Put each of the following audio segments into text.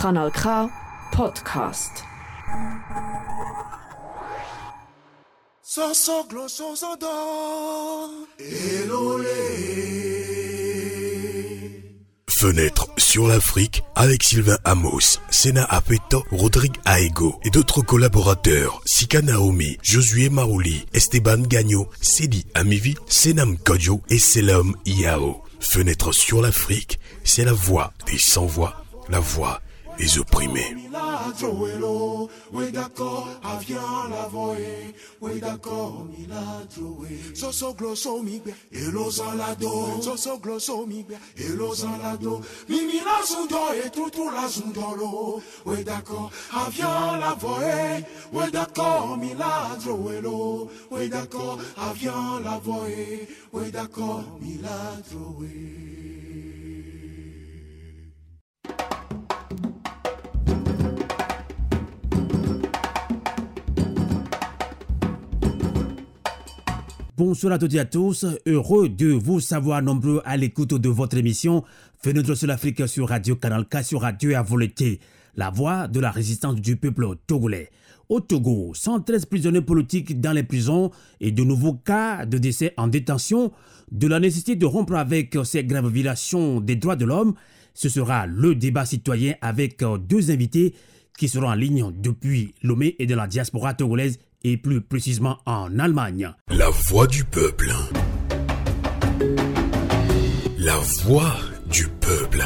Kanal K Podcast. Fenêtre sur l'Afrique avec Sylvain Amos, Sena Apeto, Rodrigue Aego et d'autres collaborateurs, Sika Naomi, Josué Marouli, Esteban Gagno, Sedi Amivi, Senam Kodjo et Selam Iao. Fenêtre sur l'Afrique, c'est la voix des sans-voix, la voix des opprimés. Oui d'accord, la voye Oui Bonsoir à toutes et à tous, heureux de vous savoir nombreux à l'écoute de votre émission Fenêtre sur l'Afrique sur Radio Canal K sur Radio à la voix de la résistance du peuple togolais. Au Togo, 113 prisonniers politiques dans les prisons et de nouveaux cas de décès en détention, de la nécessité de rompre avec ces graves violations des droits de l'homme, ce sera le débat citoyen avec deux invités qui seront en ligne depuis Lomé et de la diaspora togolaise et plus précisément en Allemagne. La voix du peuple. La voix du peuple.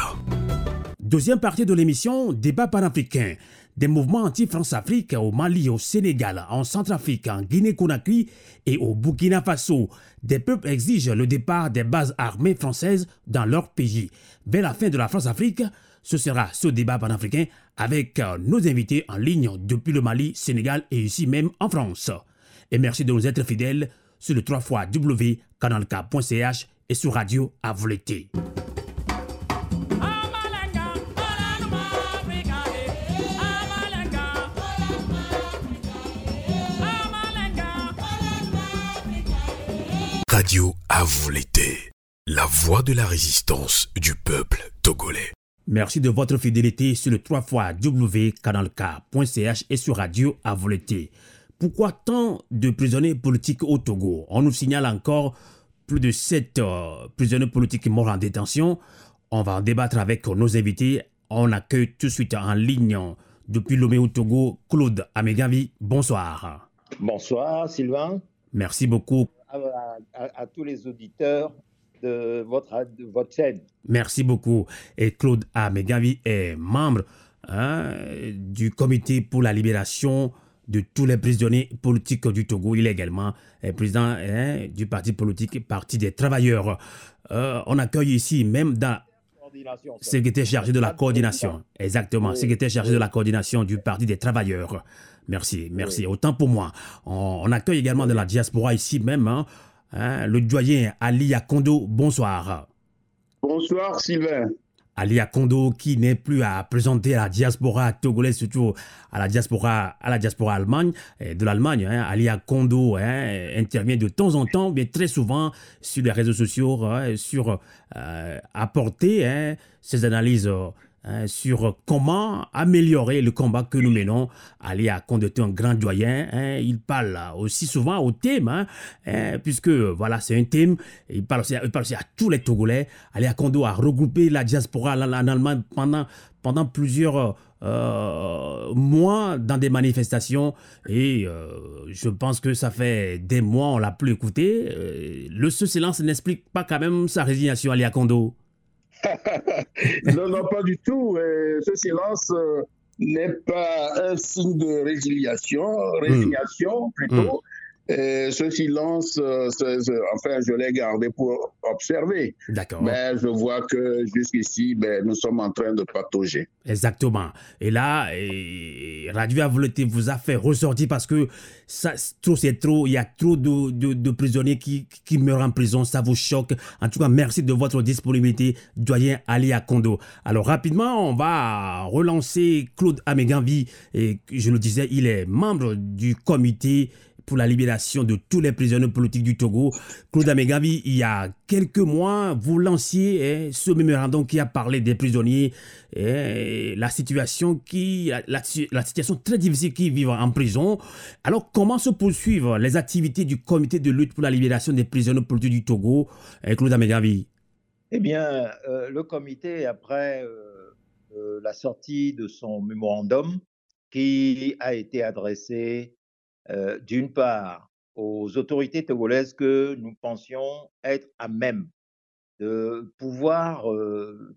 Deuxième partie de l'émission, débat panafricain. Des mouvements anti-France-Afrique au Mali, au Sénégal, en Centrafrique, en Guinée-Conakry et au Burkina Faso. Des peuples exigent le départ des bases armées françaises dans leur pays. Vers la fin de la France-Afrique, ce sera ce débat panafricain avec euh, nos invités en ligne depuis le Mali, Sénégal et ici même en France. Et merci de nous être fidèles sur le 3 fois www.canalk.ch et sur Radio à voleté. Radio à l'été. La voix de la résistance du peuple togolais. Merci de votre fidélité sur le 3 fois www.canalk.ch et sur Radio à voleté. Pourquoi tant de prisonniers politiques au Togo? On nous signale encore plus de 7 euh, prisonniers politiques morts en détention. On va en débattre avec nos invités. On accueille tout de suite en ligne depuis Lomé au Togo Claude Amegavi. Bonsoir. Bonsoir Sylvain. Merci beaucoup. À, à- à tous les auditeurs de votre, de votre chaîne. Merci beaucoup. Et Claude Amegavi est membre hein, du comité pour la libération de tous les prisonniers politiques du Togo. Il est également euh, président hein, du parti politique Parti des travailleurs. Euh, on accueille ici même dans secrétaire chargé de la coordination. Exactement, Oui. secrétaire chargé de la coordination du Parti des travailleurs. Merci, merci. Autant pour moi. On, on accueille également de la diaspora ici même hein, hein, le doyen Ali Akondo. Bonsoir. Bonsoir Sylvain. Ali Akondo qui n'est plus à présenter à la diaspora togolaise, surtout à la diaspora, à la diaspora allemande, euh, de l'Allemagne. Hein. Ali Akondo hein, intervient de temps en temps, mais très souvent sur les réseaux sociaux, hein, sur euh, apporter ses analyses euh, hein, sur comment améliorer le combat que nous menons. Ali Akondo est un grand doyen. hein. il parle aussi souvent au thème, hein, puisque voilà, c'est un thème. Il parle, aussi, à tous les Togolais. Ali a regroupé la diaspora en, Allemagne pendant, pendant plusieurs euh, mois dans des manifestations et euh, je pense que ça fait des mois on l'a plus écouté. Euh, le ce silence n'explique pas quand même sa résignation Ali Akondo. non, non, pas du tout. Ce silence euh, n'est pas un signe de résiliation, résignation plutôt. Euh, ce silence, euh, enfin, je l'ai gardé pour observer. D'accord. Mais je vois que jusqu'ici, ben, nous sommes en train de patauger. Exactement. Et là, et Radio Avoloté vous a fait ressortir parce que ça, c'est trop, c'est trop. Il y a trop de, de- de prisonniers qui, qui meurent en prison. Ça vous choque. En tout cas, merci de votre disponibilité, doyen Ali Akondo. Alors, rapidement, on va relancer Claude Améganvi. Et je le disais, il est membre du comité la libération de tous les prisonniers politiques du Togo. Claude Amegavi, il y a quelques mois, vous lanciez hein, ce mémorandum qui a parlé des prisonniers et la situation la, situation très difficile qu'ils vivent en prison. Alors, comment se poursuivent les activités du comité de lutte pour la libération des prisonniers politiques du Togo, hein, Claude Amegavi Eh bien, euh, le comité, après euh, euh, la sortie de son mémorandum, qui a été adressé d'une part aux autorités togolaises que nous pensions être à même de pouvoir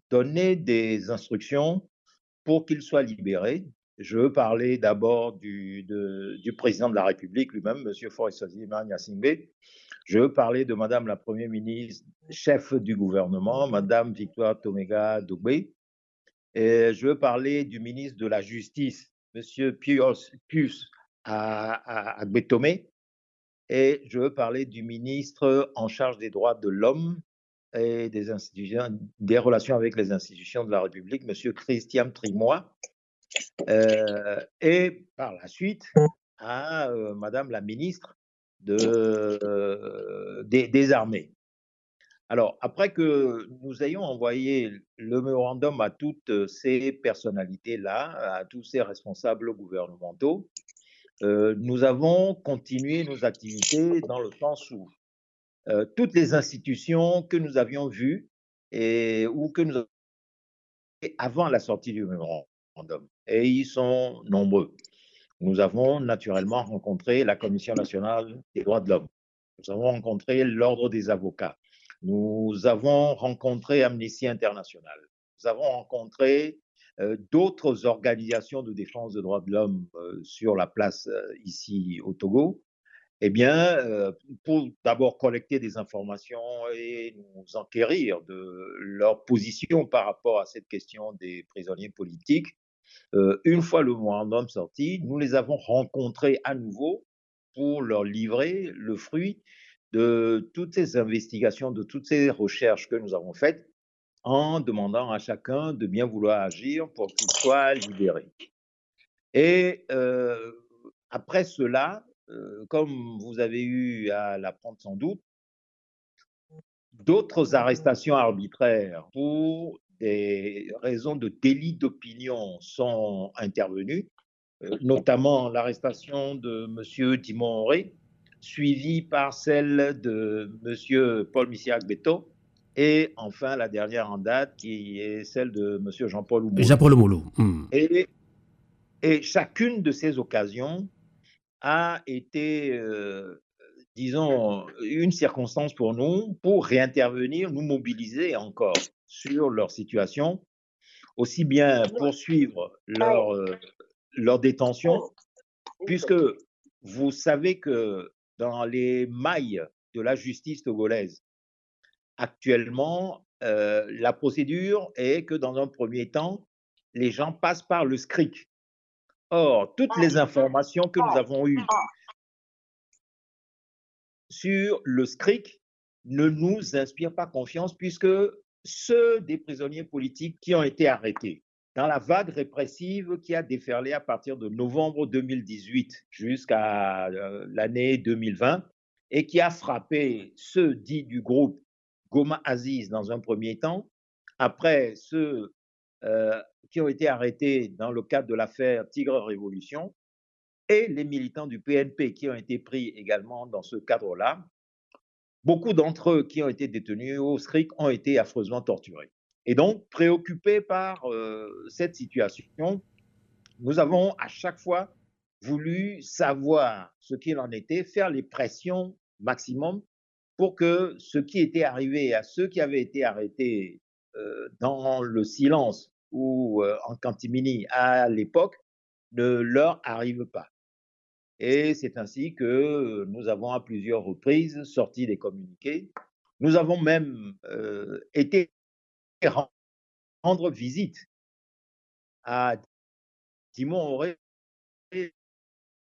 donner des instructions pour qu'ils soient libérés. Je veux parler d'abord du, président de la République lui-même, M. Forest Yassingbe. Je veux parler de Madame la Première ministre, chef du gouvernement, Madame Victoire Tomega Doubé. Et je veux parler du ministre de la Justice, M. Pius, Pius Agbetomé. Et je veux parler du ministre en charge des droits de l'homme, et des, des relations avec les institutions de la République, M. Christian Trimois, euh, et par la suite à euh, Madame la ministre euh, des, armées. Alors, après que nous ayons envoyé le mémorandum à toutes ces personnalités-là, à tous ces responsables gouvernementaux, nous avons continué nos activités dans le sens où euh, toutes les institutions que nous avions vues et, ou que nous avant la sortie du mémorandum. Et ils sont nombreux. Nous avons naturellement rencontré la Commission nationale des droits de l'homme. Nous avons rencontré l'Ordre des avocats. Nous avons rencontré Amnesty International. Nous avons rencontré euh, d'autres organisations de défense des droits de l'homme euh, sur la place ici au Togo. Eh bien, euh, pour d'abord collecter des informations et nous enquérir de leur position par rapport à cette question des prisonniers politiques, euh, une fois le mémorandum sorti, nous les avons rencontrés à nouveau pour leur livrer le fruit de toutes ces investigations, de toutes ces recherches que nous avons faites, en demandant à chacun de bien vouloir agir pour qu'ils soient libérés. Et euh, après cela, comme vous avez eu à l'apprendre sans doute, d'autres arrestations arbitraires pour des raisons de délit d'opinion sont intervenues, notamment l'arrestation de M. Dimon Auré, suivie par celle de M. Paul Missiak Beto, et enfin la dernière en date qui est celle de M. Jean-Paul Oumolo. Jean-Paul Oumolo. Hmm. Et, et chacune de ces occasions a été, disons, une circonstance pour nous pour réintervenir, nous mobiliser encore sur leur situation, aussi bien poursuivre leur, leur détention, puisque vous savez que dans les mailles de la justice togolaise, actuellement, la procédure est que dans un premier temps, les gens passent par le SCRIC, Or, toutes les informations que nous avons eues sur le SCRIC ne nous inspirent pas confiance puisque ceux des prisonniers politiques qui ont été arrêtés dans la vague répressive qui a déferlé à partir de novembre 2018 jusqu'à euh, l'année 2020 et qui a frappé ceux dits du groupe Goma Aziz dans un premier temps, après ceux euh, qui ont été arrêtés dans le cadre de l'affaire Tigre Révolution et les militants du PNP qui ont été pris également dans ce cadre-là. Beaucoup d'entre eux qui ont été détenus au SRIC ont été affreusement torturés. Et donc, préoccupés par euh, cette situation, nous avons à chaque fois voulu savoir ce qu'il en était, faire les pressions maximum pour que ce qui était arrivé à ceux qui avaient été arrêtés euh, dans le silence ou en cantimini à l'époque ne leur arrive pas. Et c'est ainsi que nous avons à plusieurs reprises sorti des communiqués. Nous avons même été rendre visite à Timon Auré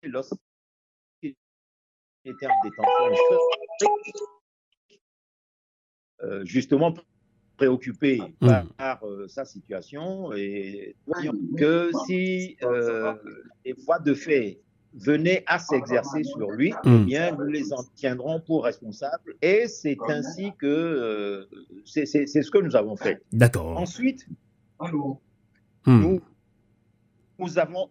lorsqu'il était en détention. Justement préoccupé mmh. par, euh, sa situation et voyons que si euh, les voies de fait venaient à s'exercer sur lui, eh Mm. bien, nous les en tiendrons pour responsables. Et c'est ainsi que euh, c'est c'est- c'est ce que nous avons fait. D'accord. Ensuite, Hmm. nous, nous avons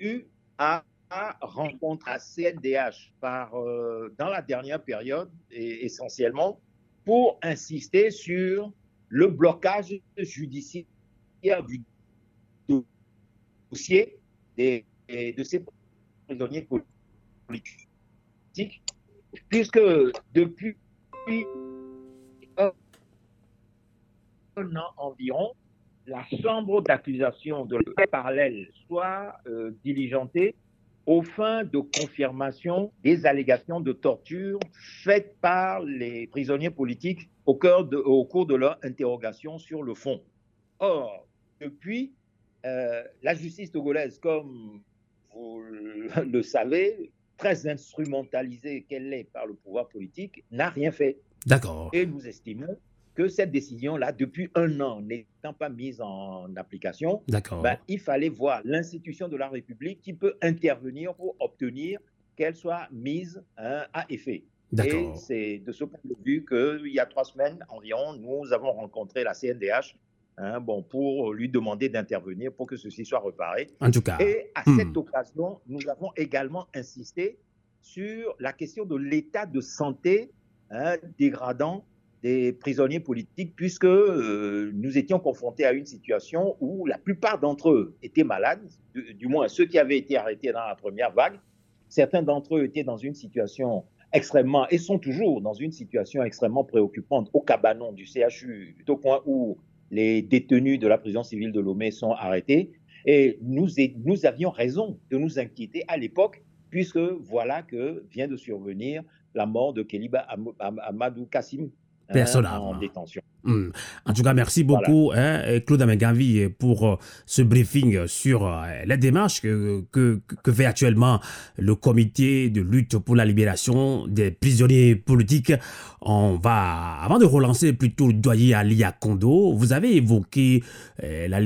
eu à, à rencontrer à CNDH par, euh, dans la dernière période, et essentiellement, pour insister sur le blocage judiciaire du dossier des, de ces prisonniers politiques, puisque depuis un an environ, la chambre d'accusation de parallèle soit euh, diligentée aux fins de confirmation des allégations de torture faites par les prisonniers politiques au, cœur de- au cours de leur interrogation sur le fond. Or, depuis, euh, la justice togolaise, comme vous le savez, très instrumentalisée qu'elle est par le pouvoir politique, n'a rien fait. D'accord. Et nous estimons que cette décision-là, depuis un an, n'étant pas mise en application, ben, il fallait voir l'institution de la République qui peut intervenir pour obtenir qu'elle soit mise hein, à effet. Et c'est de ce point de vue qu'il y a trois semaines environ, nous avons rencontré la CNDH hein, bon, pour lui demander d'intervenir pour que ceci soit reparé. En tout cas. Et à Hmm. cette occasion, nous avons également insisté sur la question de l'état de santé hein, dégradant des prisonniers politiques, puisque euh, nous étions confrontés à une situation où la plupart d'entre eux étaient malades, du, moins ceux qui avaient été arrêtés dans la première vague. Certains d'entre eux étaient dans une situation extrêmement, et sont toujours dans une situation extrêmement préoccupante au cabanon du CHU, au point où les détenus de la prison civile de Lomé sont arrêtés. Et nous, nous avions raison de nous inquiéter à l'époque, puisque voilà que vient de survenir la mort de Am- Amadou Kassim hein, Personnellement. en détention. Hmm. En tout cas, merci beaucoup, hein, Claude Amengavi, pour euh, ce briefing sur euh, les démarches que, que, que fait actuellement le comité de lutte pour la libération des prisonniers politiques. On va, avant de relancer plutôt le doyer Alia Kondo, vous avez évoqué euh, la-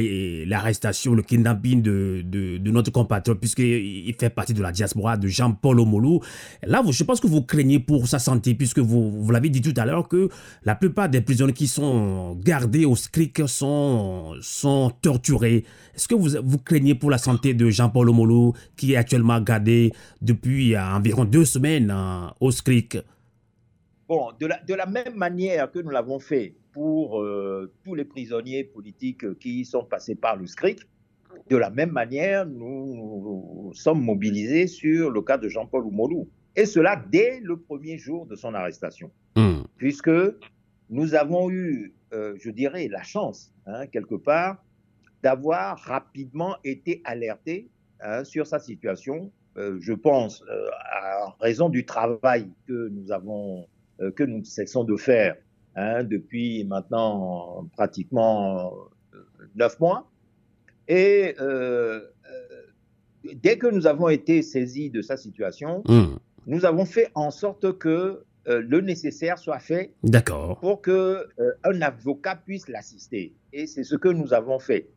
l'arrestation, le kidnapping de, de, de notre compatriote, puisqu'il fait partie de la diaspora de Jean-Paul Omolou. Là, vous, je pense que vous craignez pour sa santé, puisque vous, vous l'avez dit tout à l'heure que la plupart des prisonniers qui sont gardés au SCRIC sont, sont torturés. Est-ce que vous, vous craignez pour la santé de Jean-Paul Omolou, qui est actuellement gardé depuis euh, environ deux semaines euh, au SCRIC? Bon, de la, de la même manière que nous l'avons fait pour euh, tous les prisonniers politiques qui sont passés par le SCRIC, de la même manière, nous sommes mobilisés sur le cas de Jean-Paul Oumolou. Et cela dès le premier jour de son arrestation, Hmm. puisque nous avons eu, euh, je dirais, la chance, hein, quelque part, d'avoir rapidement été alertés hein, sur sa situation. Euh, je pense, euh, à raison du travail que nous avons, euh, que nous cessons de faire hein, depuis maintenant pratiquement neuf mois. Et dès que nous avons été saisis de sa situation, Hmm. nous avons fait en sorte que euh, le nécessaire soit fait D'accord. pour que euh, un avocat puisse l'assister. Et c'est ce que nous avons fait.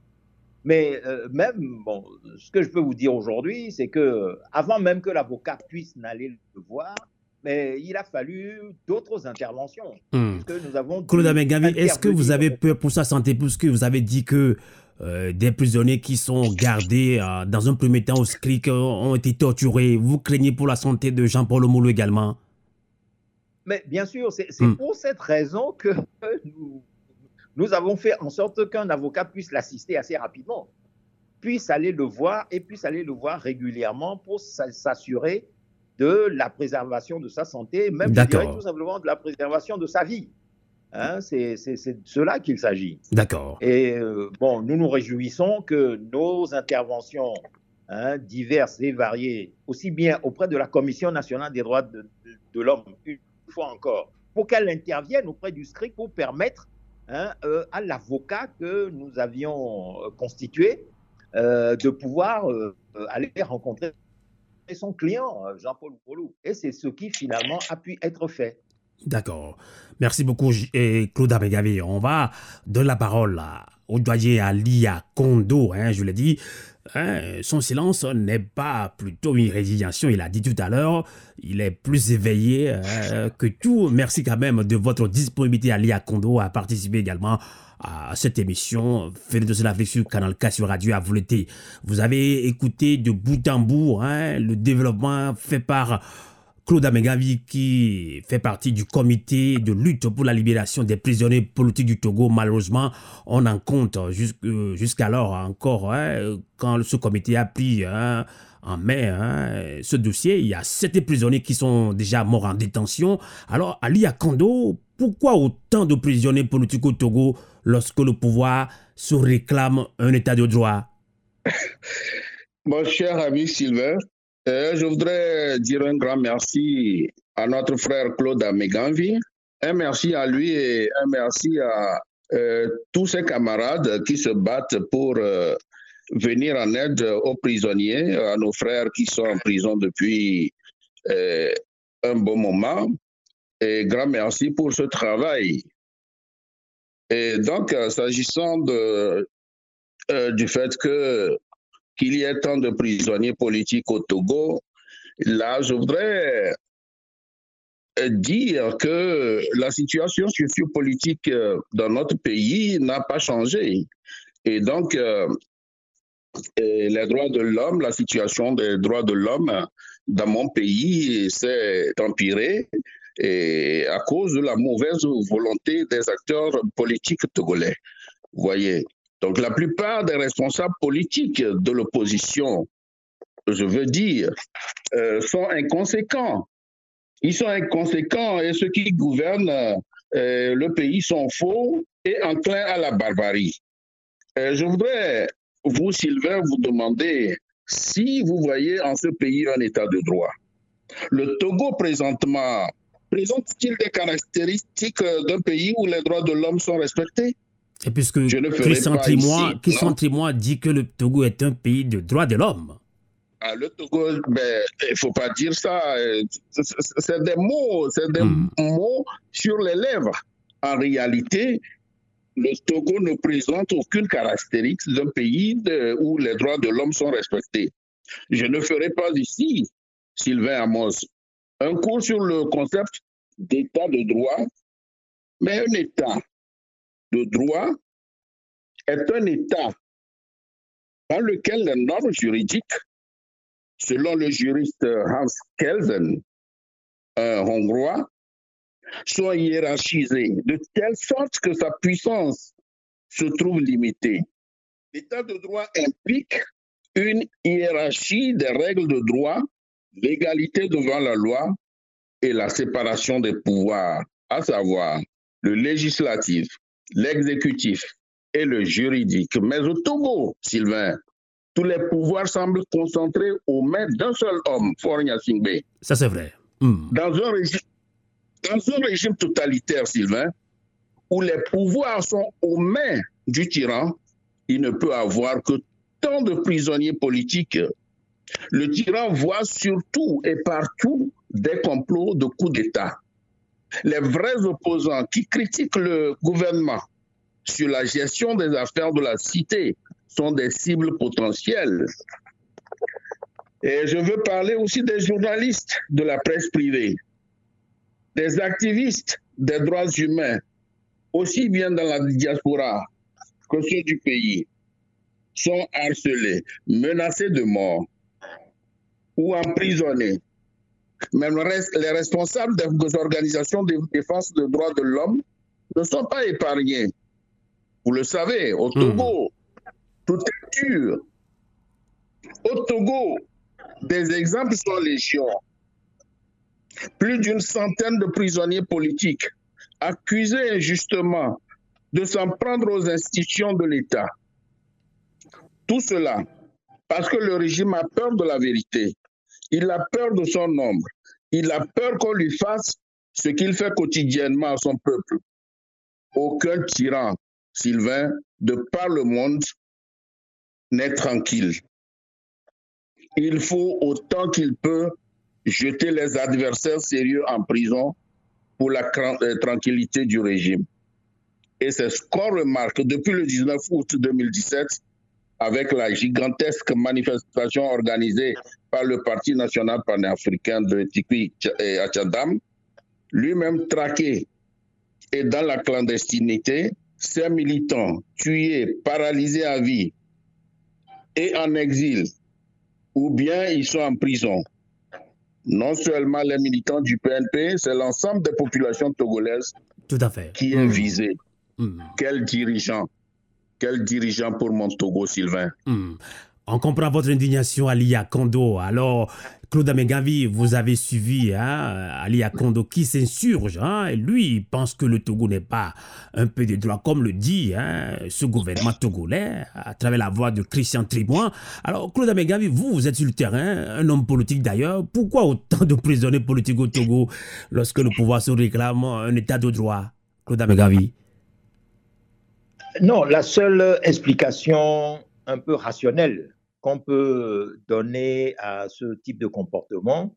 Mais euh, même, bon, ce que je peux vous dire aujourd'hui, c'est que avant même que l'avocat puisse n'aller le voir, mais il a fallu d'autres interventions. Hmm. Nous avons Claude Amengavi, est-ce que vous avez peur pour sa santé? Puisque vous avez dit que euh, des prisonniers qui sont gardés euh, dans un premier temps au SCRIC ont été torturés Vous craignez pour la santé de Jean-Paul Omolo également? Mais bien sûr, c'est Hmm. pour cette raison que nous, nous avons fait en sorte qu'un avocat puisse l'assister assez rapidement, puisse aller le voir et puisse aller le voir régulièrement pour s'a- s'assurer de la préservation de sa santé, même je D'accord. dirais tout simplement de la préservation de sa vie. Hein, c'est de cela qu'il s'agit. D'accord. Et euh, bon, nous nous réjouissons que nos interventions hein, diverses et variées, aussi bien auprès de la Commission nationale des droits de, de- de l'homme, une fois encore, pour qu'elle intervienne auprès du SCRIC pour permettre hein, euh, à l'avocat que nous avions euh, constitué euh, de pouvoir aller rencontrer son client, Jean-Paul Boulou. Et c'est ce qui finalement a pu être fait. D'accord. Merci beaucoup, et Claude Abegavi. On va donner la parole à- au doyen Alia Kondo, hein, je l'ai dit, hein, son silence n'est pas plutôt une résignation, il a dit tout à l'heure, il est plus éveillé hein, que tout. Merci quand même de votre disponibilité Alia Kondo à participer également à cette émission Venez de l'Afrique sur Canal K sur Radio Avouleté. Vous avez écouté de bout en bout hein, le développement fait par Claude Amegavi, qui fait partie du comité de lutte pour la libération des prisonniers politiques du Togo, malheureusement, on en compte euh, jusqu'alors encore, hein, quand ce comité a pris hein, en mai hein, ce dossier, il y a sept prisonniers qui sont déjà morts en détention. Alors, Ali Akondo, pourquoi autant de prisonniers politiques au Togo lorsque le pouvoir se réclame un état de droit? Mon cher ami Sylvain, euh, je voudrais dire un grand merci à notre frère Claude Ameganvi, un merci à lui et un merci à euh, tous ses camarades qui se battent pour euh, venir en aide aux prisonniers, à nos frères qui sont en prison depuis un bon moment. Et grand merci pour ce travail. Et donc, s'agissant de, du fait que qu'il y ait tant de prisonniers politiques au Togo, là, je voudrais dire que la situation sociopolitique euh, dans notre pays n'a pas changé. Et donc, euh, les droits de l'homme, la situation des droits de l'homme dans mon pays s'est empirée à cause de la mauvaise volonté des acteurs politiques togolais. Vous voyez, donc la plupart des responsables politiques de l'opposition, je veux dire, euh, sont inconséquents. Ils sont inconséquents et ceux qui gouvernent euh, le pays sont faux et enclins à la barbarie. Euh, je voudrais, vous, Sylvain, vous demander si vous voyez en ce pays un état de droit. Le Togo présentement présente-t-il des caractéristiques d'un pays où les droits de l'homme sont respectés? Et puisque Christian Trimois, dit que le Togo est un pays de droits de l'homme. Ah, le Togo, ben, il ne faut pas dire ça. C'est des mots, c'est des hmm. mots sur les lèvres. En réalité, le Togo ne présente aucune caractéristique d'un pays où les droits de l'homme sont respectés. Je ne ferai pas ici, Sylvain Amos, un cours sur le concept d'état de droit, mais un État de droit est un État dans lequel les normes juridiques, selon le juriste Hans Kelsen, un hongrois, sont hiérarchisées de telle sorte que sa puissance se trouve limitée. L'état de droit implique une hiérarchie des règles de droit, l'égalité devant la loi et la séparation des pouvoirs, à savoir le législatif, l'exécutif et le juridique. Mais au Togo, Sylvain, tous les pouvoirs semblent concentrés aux mains d'un seul homme, Fornia Singbe. Ça, c'est vrai. Hmm. Dans, un régime, dans un régime totalitaire, Sylvain, où les pouvoirs sont aux mains du tyran, il ne peut avoir que tant de prisonniers politiques. Le tyran voit surtout et partout des complots de coups d'État les vrais opposants qui critiquent le gouvernement sur la gestion des affaires de la cité sont des cibles potentielles. Et je veux parler aussi des journalistes de la presse privée, des activistes des droits humains, aussi bien dans la diaspora que ceux du pays, sont harcelés, menacés de mort ou emprisonnés même les responsables des organisations de défense des droits de l'homme ne sont pas épargnés. Vous le savez, au hmm. Togo, tout est dur. Au Togo, des exemples sont légion. Plus d'une centaine de prisonniers politiques accusés injustement de s'en prendre aux institutions de l'État. Tout cela parce que le régime a peur de la vérité. Il a peur de son nombre. Il a peur qu'on lui fasse ce qu'il fait quotidiennement à son peuple. Aucun tyran, Sylvain, de par le monde, n'est tranquille. Il faut autant qu'il peut jeter les adversaires sérieux en prison pour la euh, tranquillité du régime. Et c'est ce qu'on remarque depuis le 19 août 2017 avec la gigantesque manifestation organisée par le Parti national panafricain de Tikwi et Achadam, lui-même traqué et dans la clandestinité, ses militants tués, paralysés à vie et en exil, ou bien ils sont en prison. Non seulement les militants du PNP, c'est l'ensemble des populations togolaises Tout à fait. qui est Mm. visé. Mm. Quel dirigeant? Quel dirigeant pour mon Togo, Sylvain? Hmm. On comprend votre indignation, Ali Kondo. Alors, Claude Amegavi, vous avez suivi hein, qui s'insurge. Hein, et lui, il pense que le Togo n'est pas un peu de droit, comme le dit hein, ce gouvernement togolais, à travers la voix de Christian Tribouin. Alors, Claude Amegavi, vous, vous êtes sur le terrain, un homme politique d'ailleurs. Pourquoi autant de prisonniers politiques au Togo lorsque le pouvoir se réclame un état de droit Claude Amegavi. Non, la seule explication un peu rationnelle qu'on peut donner à ce type de comportement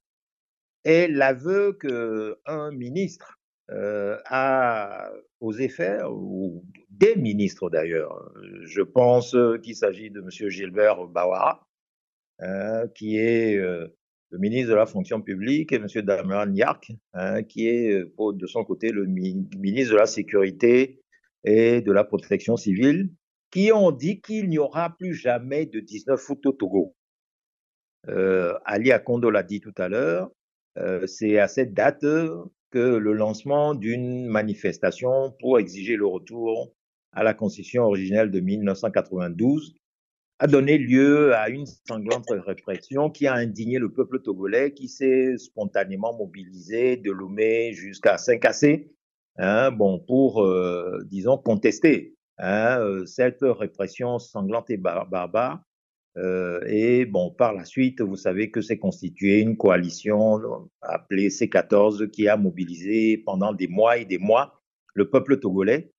est l'aveu qu'un ministre euh, a osé faire, ou des ministres d'ailleurs. Je pense qu'il s'agit de M. Gilbert Bawara, hein, qui est euh, le ministre de la fonction publique, et M. Damian Yark, hein, qui est euh, de son côté le mi- ministre de la sécurité et de la protection civile, qui ont dit qu'il n'y aura plus jamais de 19 foot au Togo. Euh, Ali Akondo l'a dit tout à l'heure, euh, c'est à cette date que le lancement d'une manifestation pour exiger le retour à la constitution originelle de 1992 a donné lieu à une sanglante répression qui a indigné le peuple togolais qui s'est spontanément mobilisé de Lomé jusqu'à Saint-Cassé hein, bon, pour, euh, disons, contester hein, euh, cette répression sanglante et bar- barbare. Euh, et bon, par la suite, vous savez que s'est constituée une coalition euh, appelée C14 qui a mobilisé pendant des mois et des mois le peuple togolais,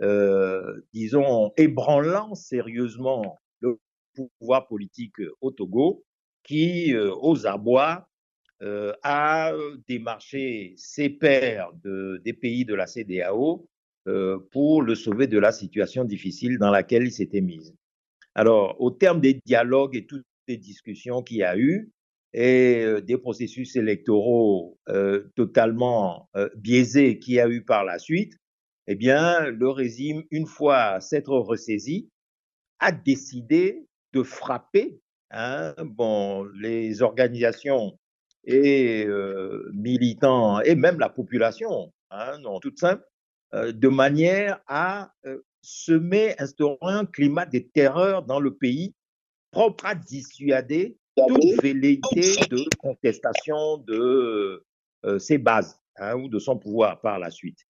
euh, disons, ébranlant sérieusement le pouvoir politique au Togo, qui, euh, aux abois, euh, a démarché ses pairs de, des pays de la CDAO pour le sauver de la situation difficile dans laquelle il s'était mis. Alors, au terme des dialogues et toutes les discussions qu'il y a eu, et euh, des processus électoraux euh, totalement euh, biaisés qu'il y a eu par la suite, eh bien, le régime, une fois s'être ressaisi, a décidé de frapper hein, bon, les organisations et euh, militants et même la population, hein, non, toute simple, euh, de manière à euh, semer, instaurer un climat de terreur dans le pays propre à dissuader toute velléité de contestation de euh, ses bases hein, ou de son pouvoir par la suite.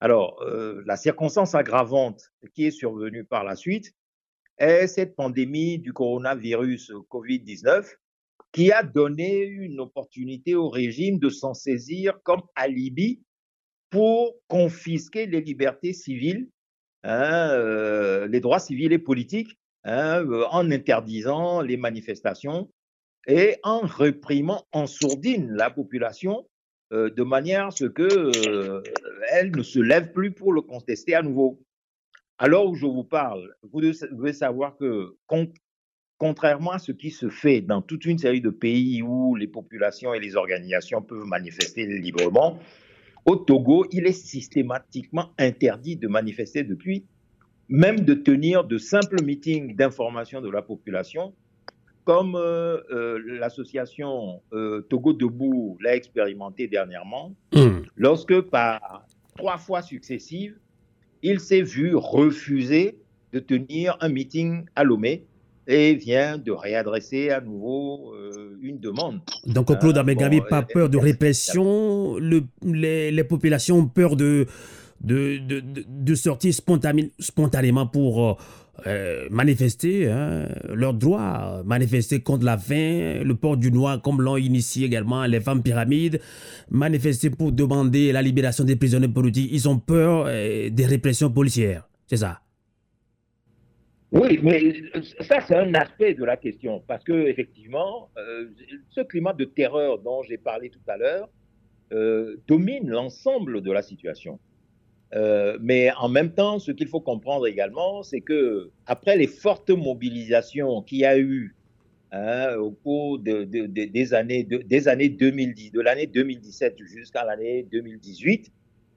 Alors, euh, la circonstance aggravante qui est survenue par la suite est cette pandémie du coronavirus Covid-19 qui a donné une opportunité au régime de s'en saisir comme alibi pour confisquer les libertés civiles, hein, euh, les droits civils et politiques, hein, euh, en interdisant les manifestations et en réprimant en sourdine la population euh, de manière à ce que euh, elle ne se lève plus pour le contester à nouveau. Alors où je vous parle, vous devez savoir que con- contrairement à ce qui se fait dans toute une série de pays où les populations et les organisations peuvent manifester librement, au Togo, il est systématiquement interdit de manifester depuis, même de tenir de simples meetings d'information de la population, comme euh, euh, l'association euh, Togo Debout l'a expérimenté dernièrement, Hmm. lorsque par trois fois successives, il s'est vu refuser de tenir un meeting à Lomé et vient de réadresser à nouveau euh, une demande. Donc, Claude Ah, Amegavi, bon, pas peur de répression, le- les, les populations ont peur de, de, de, de- sortir spontané- spontanément pour euh, euh, manifester hein, leurs droits, manifester contre la faim, le port du noir, comme l'ont initié également les femmes pyramides, manifester pour demander la libération des prisonniers politiques. Ils ont peur euh, des répressions policières, c'est ça Oui, mais ça, c'est un aspect de la question, parce que effectivement, euh, ce climat de terreur dont j'ai parlé tout à l'heure euh, domine l'ensemble de la situation. Euh, mais en même temps, ce qu'il faut comprendre également, c'est que après les fortes mobilisations qu'il y a eu hein, au cours de, des, années, des années 2010, de l'année 2017 jusqu'à l'année 2018,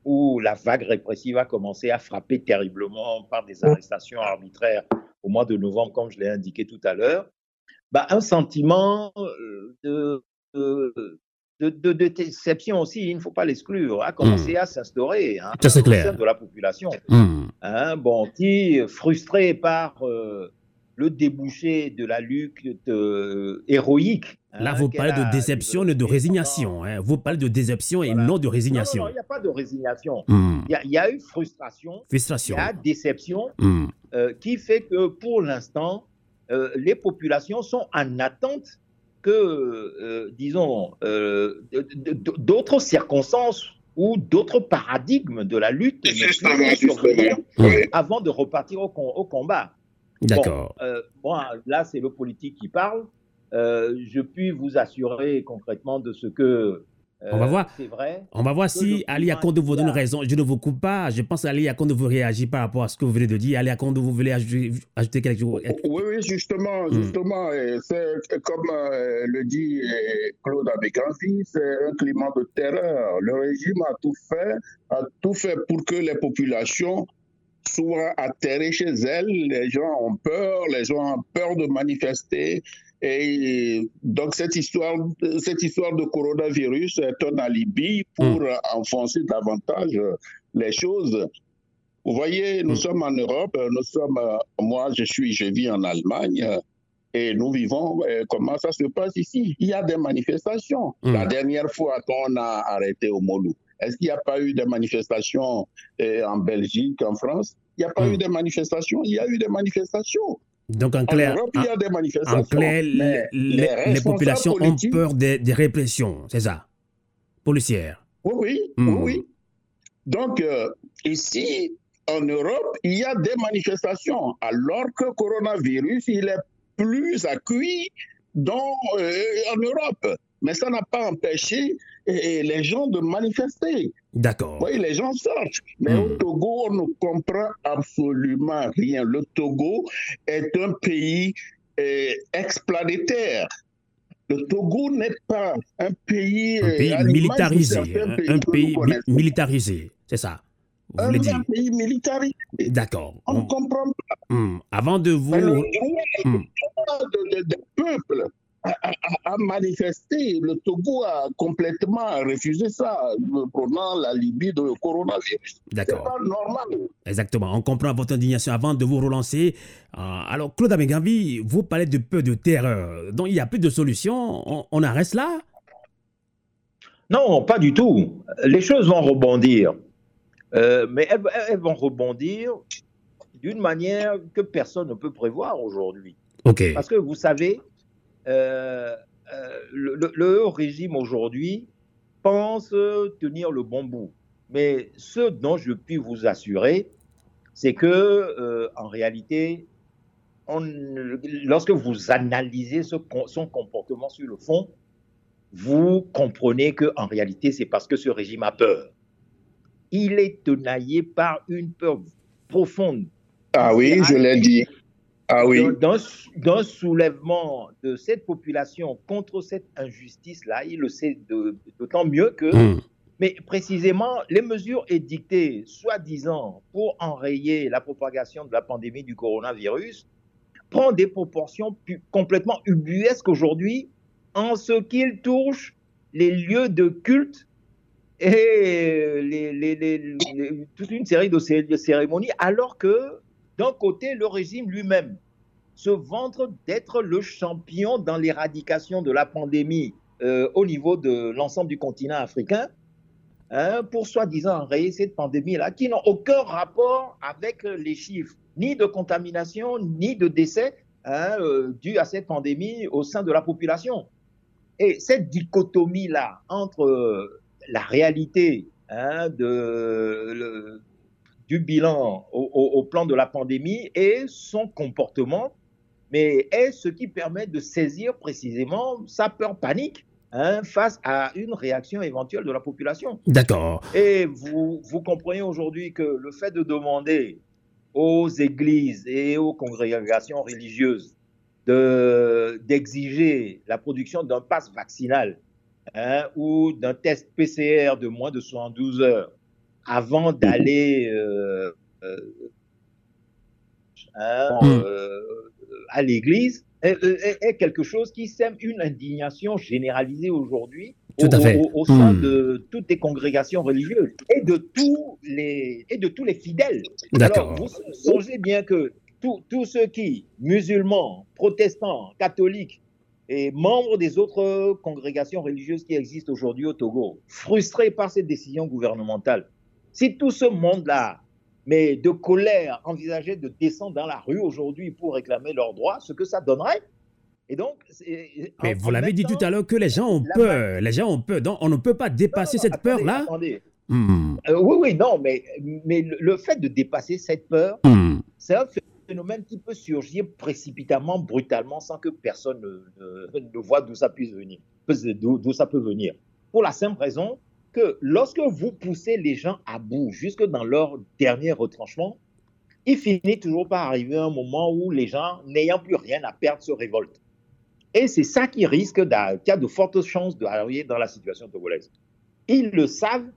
où la vague répressive a commencé à frapper terriblement par des arrestations arbitraires au mois de novembre, comme je l'ai indiqué tout à l'heure, bah, un sentiment euh, de, de, déception aussi, il ne faut pas l'exclure, a commencé hmm. à s'instaurer hein, au sein de la population. Hmm. Hein, bon, qui, frustré par euh, le débouché de la lutte euh, héroïque. Hein, Là, vous parlez de déception et de résignation. Vous parlez de déception et non de résignation. Non, il n'y a pas de résignation. Hmm. Il y, a eu frustration, frustration. il y a déception, qui fait que pour l'instant, euh, les populations sont en attente que, euh, disons, euh, d'autres circonstances ou d'autres paradigmes de la lutte avant de repartir au, combat. D'accord. Bon, là, c'est le politique qui parle. Je puis vous assurer concrètement de ce que on va voir. C'est vrai. On va voir si Ali Akondo vous donne raison. Je ne vous coupe pas. Je pense Ali Akondo vous réagit par rapport à ce que vous venez de dire. Ali Akondo, vous voulez ajouter, quelque chose? Oui, oui, justement, hmm. justement, c'est comme euh, le dit euh, Claude Abéganzi, c'est un climat de terreur. Le régime a tout fait, a tout fait pour que les populations soient atterrées chez elles. Les gens ont peur, les gens ont peur de manifester. Et donc cette histoire, cette histoire de coronavirus est un alibi pour mm. enfoncer davantage les choses. Vous voyez, nous mm. sommes en Europe, nous sommes, moi je suis, je vis en Allemagne et nous vivons comment ça se passe ici? Il y a des manifestations. Mm. La dernière fois qu'on a arrêté au Molou, est-ce qu'il n'y a pas eu de manifestations en Belgique, en France? Il n'y a pas eu de manifestations. Il y a eu des manifestations. Donc, en clair, en, clair les, populations ont peur des, répressions, c'est ça? Policières. Oui, oui, hmm. oui. Donc, euh, ici, en Europe, il y a des manifestations, alors que le coronavirus, il est plus accueilli dans, euh, en Europe. Mais ça n'a pas empêché les gens de manifester. D'accord. Oui, les gens sortent. Mais au hmm. Togo, on ne comprend absolument rien. Le Togo est un pays eh, explanétaire. Le Togo n'est pas un pays, un pays militarisé. Un, pays, militarisé, c'est ça. Vous un, un pays militarisé. D'accord. On ne comprend pas. Hmm. Avant de vous. le hmm. de, de, peuple a, manifesté. Le Togo a complètement refusé ça, prenant la Libye de coronavirus. D'accord. C'est pas normal. Exactement. On comprend votre indignation avant de vous relancer. Euh, alors, Claude Abengavi, vous parlez de peu de terreur. Donc, il n'y a plus de solution. On, on en reste là? Non, pas du tout. Les choses vont rebondir. Euh, mais elles, elles, vont rebondir d'une manière que personne ne peut prévoir aujourd'hui. Ok. Parce que vous savez, euh, euh, le, régime aujourd'hui pense tenir le bon bout. Mais ce dont je puis vous assurer, c'est que euh, en réalité, on, lorsque vous analysez son comportement sur le fond, vous comprenez que en réalité, c'est parce que ce régime a peur. Il est tenaillé par une peur profonde. Ah oui, je l'ai dit. Ah oui. D'un soulèvement de cette population contre cette injustice-là, il le sait d'autant mieux que, hmm. mais précisément, les mesures édictées, soi-disant, pour enrayer la propagation de la pandémie du coronavirus, prend des proportions complètement ubuesques aujourd'hui en ce qu'il touche les lieux de culte et toute une série de cérémonies, alors que d'un côté, le régime lui-même se vante d'être le champion dans l'éradication de la pandémie euh, au niveau de l'ensemble du continent africain, hein, pour soi-disant enrayer cette pandémie-là, qui n'ont aucun rapport avec les chiffres, ni de contamination, ni de décès hein, euh, dus à cette pandémie au sein de la population. Et cette dichotomie-là entre euh, la réalité hein, de, du bilan au, plan de la pandémie et son comportement, mais est ce qui permet de saisir précisément sa peur panique hein, face à une réaction éventuelle de la population? D'accord. Et vous, vous comprenez aujourd'hui que le fait de demander aux églises et aux congrégations religieuses d'exiger la production d'un pass vaccinal hein, ou d'un test PCR de moins de 72 heures avant d'aller euh, euh, hein, Mm. euh, à l'église est, est- est quelque chose qui sème une indignation généralisée aujourd'hui au, sein Mm. de toutes les congrégations religieuses et de tous les, et de tous les fidèles. Alors, vous songez bien que tous tous ceux qui, musulmans, protestants, catholiques et membres des autres congrégations religieuses qui existent aujourd'hui au Togo, frustrés par cette décision gouvernementale, si tout ce monde-là, mais de colère, envisageait de descendre dans la rue aujourd'hui pour réclamer leurs droits, ce que ça donnerait. Et donc, Mais vous l'avez dit tout à l'heure que les gens ont peur. Les gens ont peur. Donc, on ne peut pas dépasser Non, cette peur-là. Hmm. Euh, oui, oui, non, mais, mais le, fait de dépasser cette peur, Hmm. c'est un phénomène qui peut surgir précipitamment, brutalement, sans que personne ne, ne- ne voit d'où ça puisse venir, d'où ça peut venir. Pour la simple raison que lorsque vous poussez les gens à bout, jusque dans leur dernier retranchement, il finit toujours par arriver un moment où les gens, n'ayant plus rien à perdre, se révoltent. Et c'est ça qui risque, qui a de fortes chances d'arriver dans la situation togolaise. Ils le savent,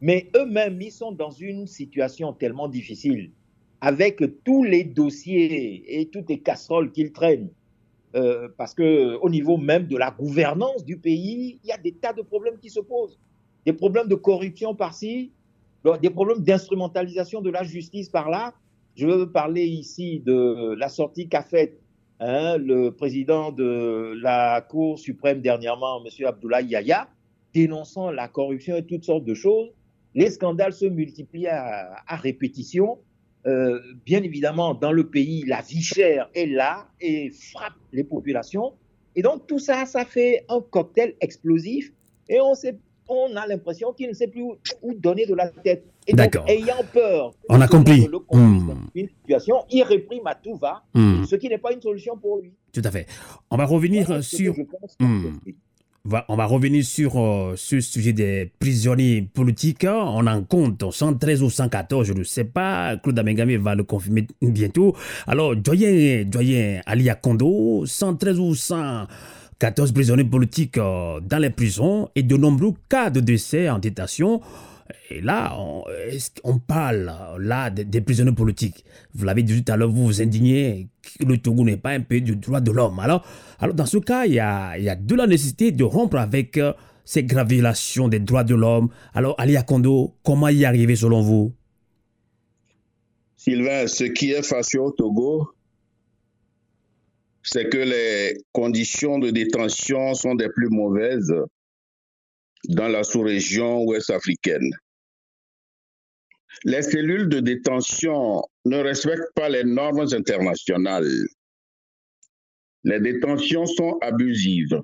mais eux-mêmes, ils sont dans une situation tellement difficile, avec tous les dossiers et toutes les casseroles qu'ils traînent. Euh, parce que au niveau même de la gouvernance du pays, il y a des tas de problèmes qui se posent. Des problèmes de corruption par-ci, des problèmes d'instrumentalisation de la justice par-là. Je veux parler ici de la sortie qu'a faite hein, le président de la Cour suprême dernièrement, M. Abdoulaye Yaya, dénonçant la corruption et toutes sortes de choses. Les scandales se multiplient à, répétition. Euh, bien évidemment, dans le pays, la vie chère est là et frappe les populations. Et donc, tout ça, ça fait un cocktail explosif et on, sait, on a l'impression qu'il ne sait plus où, où donner de la tête. Et donc, D'accord. ayant peur On a compris. le conduise Hmm. une situation, il réprime à tout va, Hmm. ce qui n'est pas une solution pour lui. Tout à fait. On va revenir sur. Hmm. Va- On va revenir sur euh, ce sujet des prisonniers politiques. On en compte 113 ou 114, je ne sais pas. Claude Amengame va le confirmer bientôt. Alors, doyen, doyen Alia Kondo, 113 ou 114 prisonniers politiques euh, dans les prisons et de nombreux cas de décès en détention. Et là, on, parle là des, prisonniers politiques? Vous l'avez dit tout à l'heure, vous vous indignez que le Togo n'est pas un pays du droit de l'homme. Alors, alors dans ce cas, il y a, il y a de la nécessité de rompre avec euh, ces graves violations des droits de l'homme. Alors, Alia Kondo, comment y arriver selon vous? Sylvain, ce qui est fâcheux au Togo, c'est que les conditions de détention sont des plus mauvaises dans la sous-région ouest africaine. Les cellules de détention ne respectent pas les normes internationales. Les détentions sont abusives.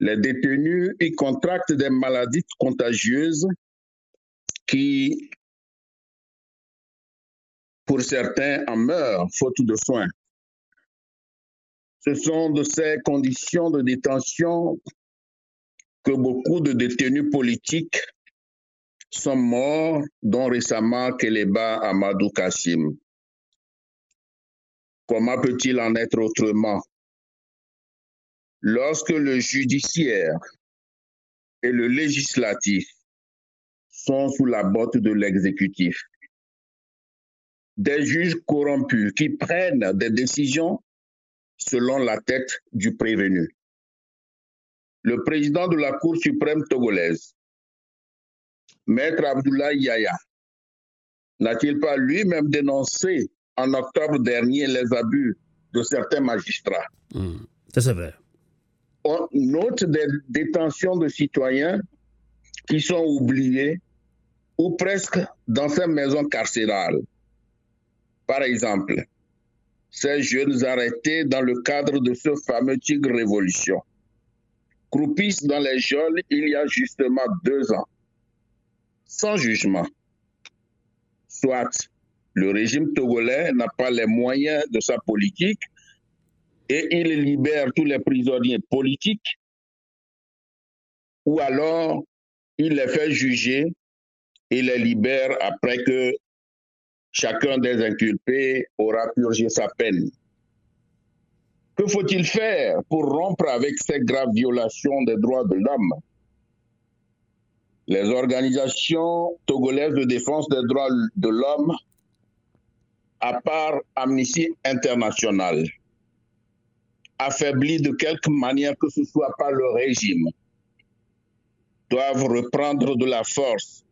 Les détenus y contractent des maladies contagieuses qui, pour certains, en meurent faute de soins. Ce sont de ces conditions de détention que beaucoup de détenus politiques sont morts, dont récemment Keleba Amadou Kassim. Comment peut-il en être autrement? Lorsque le judiciaire et le législatif sont sous la botte de l'exécutif, des juges corrompus qui prennent des décisions selon la tête du prévenu. Le président de la Cour suprême togolaise, Maître Abdoulaye Yaya, n'a-t-il pas lui-même dénoncé en octobre dernier les abus de certains magistrats? Hmm, Ça, c'est vrai. On note des détentions de citoyens qui sont oubliés ou presque dans ces maisons carcérales. Par exemple, ces jeunes arrêtés dans le cadre de ce fameux Tigre Révolution croupissent dans les geôles il y a justement deux ans, sans jugement. Soit le régime togolais n'a pas les moyens de sa politique et il libère tous les prisonniers politiques, ou alors il les fait juger et les libère après que chacun des inculpés aura purgé sa peine. Que faut-il faire pour rompre avec ces graves violations des droits de l'homme? Les organisations togolaises de défense des droits de l'homme, à part Amnesty International, affaiblies de quelque manière que ce soit par le régime, doivent reprendre de la force,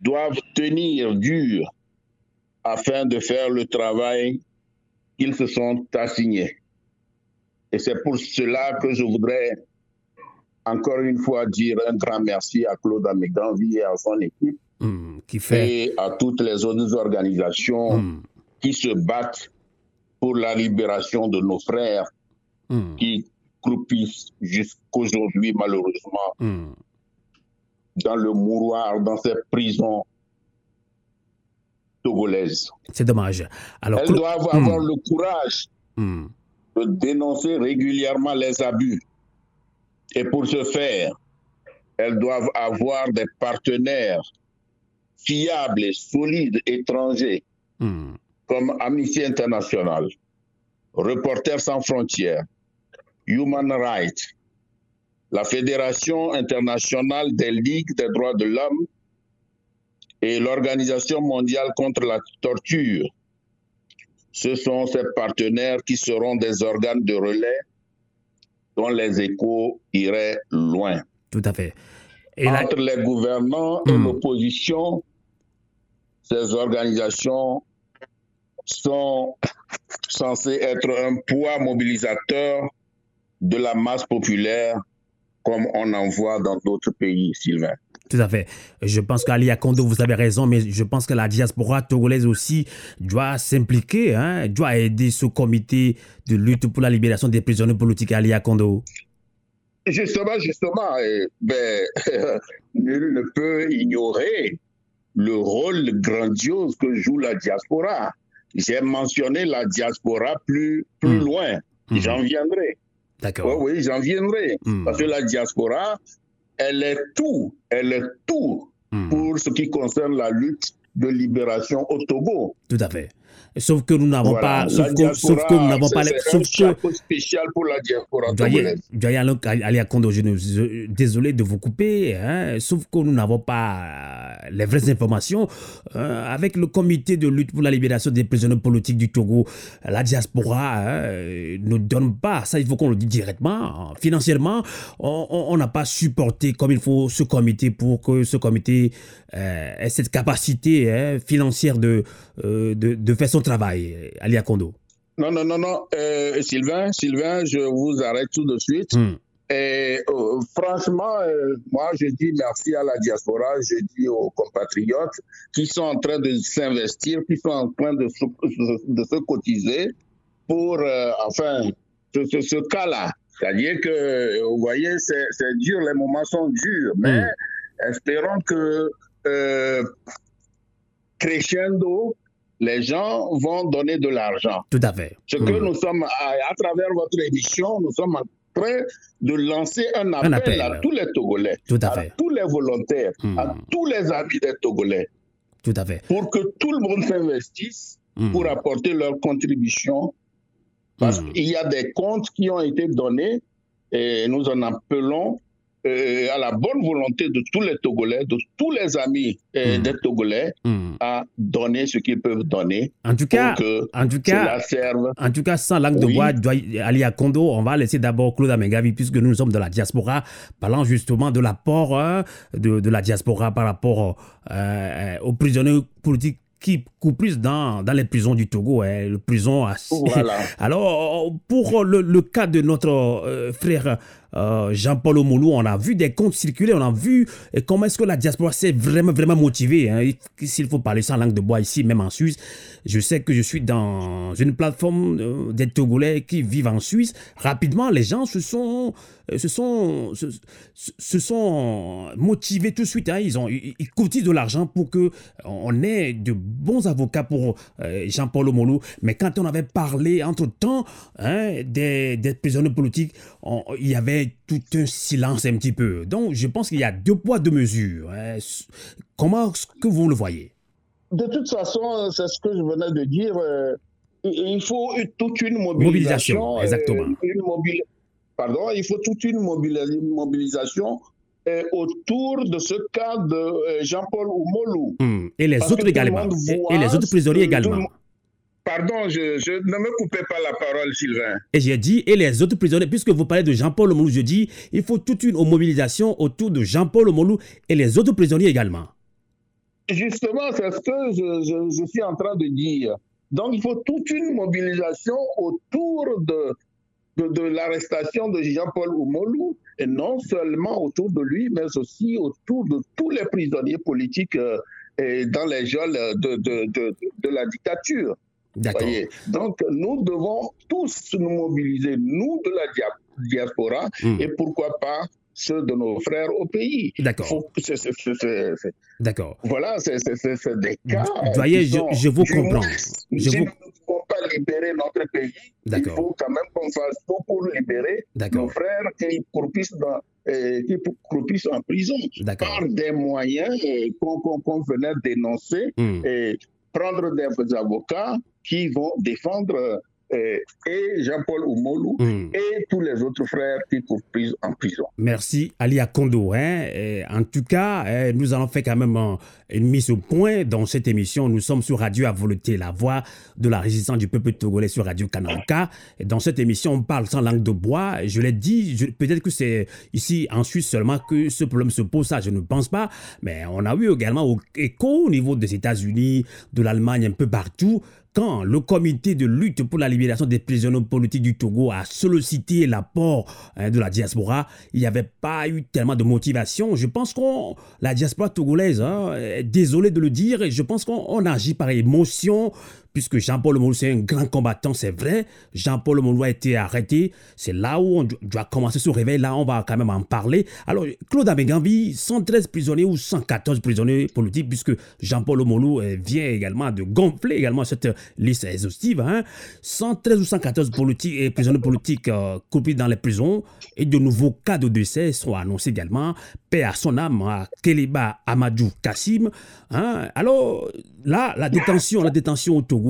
doivent tenir dur afin de faire le travail qu'ils se sont assignés. Et c'est pour cela que je voudrais encore une fois dire un grand merci à Claude Améganvi et à son équipe hmm, qui fait... et à toutes les autres organisations hmm. qui se battent pour la libération de nos frères hmm. qui croupissent jusqu'aujourd'hui malheureusement dans le mouroir, dans ces prisons C'est dommage. Alors, Elles doivent avoir le courage de dénoncer régulièrement les abus. Et pour ce faire, elles doivent avoir des partenaires fiables et solides étrangers, hmm. comme Amnesty International, Reporters sans frontières, Human Rights, la Fédération internationale des ligues des droits de l'homme et l'Organisation mondiale contre la torture ce sont ces partenaires qui seront des organes de relais dont les échos iraient loin. Tout à fait. Entre les gouvernants et hmm. l'opposition, ces organisations sont censées être un poids mobilisateur de la masse populaire comme on en voit dans d'autres pays, Sylvain. Tout à fait. Je pense qu'Ali Kondo, vous avez raison, mais je pense que la diaspora togolaise aussi doit s'impliquer, hein, doit aider ce comité de lutte pour la libération des prisonniers politiques Ali Kondo. Justement, justement, eh, ben, nul ne peut ignorer le rôle grandiose que joue la diaspora. J'ai mentionné la diaspora plus, plus hmm. loin. Hmm. J'en viendrai. D'accord. Oui, oui, j'en viendrai. Hmm. Parce que la diaspora, elle est tout, elle est tout hmm. pour ce qui concerne la lutte de libération au Togo. Tout à fait. Sauf que nous n'avons pas. Sauf que, sauf que, nous n'avons pas. Sauf un que. spécial pour la diaspora je désolé de vous couper. Hein, sauf que nous n'avons pas les vraies informations. Euh, avec le comité de lutte pour la libération des prisonniers politiques du Togo, la diaspora hein, ne donne pas. Ça, il faut qu'on le dise directement. Financièrement, on n'a pas supporté comme il faut ce comité pour que ce comité euh, ait cette capacité hein, financière de, euh, de, de faire son travail, Alia Kondo Non, non, non, non. Euh, Sylvain, Sylvain, je vous arrête tout de suite. Hmm. Et euh, franchement, euh, moi, je dis merci à la diaspora, je dis aux compatriotes qui sont en train de s'investir, qui sont en train de, de se cotiser pour, enfin, ce, ce, cas-là. C'est-à-dire que, vous voyez, c'est dur, les moments sont durs, mais hmm. espérons que crescendo, les gens vont donner de l'argent. Tout à fait. Ce que mm. nous sommes, à, travers votre émission, nous sommes en train de lancer un appel, à tous les Togolais, Tout à, fait. tous les volontaires, à mm. tous les amis des Togolais. Tout à fait. Pour que tout le monde s'investisse mm. pour apporter leur contribution. Parce qu'il y a des comptes qui ont été donnés et nous en appelons euh, à la bonne volonté de tous les Togolais, de tous les amis euh, hmm. des Togolais, hmm. à donner ce qu'ils peuvent donner. En tout cas, en tout cas, en tout cas, sans langue de bois, Ali à Kondo, on va laisser d'abord Claude Amégavi, puisque nous sommes de la diaspora, parlant justement de l'apport hein, de, de, la diaspora par rapport euh, aux prisonniers politiques qui coupent plus dans, dans les prisons du Togo, hein, les prisons. Alors, pour le, le, cas de notre frère euh, Jean-Paul Omolou, on a vu des comptes circuler, on a vu comment est-ce que la diaspora s'est vraiment, vraiment motivée. Hein. S'il faut parler sans langue de bois ici, même en Suisse, je sais que je suis dans une plateforme euh, des Togolais qui vivent en Suisse. Rapidement, les gens se sont, euh, se sont, se, sont motivés tout de suite. Hein. Ils, ont, ils, cotisent de l'argent pour que on ait de bons avocats pour Jean-Paul Omolou. Mais quand on avait parlé entre-temps hein, des, des prisonniers politiques, il y avait tout un silence un petit peu. Donc, je pense qu'il y a deux poids, deux mesures. Hein. Comment est-ce que vous le voyez? De toute façon, c'est ce que je venais de dire. Euh, il faut toute une mobilisation. mobilisation exactement. Une Pardon, il faut toute une mobilisation euh, autour de ce cas de euh, Jean-Paul Oumolou. Hmm. Et les autres également. Et, les autres prisonniers également. Pardon, je, ne me coupez pas la parole, Sylvain. Et j'ai dit, et les autres prisonniers, puisque vous parlez de Jean-Paul Oumolou, je dis, il faut toute une mobilisation autour de Jean-Paul Oumolou et les autres prisonniers également. Justement, c'est ce que je, je, suis en train de dire. Donc, il faut toute une mobilisation autour de, de, l'arrestation de Jean-Paul Oumolou, et non seulement autour de lui, mais aussi autour de tous les prisonniers politiques euh, dans les geôles de, de, la dictature. Donc, nous devons tous nous mobiliser, nous de la diaspora, hmm. et pourquoi pas ceux de nos frères au pays. D'accord. D'accord. Voilà, c'est des cas. Voyez, je, je, vous comprends. Je vous pas libérer notre pays, il faut quand même qu'on fasse tout pour libérer nos frères qui croupissent, dans, euh, qui croupissent en prison par des moyens qu'on venait dénoncer hmm. et prendre des avocats qui vont défendre et, Jean-Paul Oumolou hmm. et tous les autres frères qui sont pris en prison. Merci Ali Akondo. Hein. en tout cas, nous allons faire quand même une mise au point dans cette émission. Nous sommes sur Radio à volonté, la voix de la résistance du peuple togolais sur Radio Kananka. Dans cette émission, on parle sans langue de bois. Je l'ai dit, peut-être que c'est ici en Suisse seulement que ce problème se pose, ça je ne pense pas. Mais on a eu également écho au niveau des États-Unis, de l'Allemagne, un peu partout quand le comité de lutte pour la libération des prisonniers politiques du Togo a sollicité l'apport hein, de la diaspora, il n'y avait pas eu tellement de motivation. Je pense que la diaspora togolaise, hein, désolé de le dire, je pense qu'on agit par émotion, puisque Jean-Paul Moulou, c'est un grand combattant, c'est vrai. Jean-Paul Moulou a été arrêté. C'est là où on doit commencer ce réveil. Là, on va quand même en parler. Alors, Claude Abegambi, 113 prisonniers ou 114 prisonniers politiques, puisque Jean-Paul Moulou euh, vient également de gonfler également cette liste exhaustive. 113 hein. ou 114 politiques et prisonniers politiques euh, dans les prisons. Et de nouveaux cas de décès sont annoncés également. Paix à son âme, à Keliba Amadou Kassim. Hein. Alors, là, la détention, la détention au Togo,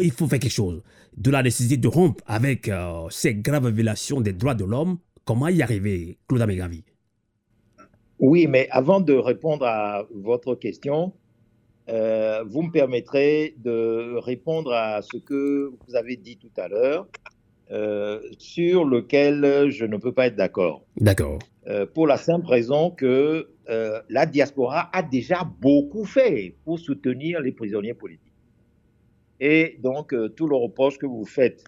il faut faire quelque chose. De la nécessité de rompre avec euh, ces graves violations des droits de l'homme, comment y arriver, Claude Amégavi Oui, mais avant de répondre à votre question, euh, vous me permettrez de répondre à ce que vous avez dit tout à l'heure, euh, sur lequel je ne peux pas être d'accord. D'accord. pour la simple raison que la diaspora a déjà beaucoup fait pour soutenir les prisonniers politiques. Et donc, euh, tout le reproche que vous faites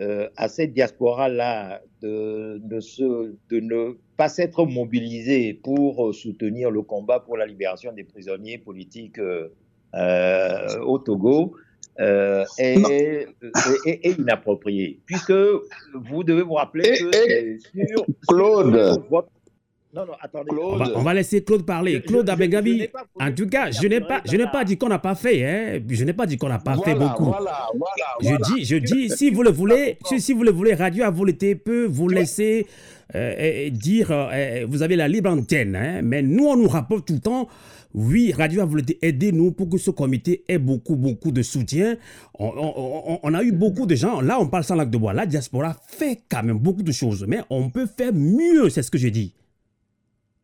euh, à cette diaspora-là de, de, ne pas s'être mobilisée pour euh, soutenir le combat pour la libération des prisonniers politiques au Togo est, inapproprié. Puisque vous devez vous rappeler que sur, Claude. Non, non, attendez. On, va, laisser Claude parler. Claude Abegavi, en tout cas, je n'ai pas, je n'ai pas dit qu'on n'a pas fait. Hein. Je n'ai pas dit qu'on n'a pas fait beaucoup. Voilà, voilà, je dis, je dis, si vous le voulez, si, vous le voulez, Radio à volonté peut vous laisser euh, dire, euh, vous avez la libre antenne. Hein. Mais nous, on nous rapporte tout le temps. Oui, Radio a voulu aider nous pour que ce comité ait beaucoup, beaucoup de soutien. On, on, a eu beaucoup de gens. Là, on parle sans lac de bois. La diaspora fait quand même beaucoup de choses. Mais on peut faire mieux, c'est ce que je dis.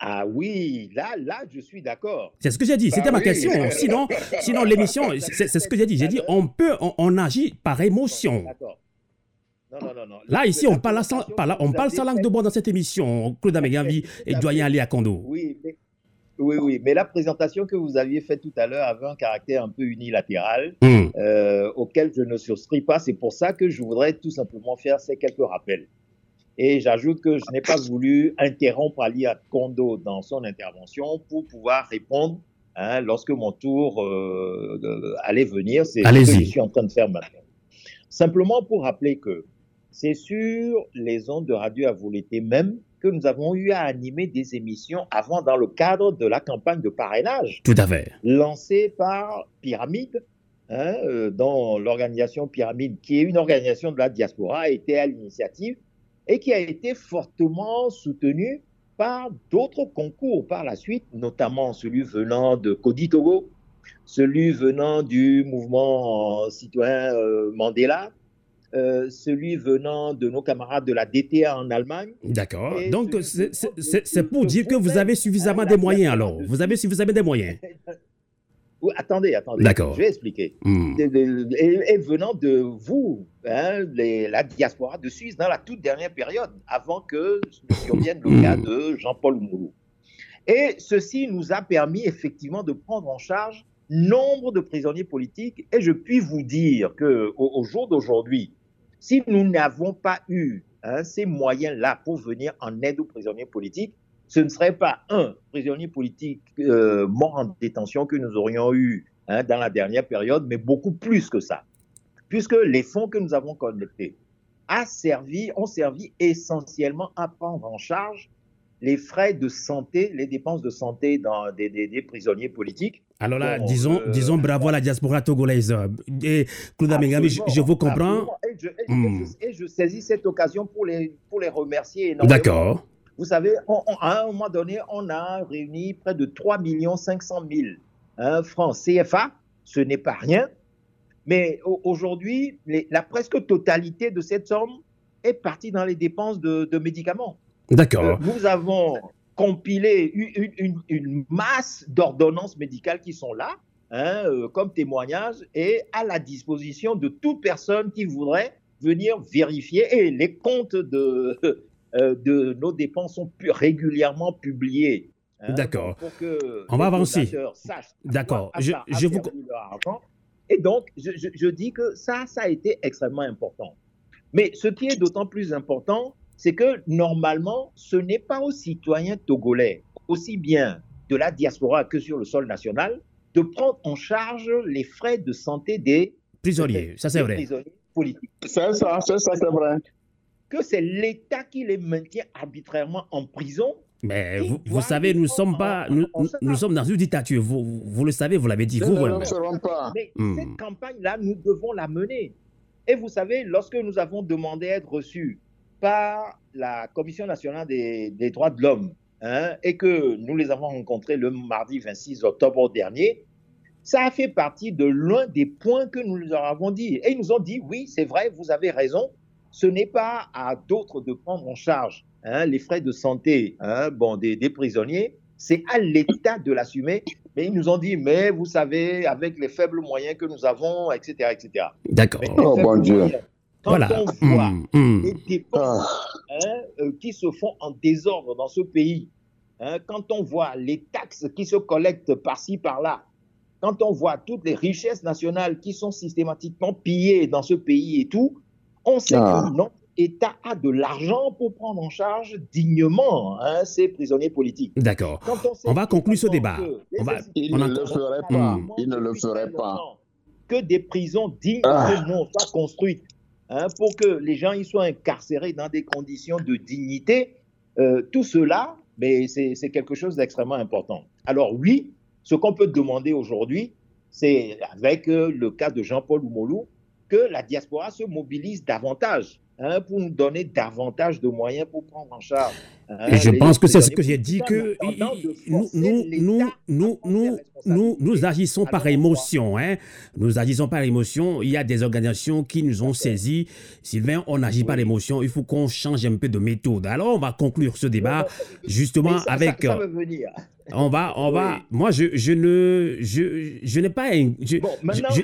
Ah oui, là, là, je suis d'accord. C'est ce que j'ai dit, c'était bah ma question. Sinon, sinon l'émission, c'est ce que j'ai dit. J'ai dit, on peut, on, agit par émotion. Non, non, non, là, ici, on parle, sans, on parle sans langue de bois dans cette émission. Claude Amégavi et doyen Ali Akondo. Oui, mais, oui, oui, mais la présentation que vous aviez faite tout à l'heure avait un caractère un peu unilatéral hmm. euh, auquel je ne souscris pas. C'est pour ça que je voudrais tout simplement faire ces quelques rappels. Et j'ajoute que je n'ai pas voulu interrompre Ali Kondo dans son intervention pour pouvoir répondre hein, lorsque mon tour euh, allait venir. C'est ce que je suis en train de faire maintenant. Simplement pour rappeler que c'est sur les ondes de radio à l'été même que nous avons eu à animer des émissions avant dans le cadre de la campagne de parrainage. Tout à fait. Lancée par Pyramide, hein, euh, dont l'organisation Pyramide, qui est une organisation de la diaspora, était à l'initiative et qui a été fortement soutenu par d'autres concours par la suite, notamment celui venant de Cody Togo, celui venant du mouvement citoyen euh, Mandela, euh, celui venant de nos camarades de la DTA en Allemagne. D'accord. Donc, c'est pour dire que vous avez suffisamment des moyens alors. Vous avez suffisamment des moyens. attendez, attendez. D'accord. Je vais expliquer. Hmm. Et, venant de vous, hein, la diaspora de Suisse, dans la toute dernière période, avant que survienne le cas de Jean-Paul Moulou. Et ceci nous a permis effectivement de prendre en charge nombre de prisonniers politiques. Et je puis vous dire que au, jour d'aujourd'hui, si nous n'avons pas eu hein, ces moyens-là pour venir en aide aux prisonniers politiques, ce ne serait pas un prisonnier politique euh, mort en détention que nous aurions eu hein, dans la dernière période, mais beaucoup plus que ça. Puisque les fonds que nous avons collectés a servi, ont servi essentiellement à prendre en charge les frais de santé, les dépenses de santé dans des, des, prisonniers politiques. Alors là, disons, euh, disons bravo à la diaspora togolaise. Et Claude Amengami, je, vous comprends. Hmm. Et je, saisis cette occasion pour les, pour les remercier D'accord. Vous savez, à un moment donné, on a réuni près de 3 500 000 francs CFA. Ce n'est pas rien. Mais aujourd'hui, la presque totalité de cette somme est partie dans les dépenses de, de médicaments. D'accord. Euh, nous avons compilé une, masse d'ordonnances médicales qui sont là, hein, euh, comme témoignage, et à la disposition de toute personne qui voudrait venir vérifier. Et les comptes de, de nos dépenses sont régulièrement publiés. Hein, D'accord. On va avancer. D'accord. Je, je vous. Et donc, je, je dis que ça, ça a été extrêmement important. Mais ce qui est d'autant plus important, c'est que normalement, ce n'est pas aux citoyens togolais, aussi bien de la diaspora que sur le sol national, de prendre en charge les frais de santé des prisonniers. Ça, c'est vrai. politiques. C'est ça, c'est ça, c'est vrai. Que c'est l'État qui les maintient arbitrairement en prison mais vous, savez, nous sommes pas, nous, nous, sommes dans une dictature. Vous, vous le savez, vous l'avez dit vous. Ne pas. Mais hmm. cette campagne-là, nous devons la mener. Et vous savez, lorsque nous avons demandé à être reçus par la Commission nationale des, droits de l'homme hein, et que nous les avons rencontrés le mardi 26 octobre dernier, ça a fait partie de l'un des points que nous leur avons dit. Et ils nous ont dit, oui, c'est vrai, vous avez raison, ce n'est pas à d'autres de prendre en charge hein, les frais de santé hein, bon, des, prisonniers, c'est à l'État de l'assumer. Mais ils nous ont dit, mais vous savez, avec les faibles moyens que nous avons, etc. etc. D'accord. Oh, bon Dieu. Quand on voit mmh, mmh. les dépenses ah. hein, euh, qui se font en désordre dans ce pays, hein, quand on voit les taxes qui se collectent par-ci, par-là, quand on voit toutes les richesses nationales qui sont systématiquement pillées dans ce pays et tout, on sait ah. que notre État a de l'argent pour prendre en charge dignement hein, ces prisonniers politiques. D'accord. On, va conclure ce débat. Il, ne le ferait pas. Il ne le ferait pas. Que des prisons dignes ah. soient construites Hein, pour que les gens y soient incarcérés dans des conditions de dignité, euh, tout cela, mais c'est quelque chose d'extrêmement important. Alors oui, ce qu'on peut demander aujourd'hui, c'est avec euh, le cas de Jean-Paul Oumolou, que la diaspora se mobilise davantage hein, pour nous donner davantage de moyens pour prendre en charge et je pense que c'est ce que j'ai dit, que nous, nous, nous, nous, nous, nous, agissons par émotion. Hein? Nous agissons par émotion. Il y a des organisations qui nous ont saisis. Sylvain, on n'agit pas par émotion. Il faut qu'on change un peu de méthode. Alors, on va conclure ce débat justement avec... On va, on va. Moi, je, je ne, je, je n'ai pas, je,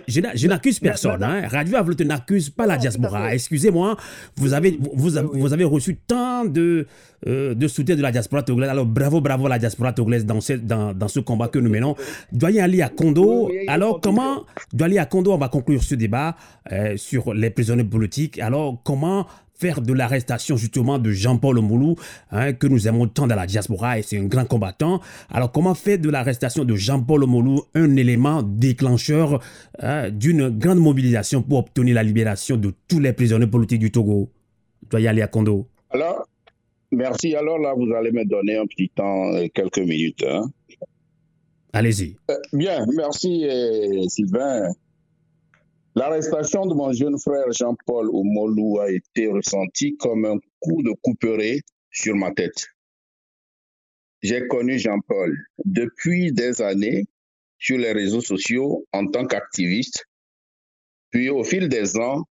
je, je, n'accuse personne. Hein. Radio Avlote n'accuse pas la diaspora. Excusez-moi, vous avez, vous, vous, avez reçu tant de, euh, de soutien de la diaspora togolaise. Alors bravo, bravo à la diaspora togolaise dans ce, dans, dans ce combat que nous menons. Doyen Ali Kondo, alors comment, Doyen Ali Kondo, on va conclure ce débat euh, sur les prisonniers politiques. Alors comment faire de l'arrestation justement de Jean-Paul Moulou, hein, que nous aimons tant dans la diaspora et c'est un grand combattant. Alors comment faire de l'arrestation de Jean-Paul Moulou un élément déclencheur hein, d'une grande mobilisation pour obtenir la libération de tous les prisonniers politiques du Togo? Doyen Ali Kondo. Alors, Merci. Alors là, vous allez me donner un petit temps, quelques minutes. Hein. Allez-y. Euh, bien, merci euh, Sylvain. L'arrestation de mon jeune frère Jean-Paul Omolou a été ressentie comme un coups de couperet sur ma tête. J'ai connu Jean-Paul depuis des années sur les réseaux sociaux en tant qu'activiste. Puis au fil des ans,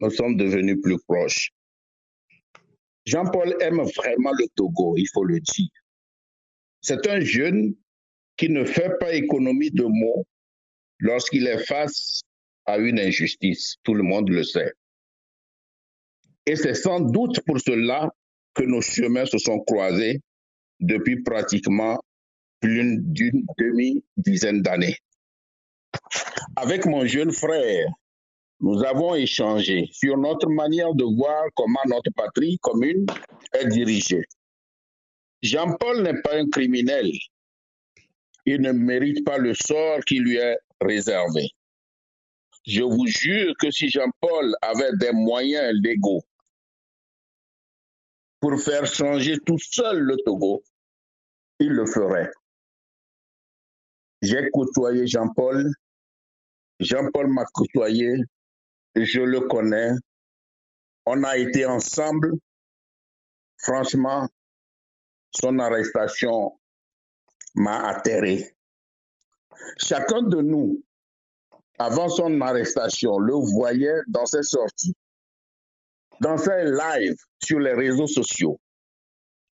nous sommes devenus plus proches. Jean-Paul aime vraiment le Togo, il faut le dire. C'est un jeune qui ne fait pas économie de mots lorsqu'il est face à une injustice. Tout le monde le sait. Et c'est sans doute pour cela que nos chemins se sont croisés depuis pratiquement plus d'une demi-dizaine d'années. Avec mon jeune frère, nous avons échangé sur notre manière de voir comment notre patrie commune est dirigée. Jean-Paul n'est pas un criminel. Il ne mérite pas le sort qui lui est réservé. Je vous jure que si Jean-Paul avait des moyens légaux pour faire changer tout seul le Togo, il le ferait. J'ai côtoyé Jean-Paul. Jean-Paul m'a côtoyé. Je le connais. On a été ensemble. Franchement, son arrestation m'a atterré. Chacun de nous, avant son arrestation, le voyait dans ses sorties, dans ses lives sur les réseaux sociaux.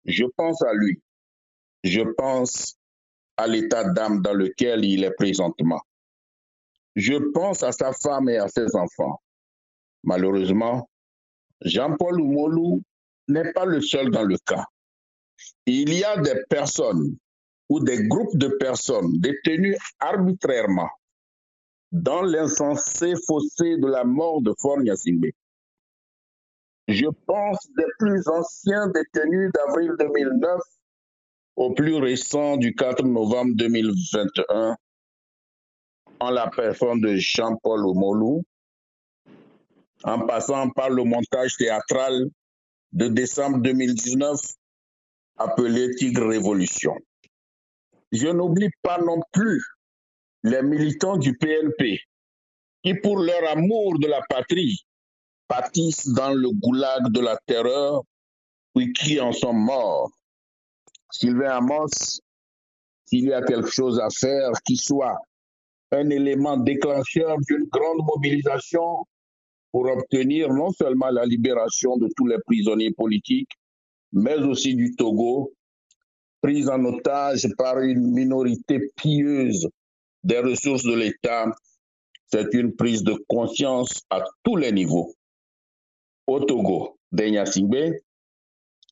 Je pense à lui. Je pense à l'état d'âme dans lequel il est présentement. Je pense à sa femme et à ses enfants. Malheureusement, Jean-Paul Oumolou n'est pas le seul dans le cas. Il y a des personnes ou des groupes de personnes détenues arbitrairement dans l'insensé fossé de la mort de Fort Nyassimbe. Je pense des plus anciens détenus d'avril 2009 au plus récent du 4 novembre 2021 en la personne de Jean-Paul Omolou, en passant par le montage théâtral de décembre 2019 appelé Tigre Révolution. Je n'oublie pas non plus les militants du PLP qui, pour leur amour de la patrie, pâtissent dans le goulag de la terreur, puis qui en sont morts Sylvain Amos, s'il y a quelque chose à faire qui soit un élément déclencheur d'une grande mobilisation pour obtenir non seulement la libération de tous les prisonniers politiques, mais aussi du Togo, pris en otage par une minorité pieuse des ressources de l'État, c'est une prise de conscience à tous les niveaux. Au Togo, Denya Singbe,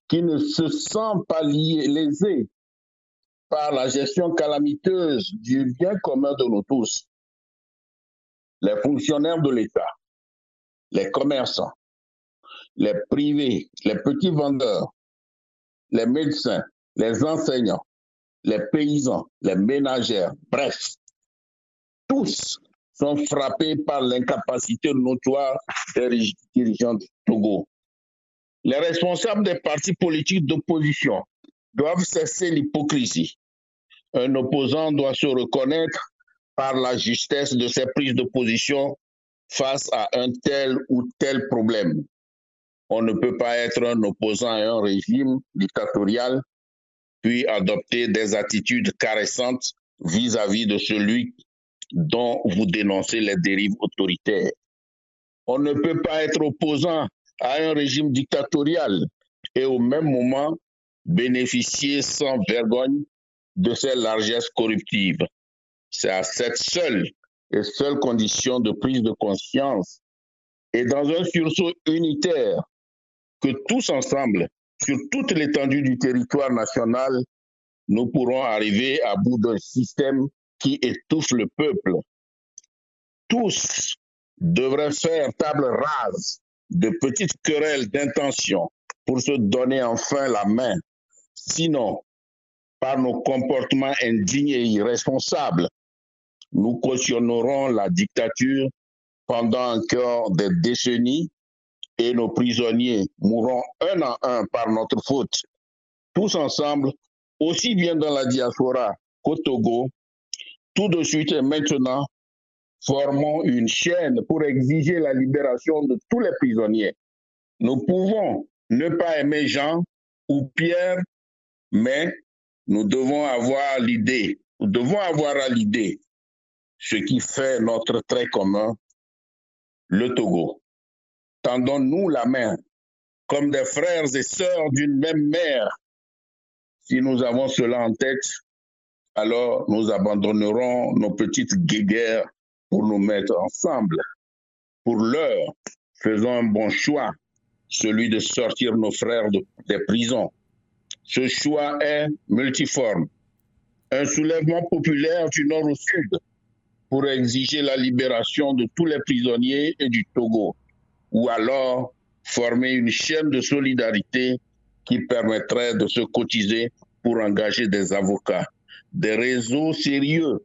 qui ne se sent pas lié, lésé par la gestion calamiteuse du bien commun de nous tous. Les fonctionnaires de l'État, les commerçants, les privés, les petits vendeurs, les médecins, les enseignants, les paysans, les ménagères, bref, tous sont frappés par l'incapacité notoire des dirigeants du Togo les responsables des partis politiques d'opposition doivent cesser l'hypocrisie. Un opposant doit se reconnaître par la justesse de ses prises de position face à un tel ou tel problème. On ne peut pas être un opposant à un régime dictatorial puis adopter des attitudes caressantes vis-à-vis de celui dont vous dénoncez les dérives autoritaires. On ne peut pas être opposant à un régime dictatorial et au même moment bénéficier sans vergogne de ses largesses corruptives. C'est à cette seule et seule condition de prise de conscience et dans un sursaut unitaire que tous ensemble, sur toute l'étendue du territoire national, nous pourrons arriver à bout d'un système qui étouffe le peuple. Tous devraient faire table rase de petites querelles d'intention pour se donner enfin la main. Sinon, par nos comportements indignes et irresponsables, nous cautionnerons la dictature pendant encore des décennies et nos prisonniers mourront un à un par notre faute. Tous ensemble, aussi bien dans la diaspora qu'au Togo, tout de suite et maintenant, formons une chaîne pour exiger la libération de tous les prisonniers. Nous pouvons ne pas aimer Jean ou Pierre, mais nous devons avoir l'idée, nous devons avoir à l'idée ce qui fait notre trait commun, le Togo. Tendons-nous la main comme des frères et sœurs d'une même mère. Si nous avons cela en tête, alors nous abandonnerons nos petites guéguerres pour nous mettre ensemble. Pour l'heure, faisons un bon choix, celui de sortir nos frères des prisons. Ce choix est multiforme. Un soulèvement populaire du nord au sud pour exiger la libération de tous les prisonniers et du Togo, ou alors former une chaîne de solidarité qui permettrait de se cotiser pour engager des avocats, des réseaux sérieux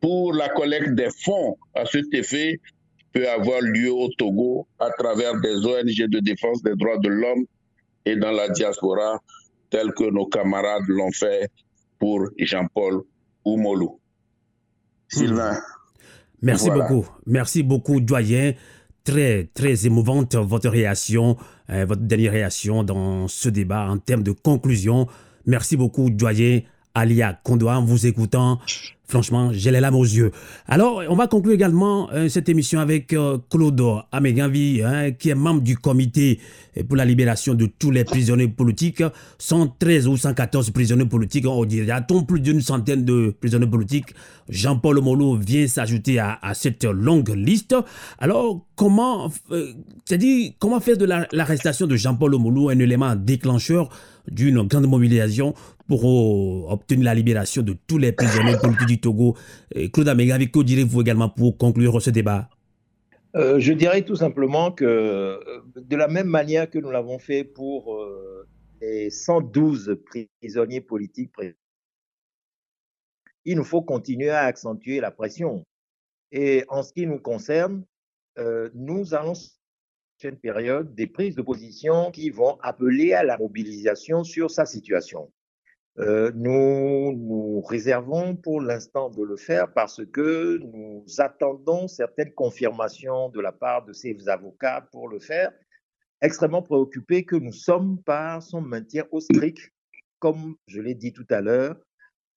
pour la collecte des fonds à cet effet peut avoir lieu au Togo à travers des ONG de défense des droits de l'homme et dans la diaspora, tels que nos camarades l'ont fait pour Jean-Paul Oumolou. Sylvain. Merci beaucoup. Merci beaucoup, doyen très, très émouvante votre réaction, euh, votre dernière réaction dans ce débat en termes de conclusion. Merci beaucoup, doyen Alia Kondoa, en vous écoutant. Franchement, j'ai les larmes aux yeux. Alors, on va conclure également euh, cette émission avec euh, Claude Améganvi, hein, qui est membre du comité pour la libération de tous les prisonniers politiques. 113 ou 114 prisonniers politiques, on dirait, a-t-on plus d'une centaine de prisonniers politiques? Jean-Paul Molo vient s'ajouter à, cette longue liste. Alors, comment, euh, faire de l'arrestation de Jean-Paul Molo un élément déclencheur d'une grande mobilisation pour obtenir la libération de tous les prisonniers politiques du Togo. Claude Amégavi, que direz-vous également pour conclure ce débat? Euh, Je dirais tout simplement que euh, de la même manière que nous l'avons fait pour euh, les 112 prisonniers politiques, il nous faut continuer à accentuer la pression. Et en ce qui nous concerne, nous allons une période des prises de position qui vont appeler à la mobilisation sur sa situation. Euh, nous nous réservons pour l'instant de le faire parce que nous attendons certaines confirmations de la part de ses avocats pour le faire, extrêmement préoccupés que nous sommes par son maintien au strict, comme je l'ai dit tout à l'heure,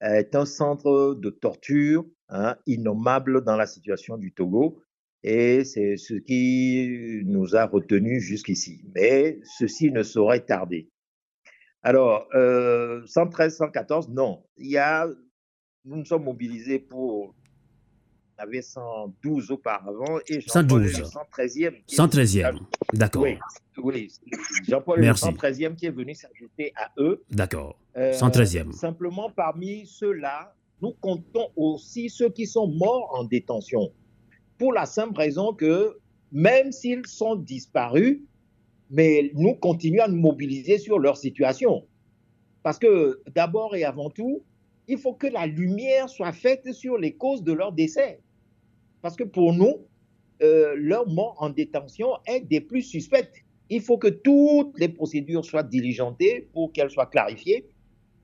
est un centre de torture hein, innommable dans la situation du Togo. Et c'est ce qui nous a retenus jusqu'ici. Mais ceci ne saurait tarder. Alors, 113, 114, non. Il y a, nous nous sommes mobilisés pour. On avait 112 auparavant et Jean-Paul est le 113e. 113e, d'accord. Oui, oui. Jean-Paul est le 113e qui est venu s'ajouter à eux. D'accord. 113e. Euh, simplement, parmi ceux-là, nous comptons aussi ceux qui sont morts en détention. Pour la simple raison que même s'ils sont disparus, mais nous continuons à nous mobiliser sur leur situation. Parce que d'abord et avant tout, il faut que la lumière soit faite sur les causes de leur décès. Parce que pour nous, euh, leur mort en détention est des plus suspectes. Il faut que toutes les procédures soient diligentées pour qu'elles soient clarifiées.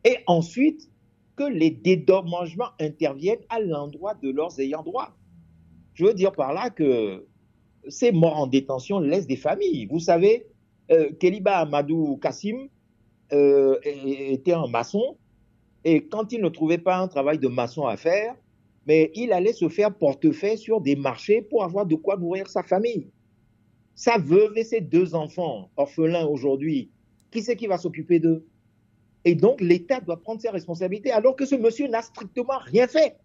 Et ensuite, que les dédommagements interviennent à l'endroit de leurs ayants droit. Je veux dire par là que ces morts en détention laissent des familles. Vous savez, euh, Keliba Amadou Kassim euh, était un maçon et quand il ne trouvait pas un travail de maçon à faire, mais il allait se faire portefeuille sur des marchés pour avoir de quoi nourrir sa famille. Sa veuve et ses deux enfants orphelins aujourd'hui, qui c'est qui va s'occuper d'eux? Et donc l'État doit prendre ses responsabilités alors que ce monsieur n'a strictement rien fait.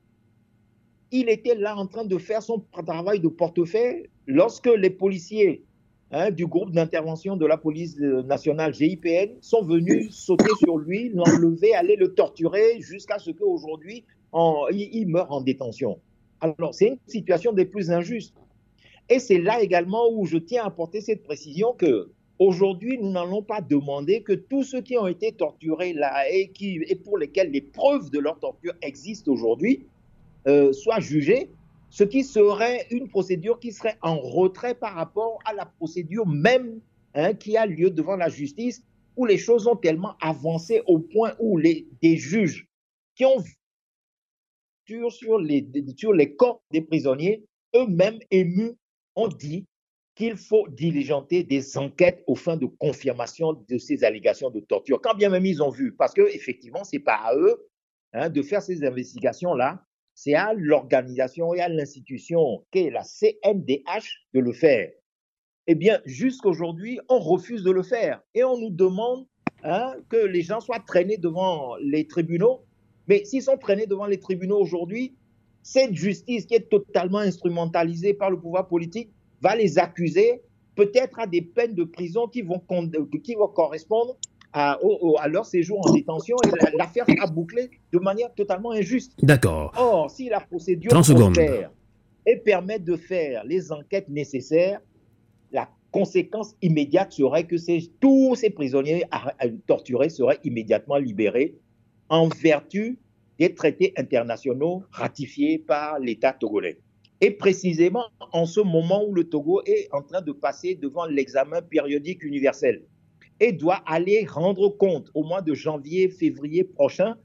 Il était là en train de faire son travail de portefeuille lorsque les policiers Hein, du groupe d'intervention de la police euh, nationale GIPN sont venus sauter sur lui, l'enlever, aller le torturer jusqu'à ce qu'aujourd'hui il, il meure en détention. Alors c'est une situation des plus injustes. Et c'est là également où je tiens à apporter cette précision que aujourd'hui nous n'allons pas demander que tous ceux qui ont été torturés là et, pour lesquels les preuves de leur torture existent aujourd'hui euh, soient jugés ce qui serait une procédure qui serait en retrait par rapport à la procédure même hein, qui a lieu devant la justice, où les choses ont tellement avancé au point où les, des juges qui ont sur, sur, les, sur corps des prisonniers, eux-mêmes émus, ont dit qu'il faut diligenter des enquêtes aux fins de confirmation de ces allégations de torture, quand bien même ils ont vu, parce que effectivement, c'est pas à eux hein, de faire ces investigations-là, c'est à l'organisation et à l'institution qu'est la CNDH de le faire. Eh bien, jusqu'aujourd'hui, on refuse de le faire et on nous demande hein, que les gens soient traînés devant les tribunaux. Mais s'ils sont traînés devant les tribunaux aujourd'hui, cette justice qui est totalement instrumentalisée par le pouvoir politique va les accuser peut-être à des peines de prison qui vont, qui vont correspondre à, à, leur séjour en détention et l'affaire sera bouclée de manière totalement injuste. D'accord. Or, si la procédure prospère et permet de faire les enquêtes nécessaires, la conséquence immédiate serait que tous ces prisonniers torturés seraient immédiatement libérés en vertu des traités internationaux ratifiés par l'État togolais. Et précisément en ce moment où le Togo est en train de passer devant l'examen périodique universel et doit aller rendre compte au mois de janvier, février prochain,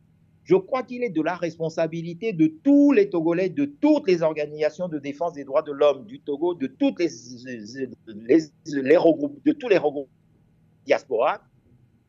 je crois qu'il est de la responsabilité de tous les Togolais, de toutes les organisations de défense des droits de l'homme du Togo, de, toutes les, les, de tous les regroupements diaspora,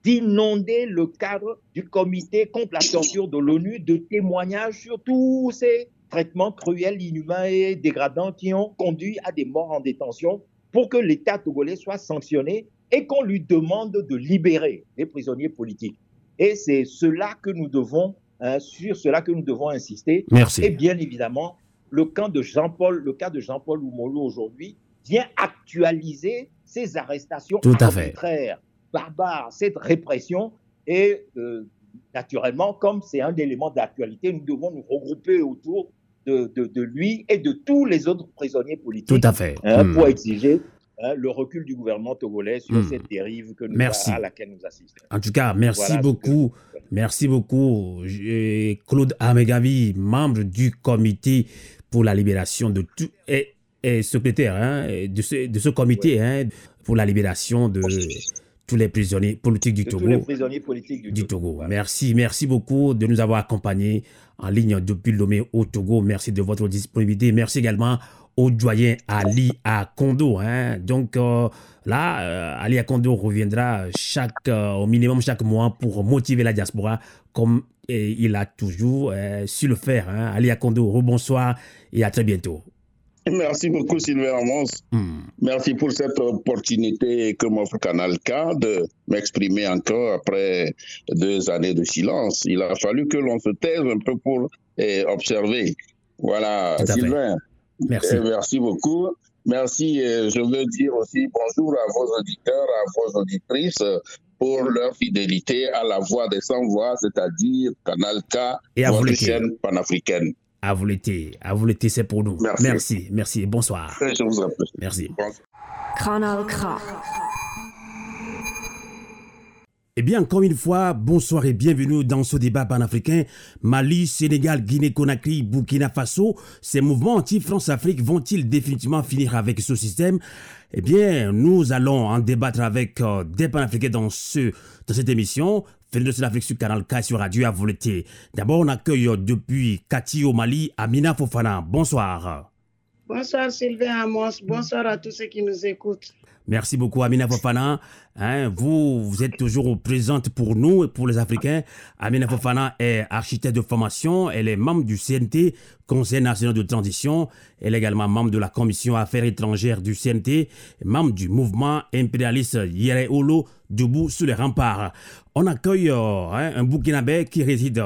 d'inonder le cadre du comité contre la torture de l'ONU de témoignages sur tous ces traitements cruels, inhumains et dégradants qui ont conduit à des morts en détention pour que l'État togolais soit sanctionné et qu'on lui demande de libérer les prisonniers politiques. Et c'est cela que nous devons, hein, sur cela que nous devons insister. Merci. Et bien évidemment, le cas de Jean-Paul, le cas de Jean-Paul Oumolo aujourd'hui vient actualiser ces arrestations Tout à arbitraires, barbares, cette répression. Et euh, naturellement, comme c'est un élément d'actualité, nous devons nous regrouper autour de, lui et de tous les autres prisonniers politiques Tout à fait. Hein, pour hmm. exiger hein, le recul du gouvernement togolais sur hmm. cette dérive que nous, à laquelle nous assistons. En tout cas, merci beaucoup. Merci beaucoup, Claude Amegavi, membre du comité pour la libération de tout et, secrétaire hein, de, ce, de ce comité pour la libération de tous les prisonniers politiques du Togo. Tous les prisonniers politiques du, Togo. Merci, merci beaucoup de nous avoir accompagnés en ligne depuis Lomé au Togo. Merci de votre disponibilité. Merci également au doyen Ali Akondo. Hein. Donc euh, là, euh, Ali Akondo reviendra chaque, euh, au minimum chaque mois pour motiver la diaspora comme il a toujours su le faire. Hein. Ali Akondo, rebonsoir et à très bientôt. Merci beaucoup, Sylvain Amos. Hmm. Merci pour cette opportunité que m'offre Canal K de m'exprimer encore après deux années de silence. Il a fallu que l'on se taise un peu pour eh, observer. Voilà, Sylvain. Merci. Eh, merci beaucoup. Merci. je veux dire aussi bonjour à vos auditeurs, à vos auditrices pour leur fidélité à la voix des sans-voix, c'est-à-dire Canal K, et votre chaîne panafricaine. À vous l'été, à vous l'été, c'est pour nous. Merci, merci, bonsoir. Je vous en prie. Merci. Canal K. Eh bien, encore une fois, bonsoir et bienvenue dans ce débat panafricain. Mali, Sénégal, Guinée-Conakry, Burkina Faso, ces mouvements anti-France-Afrique vont-ils définitivement finir avec ce système? Eh bien, nous allons en débattre avec euh, des panafricains dans, ce, dans cette émission. Venez de l'Afrique sur Canal K sur Radio à volonté. D'abord, on accueille depuis Kati au Mali, Amina Fofana. Bonsoir. Bonsoir Sylvain Amos. Bonsoir à tous ceux qui nous écoutent. Merci beaucoup, Amina Fofana. Hein, vous, vous êtes toujours présente pour nous et pour les Africains. Amina Fofana est architecte de formation. Elle est membre du CNT, Conseil national de transition. Elle est également membre de la Commission affaires étrangères du CNT, membre du mouvement impérialiste Yere Olo, debout sur les remparts. On accueille euh, hein, un Burkinabé qui réside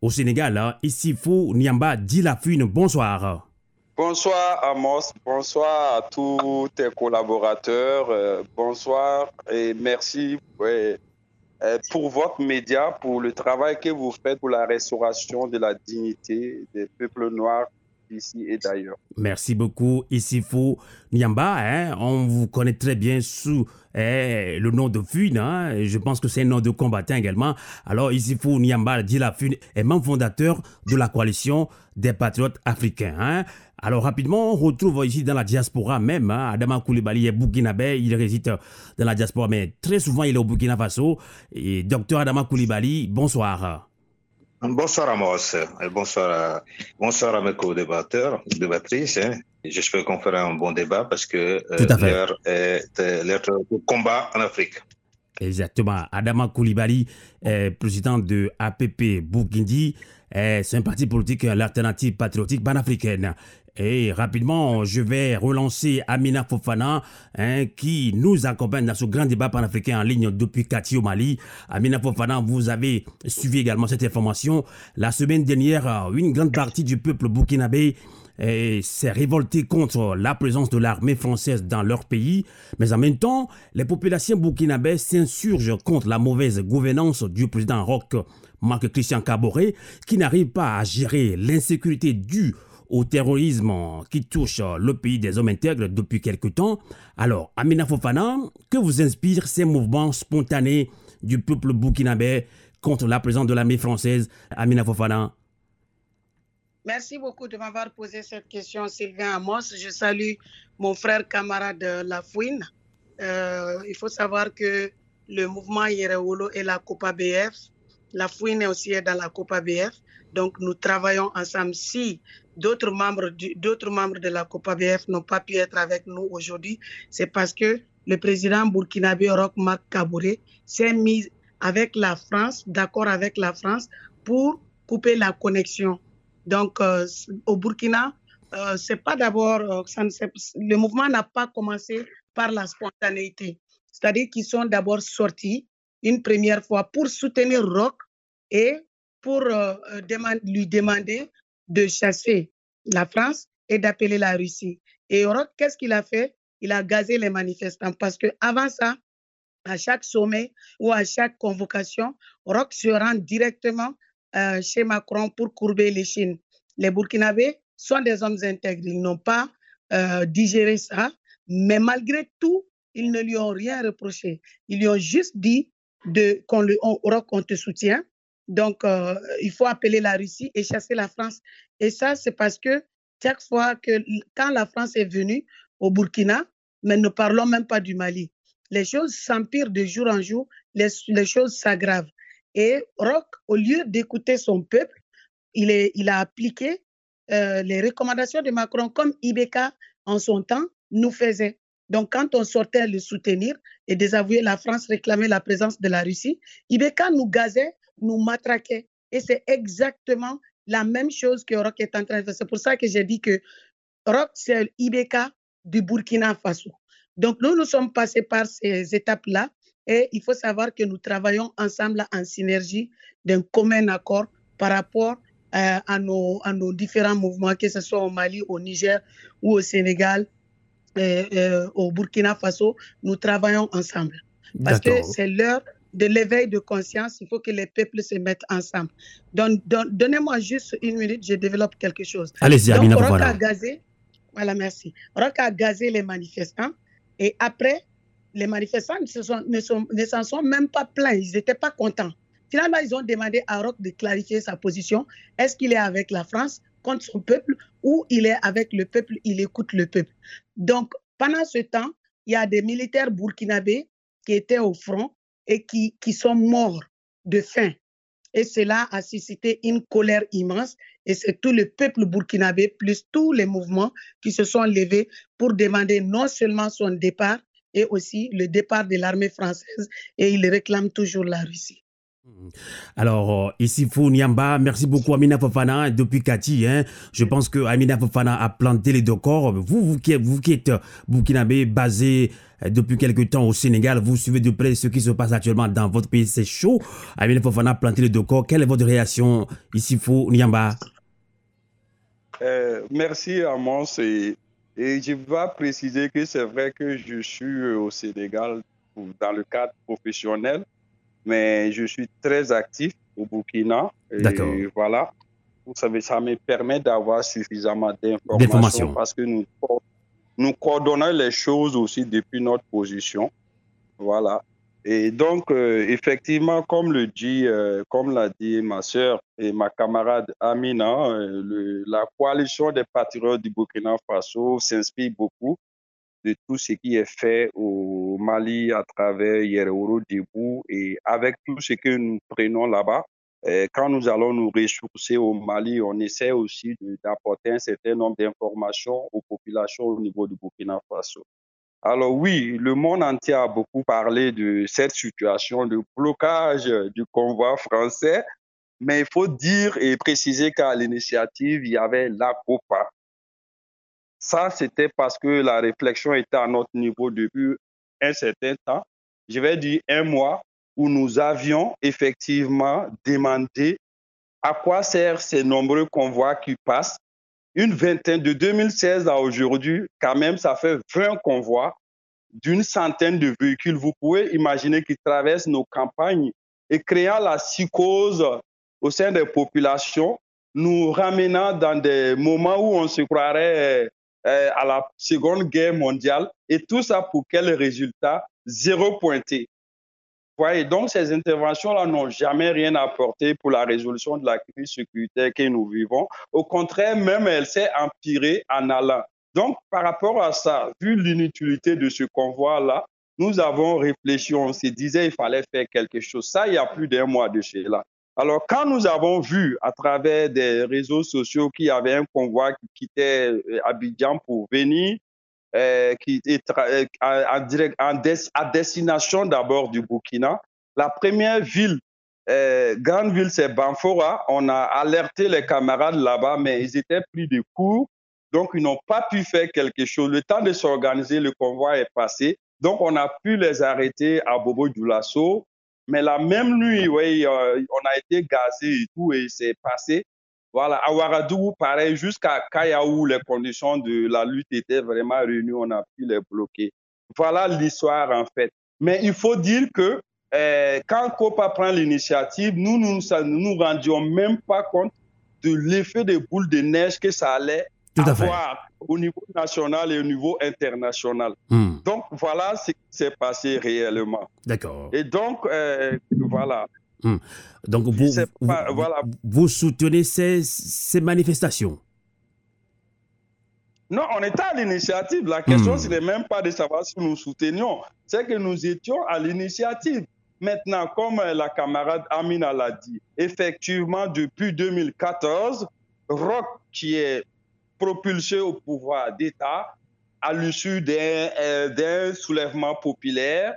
au Sénégal, hein. ici Fou Niamba Dilafune. Bonsoir. Bonsoir Amos, bonsoir à tous tes collaborateurs, euh, bonsoir et merci euh, pour votre média, pour le travail que vous faites pour la restauration de la dignité des peuples noirs ici et d'ailleurs. Merci beaucoup, Isifou Niamba. Hein, on vous connaît très bien sous hein, le nom de Fune. Hein, je pense que c'est un nom de combattant également. Alors, Isifou Niamba dit la Fune est membre fondateur de la coalition des patriotes africains. Hein. Alors rapidement, on retrouve ici dans la diaspora même, hein, Adama Koulibaly est burkinabé, il réside dans la diaspora, mais très souvent il est au Burkina Faso. Et docteur Adama Koulibaly, bonsoir. Bonsoir Amos, et bonsoir à, bonsoir à mes co-débatteurs, débattrices. Hein. J'espère qu'on fera un bon débat parce que l'heure est l'heure combat en Afrique. Exactement. Adama Koulibaly, président de APP Bourguindi, c'est un parti politique, l'alternative patriotique panafricaine. Et rapidement, je vais relancer Amina Fofana, hein, qui nous accompagne dans ce grand débat panafricain en ligne depuis Kati au Mali. Amina Fofana, vous avez suivi également cette information. La semaine dernière, une grande partie du peuple burkinabé s'est révolté contre la présence de l'armée française dans leur pays, mais en même temps, les populations burkinabées s'insurgent contre la mauvaise gouvernance du président Roch Marc Christian Caboret, qui n'arrive pas à gérer l'insécurité due au terrorisme qui touche le pays des hommes intègres depuis quelque temps. Alors, Amina Fofana, que vous inspirent ces mouvements spontanés du peuple burkinabé contre la présence de l'armée française Amina Fofana? Merci beaucoup de m'avoir posé cette question, Sylvain Amos. Je salue mon frère camarade Lafouine. Euh, il faut savoir que le mouvement Yerewolo est la Copa BF. Lafouine est aussi dans la Copa BF. Donc, nous travaillons ensemble. Si d'autres membres, d'autres membres de la Copa BF n'ont pas pu être avec nous aujourd'hui, c'est parce que le président burkinabé Roch Marc Kabouré s'est mis avec la France, d'accord avec la France, pour couper la connexion donc, euh, au Burkina, euh, c'est pas d'abord, euh, le mouvement n'a pas commencé par la spontanéité. C'est-à-dire qu'ils sont d'abord sortis une première fois pour soutenir Rock et pour lui demander de chasser la France et d'appeler la Russie. Et Rock, qu'est-ce qu'il a fait? Il a gazé les manifestants parce que avant ça, à chaque sommet ou à chaque convocation, Rock se rend directement euh, chez Macron pour courber les chines. Les Burkinabés sont des hommes intègres. Ils n'ont pas euh, digéré ça, mais malgré tout, ils ne lui ont rien reproché. Ils lui ont juste dit qu'on on, te soutient. Donc, euh, il faut appeler la Russie et chasser la France. Et ça, c'est parce que chaque fois que, quand la France est venue au Burkina, mais ne parlons même pas du Mali, les choses s'empirent de jour en jour, les, choses s'aggravent. Et Roch, au lieu d'écouter son peuple, il a appliqué euh, les recommandations de Macron comme Ibeka en son temps nous faisait. Donc, quand on sortait le soutenir et désavouer la France, réclamer la présence de la Russie, Ibeka nous gazait, nous matraquait. Et c'est exactement la même chose que Roch est en train de faire. C'est pour ça que j'ai dit que Roch, c'est Ibeka du Burkina Faso. Donc, nous, nous sommes passés par ces étapes-là et il faut savoir que nous travaillons ensemble en synergie d'un commun accord par rapport euh, à, nos, à nos différents mouvements, que ce soit au Mali, au Niger ou au Sénégal, euh, euh, au Burkina Faso. Nous travaillons ensemble. Parce que c'est l'heure de l'éveil de conscience. Il faut que les peuples se mettent ensemble. Donc, donnez-moi juste une minute, je développe quelque chose. Allez-y, Amina, voilà. gazé, voilà, merci. Rock a gazé les manifestants et après, les manifestants ne s'en sont, ne sont même pas plaints, ils n'étaient pas contents. Finalement, ils ont demandé à Roch de clarifier sa position. Est-ce qu'il est avec la France contre son peuple ou il est avec le peuple, il écoute le peuple? Donc, pendant ce temps, il y a des militaires burkinabés qui étaient au front et qui, qui sont morts de faim. Et cela a suscité une colère immense. Et c'est tout le peuple burkinabé, plus tous les mouvements qui se sont levés pour demander non seulement son départ, et aussi le départ de l'armée française et il réclame toujours la Russie. Hmm. Alors, euh, ici, Fou Niamba, merci beaucoup Amina Fofana depuis Kati. Hein. Je pense que Amina Fofana a planté les deux corps. Vous, vous qui vous qui êtes burkinabé, basé euh, depuis quelque temps au Sénégal, vous suivez de près ce qui se passe actuellement dans votre pays. C'est chaud. Amina Fofana planté les deux corps. Quelle est votre réaction ici, Fou Niamba? Euh, Merci Amos. Et et je vais préciser que c'est vrai que je suis au Sénégal dans le cadre professionnel, mais je suis très actif au Burkina. D'accord. Voilà. Vous savez, ça me permet d'avoir suffisamment d'informations parce que nous, nous coordonnons les choses aussi depuis notre position. Voilà. Et donc, euh, effectivement, comme le dit, euh, comme l'a dit ma sœur et ma camarade Amina, euh, la coalition des patriotes du Burkina Faso s'inspire beaucoup de tout ce qui est fait au Mali à travers Yereuro Debout et avec tout ce que nous prenons là-bas. Quand nous allons nous ressourcer au Mali, on essaie aussi d'apporter un certain nombre d'informations aux populations au niveau du Burkina Faso. Alors oui, le monde entier a beaucoup parlé de cette situation de blocage du convoi français, mais il faut dire et préciser qu'à l'initiative, il y avait la COPA. Ça, c'était parce que la réflexion était à notre niveau depuis un certain temps, je vais dire un mois, où nous avions effectivement demandé à quoi servent ces nombreux convois qui passent. Une vingtaine de 2016 à aujourd'hui, quand même, ça fait 20 convois d'une centaine de véhicules. Vous pouvez imaginer qu'ils traversent nos campagnes et créant la psychose au sein des populations, nous ramenant dans des moments où on se croirait euh, à la Seconde Guerre mondiale. Et tout ça pour quel résultat? Zéro pointé. Donc ces interventions-là n'ont jamais rien apporté pour la résolution de la crise sécuritaire que nous vivons. Au contraire, même elle s'est empirée en allant. Donc, par rapport à ça, vu l'inutilité de ce convoi-là, nous avons réfléchi, on se disait qu'il fallait faire quelque chose. Ça, il y a plus d'un mois de cela. Alors, quand nous avons vu à travers des réseaux sociaux qu'il y avait un convoi qui quittait euh, Abidjan pour venir, euh, qui est euh, en, direct, à destination d'abord du Burkina, la première ville, grande ville, c'est Banfora. On a alerté les camarades là-bas, mais ils étaient pris de court. Donc, ils n'ont pas pu faire quelque chose. Le temps de s'organiser, le convoi est passé. Donc, on a pu les arrêter à Bobo Dioulasso. Mais la même nuit, oui, euh, on a été gazé et tout, et c'est passé. Voilà, à Ouagadougou, pareil, jusqu'à Kayaou, les conditions de la lutte étaient vraiment réunies, on a pu les bloquer. Voilà l'histoire, en fait. Mais il faut dire que euh, quand COPA prend l'initiative, nous ne nous, nous rendions même pas compte de l'effet de boule de neige que ça allait avoir au niveau national et au niveau international. Hmm. Donc voilà ce qui s'est passé réellement. D'accord. Et donc euh, voilà. Hmm. Donc vous, voilà. vous, soutenez ces, ces, manifestations? Non, on était à l'initiative. La question, hmm. ce n'est même pas de savoir si nous soutenions, c'est que nous étions à l'initiative. Maintenant, comme la camarade Amina l'a dit, effectivement, depuis 2014, Rock, qui est propulsé au pouvoir d'État à l'issue euh, d'un soulèvement populaire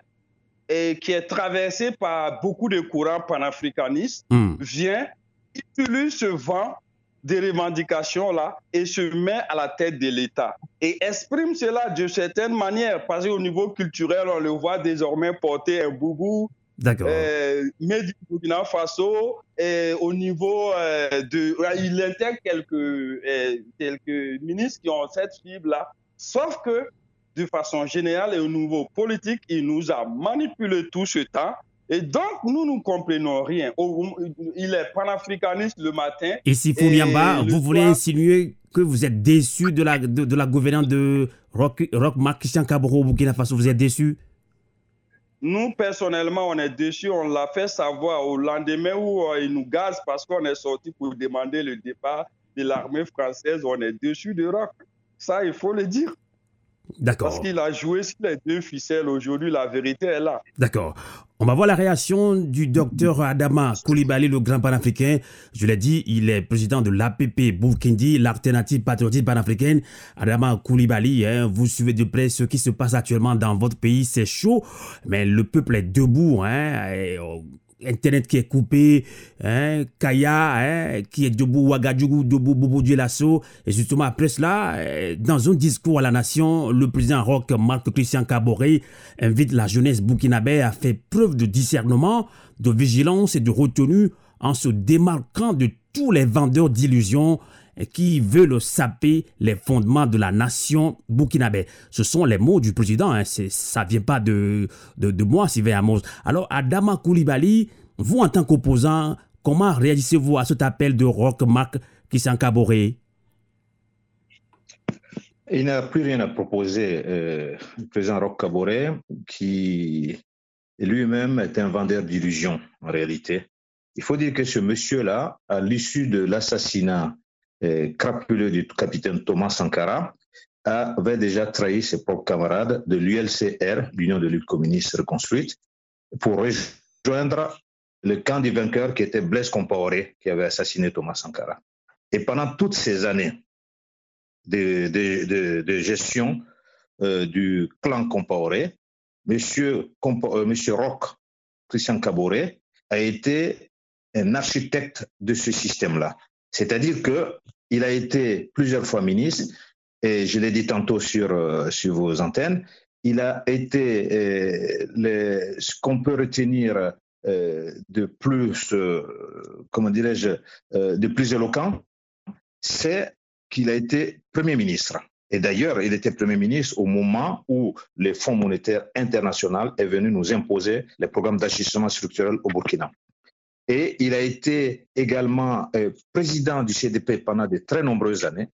et qui est traversé par beaucoup de courants panafricanistes, hmm. vient, utilise ce vent des revendications-là et se met à la tête de l'État. Et exprime cela de certaine manière, parce qu'au niveau culturel, on le voit désormais porter un boubou, D'accord. Euh, mais du Burkina Faso, et au niveau euh, de. Il intègre quelques, euh, quelques ministres qui ont cette fibre-là. Sauf que, de façon générale et au niveau politique, il nous a manipulé tout ce temps. Et donc, nous ne comprenons rien. Il est panafricaniste le matin. Et si Founiamba, vous voulez insinuer que vous êtes déçu de la, de, la gouvernance de Rock, Rock Christian Cabro au Burkina Faso Vous êtes déçu? Nous, personnellement, on est déçus. On l'a fait savoir au lendemain où euh, ils nous gazent parce qu'on est sorti pour demander le départ de l'armée française. On est déçus de Rock. Ça, il faut le dire. D'accord. Parce qu'il a joué sur les deux ficelles. Aujourd'hui, la vérité est là. D'accord. On va voir la réaction du docteur Adama Koulibaly, le grand panafricain. Je l'ai dit, il est président de l'APP Burkindi, l'alternative patriotique panafricaine. Adama Koulibaly, hein, vous suivez de près ce qui se passe actuellement dans votre pays. C'est chaud, mais le peuple est debout. Hein, oh, Internet qui est coupé, hein, Kaya hein, qui est debout, Ouagadougou debout, Bobo Lasso. Et justement, après cela, euh, dans un discours à la nation, le président Roch Marc Christian Caboret invite la jeunesse burkinabé à faire preuve de discernement, de vigilance et de retenue en se démarquant de tous les vendeurs d'illusions qui veulent saper les fondements de la nation burkinabé. Ce sont les mots du président, hein, ça vient pas de, de, moi, Sylvain Amos. Alors, Adama Koulibaly, vous en tant qu'opposant, comment réagissez-vous à cet appel de Roch Marc qui s'est encaboré il n'a plus rien à proposer, euh, le président Roch Kaboré, qui lui-même est un vendeur d'illusions en réalité. Il faut dire que ce monsieur-là, à l'issue de l'assassinat crapuleux du capitaine Thomas Sankara, avait déjà trahi ses propres camarades de l'ULCR, l'Union de lutte communiste reconstruite, pour rejoindre le camp du vainqueur qui était Blaise Compaoré, qui avait assassiné Thomas Sankara. Et pendant toutes ces années de, gestion euh, du clan Compaoré, Monsieur, euh, Roch, Christian Caboret, a été un architecte de ce système-là. C'est-à-dire qu'il a été plusieurs fois ministre, et je l'ai dit tantôt sur, euh, vos antennes, il a été ce qu'on peut retenir euh, de plus, euh, comment dirais-je, euh, de plus éloquent, c'est qu'il a été Premier ministre. Et d'ailleurs, il était Premier ministre au moment où le Fonds monétaire international est venu nous imposer les programmes d'ajustement structurel au Burkina. Et il a été également président du CDP pendant de très nombreuses années.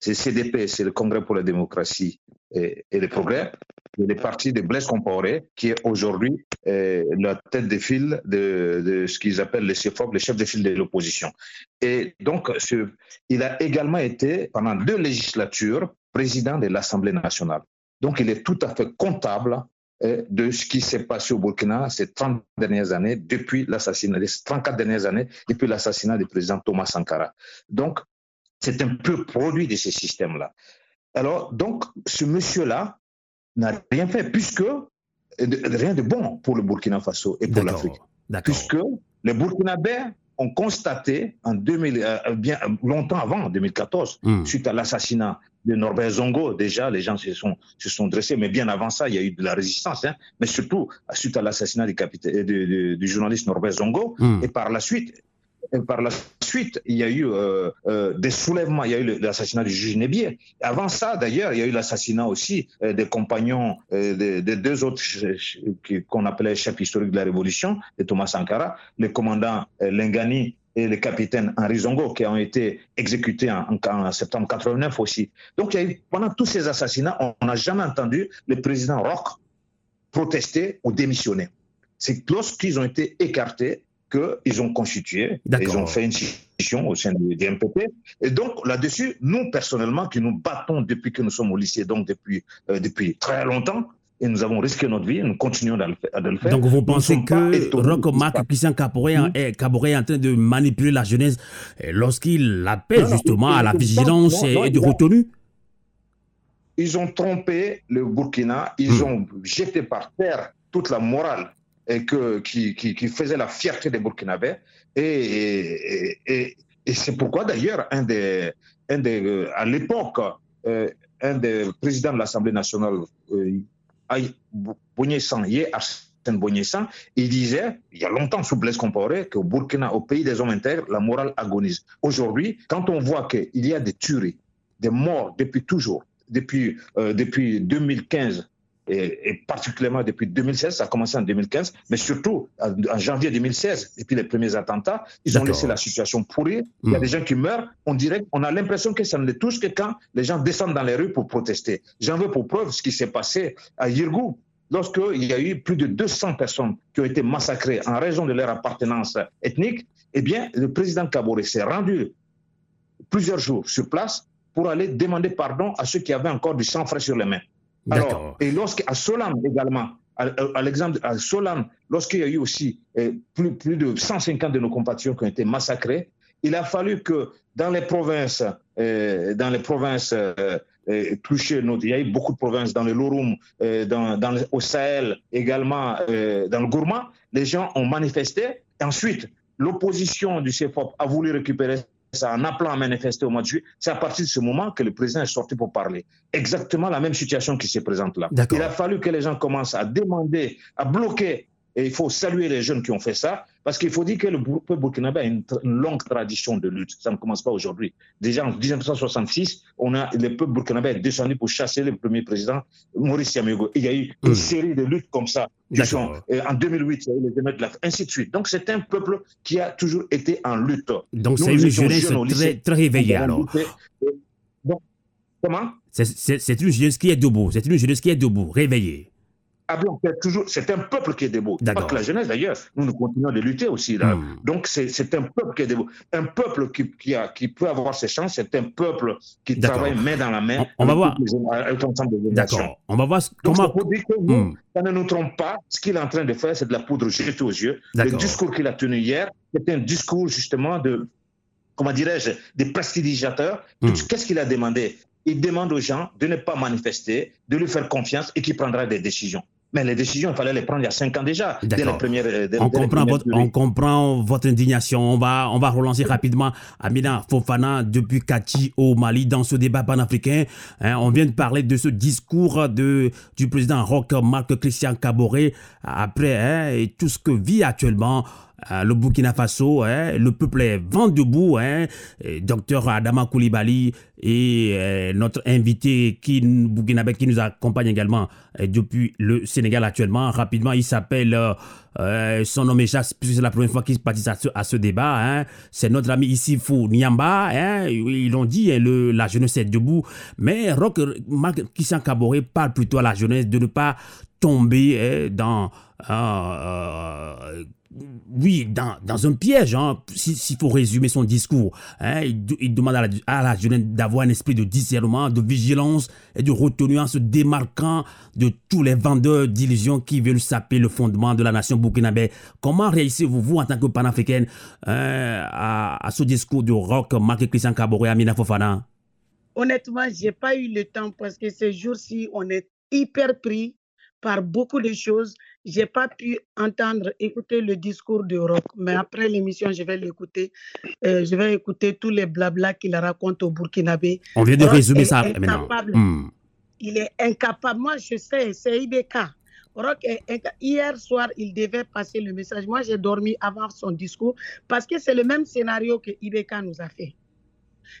C'est CDP, c'est le Congrès pour la démocratie et, et le progrès il est parti de Blaise Compaoré, qui est aujourd'hui euh, la tête de file de, ce qu'ils appellent les CFOP, les chefs de file de l'opposition. Et donc, il a également été, pendant deux législatures, président de l'Assemblée nationale. Donc, il est tout à fait comptable euh, de ce qui s'est passé au Burkina ces 30 dernières années, depuis l'assassinat, les 34 dernières années, depuis l'assassinat du président Thomas Sankara. Donc, c'est un peu produit de ces systèmes-là. Alors, donc, ce monsieur-là, n'a rien fait, puisque rien de bon pour le Burkina Faso et pour l'Afrique. Puisque les Burkinabés ont constaté en 2000, euh, bien longtemps avant, en 2014, hmm. suite à l'assassinat de Norbert Zongo, déjà les gens se sont, se sont dressés, mais bien avant ça, il y a eu de la résistance, hein, mais surtout suite à l'assassinat du, du, journaliste Norbert Zongo, hmm. et par la suite, par la suite, il y a eu euh, euh, des soulèvements. Il y a eu l'assassinat du juge Nebier. Avant ça, d'ailleurs, il y a eu l'assassinat aussi euh, des compagnons des, deux autres qu'on appelait chefs historiques de la Révolution, de Thomas Sankara, le commandant Lengani et le capitaine Henri Zongo, qui ont été exécutés en, septembre 89 aussi. Donc, il y a eu, pendant tous ces assassinats, on n'a jamais entendu le président Roch protester ou démissionner. C'est lorsqu'ils ont été écartés qu'ils ont constitué, ils ont fait une scission au sein du, MPP. Et donc, là-dessus, nous, personnellement, qui nous battons depuis que nous sommes au lycée, donc depuis, euh, depuis très longtemps, et nous avons risqué notre vie, nous continuons à le, faire. Donc vous pensez que Roch Marc Christian Caboret est, en train de manipuler la jeunesse lorsqu'il appelle justement à la vigilance et, du retenu Ils ont trompé le Burkina, ils hmm. ont jeté par terre toute la morale et que, qui, qui, faisait la fierté des Burkinabés. Et, et, et, c'est pourquoi d'ailleurs, un des, un des, euh, à l'époque, euh, un des présidents de l'Assemblée nationale, euh, Arsène Bognessan, il disait, il y a longtemps sous Blaise Compaoré, qu'au Burkina, au pays des hommes intègres, la morale agonise. Aujourd'hui, quand on voit qu'il y a des tueries, des morts depuis toujours, depuis, euh, depuis 2015, et, particulièrement depuis 2016, ça a commencé en 2015, mais surtout en, janvier 2016, depuis les premiers attentats, ils ont laissé la situation pourrir. Il y a hmm. des gens qui meurent. On dirait, on a l'impression que ça ne les touche que quand les gens descendent dans les rues pour protester. J'en veux pour preuve ce qui s'est passé à Yirgou, lorsqu'il y a eu plus de 200 personnes qui ont été massacrées en raison de leur appartenance ethnique. Eh bien, le président Kabore s'est rendu plusieurs jours sur place pour aller demander pardon à ceux qui avaient encore du sang frais sur les mains. Alors, et lorsqu'à Solam également, à, l'exemple à Solam, lorsqu'il y a eu aussi eh, plus, plus de 150 de nos compatriotes qui ont été massacrés, il a fallu que dans les provinces, eh, dans les provinces eh, touchées, il y a eu beaucoup de provinces dans le Lorum, dans, dans au Sahel, également dans le Gourma, les gens ont manifesté. ensuite, l'opposition du CFOP a voulu récupérer en appelant à manifester au mois de juillet, c'est à partir de ce moment que le président est sorti pour parler. Exactement la même situation qui se présente là. Il a fallu que les gens commencent à demander, à bloquer et il faut saluer les jeunes qui ont fait ça, parce qu'il faut dire que le peuple burkinabé a une, longue tradition de lutte. Ça ne commence pas aujourd'hui. Déjà en 1966, on a, le peuple burkinabé est descendu pour chasser le premier président, Maurice Yamego. Il y a eu une série de luttes comme ça. en 2008, il y a eu les émeutes, ainsi de suite. Donc c'est un peuple qui a toujours été en lutte. Donc c'est une jeunesse très, très réveillée alors. comment? C'est une jeunesse qui est debout. C'est une jeunesse qui est debout, réveillée. Toujours, c'est un peuple qui est debout. Pas que la jeunesse d'ailleurs. Nous, nous continuons de lutter aussi là. Hmm. Donc c'est un peuple qui est debout. Un peuple qui, qui, a, qui peut avoir ses chances, c'est un peuple qui travaille main dans la main. On, va voir. D'accord. On va voir comment. Hmm. ça ne nous trompe pas. Ce qu'il est en train de faire, c'est de la poudre jetée aux yeux. Le discours qu'il a tenu hier, c'était un discours justement de comment dirais-je, des prestidigiateurs. Hmm. Qu'est-ce qu'il a demandé? Il demande aux gens de ne pas manifester, de lui faire confiance et qu'il prendra des décisions. Mais les décisions, il fallait les prendre il y a cinq ans déjà. Dès les premières, on, comprend votre, on comprend votre indignation. On va, on va relancer rapidement Amina Fofana depuis Kati au Mali dans ce débat panafricain. Hein, on vient de parler de ce discours de, du président Roch Marc Christian Caboret après hein, et tout ce que vit actuellement euh, le Burkina Faso, hein, le peuple est vent debout. Hein, docteur Adama Koulibaly et euh, notre invité qui, qui nous accompagne également euh, depuis le Sénégal actuellement. Rapidement, il s'appelle, son nom échappe puisque c'est la première fois qu'il participe à ce, débat. Hein. C'est notre ami ici, Fou Niamba. Hein, ils l'ont dit, la jeunesse est debout. Mais Rock Marc Kissan Kabore parle plutôt à la jeunesse de ne pas tomber dans oui, dans, dans, un piège, hein, s'il faut résumer son discours. Hein, il, demande à la, à jeunesse d'avoir un esprit de discernement, de vigilance et de retenue en se démarquant de tous les vendeurs d'illusions qui veulent saper le fondement de la nation burkinabé. Comment réussissez-vous, vous, en tant que panafricaine, à, à, ce discours de rock marqué Christian Kabore et Amina Fofana? Honnêtement, je n'ai pas eu le temps parce que ces jours-ci, on est hyper pris par beaucoup de choses. Je n'ai pas pu entendre, écouter le discours de Rock, mais après l'émission, je vais l'écouter. Euh, je vais écouter tous les blabla qu'il raconte au Burkinabé. On vient de résumer ça maintenant. Hmm. Il est incapable. Moi, je sais, c'est IBK. Rock hier soir, il devait passer le message. Moi, j'ai dormi avant son discours parce que c'est le même scénario que IBK nous a fait.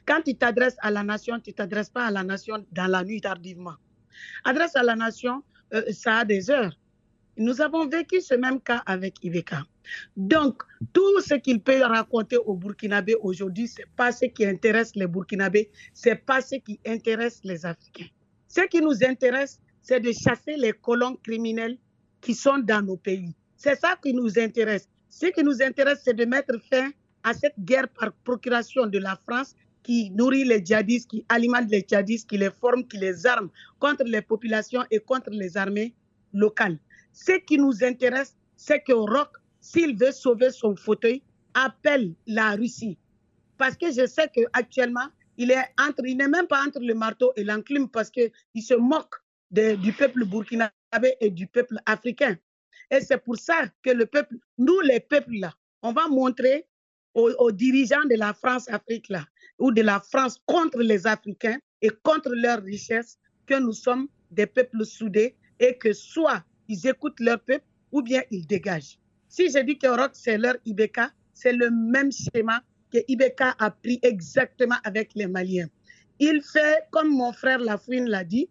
Quand tu t'adresses à la nation, tu ne t'adresses pas à la nation dans la nuit tardivement. Adresse à la nation, euh, ça a des heures. Nous avons vécu ce même cas avec Iveka. Donc, tout ce qu'il peut raconter aux Burkinabés aujourd'hui, ce n'est pas ce qui intéresse les Burkinabés, ce n'est pas ce qui intéresse les Africains. Ce qui nous intéresse, c'est de chasser les colons criminels qui sont dans nos pays. C'est ça qui nous intéresse. Ce qui nous intéresse, c'est de mettre fin à cette guerre par procuration de la France qui nourrit les djihadistes, qui alimente les djihadistes, qui les forme, qui les arme contre les populations et contre les armées locales. Ce qui nous intéresse, c'est que Rock, s'il veut sauver son fauteuil, appelle la Russie. Parce que je sais qu'actuellement, il n'est même pas entre le marteau et l'enclume parce qu'il se moque du peuple burkinabé et du peuple africain. Et c'est pour ça que le peuple, nous les peuples là, on va montrer aux, dirigeants de la France-Afrique là, ou de la France contre les Africains et contre leurs richesses que nous sommes des peuples soudés et que soit ils écoutent leur peuple ou bien ils dégagent. Si je dis que Rock, c'est leur IBK, c'est le même schéma que IBK a pris exactement avec les Maliens. Il fait, comme mon frère Lafouine l'a dit,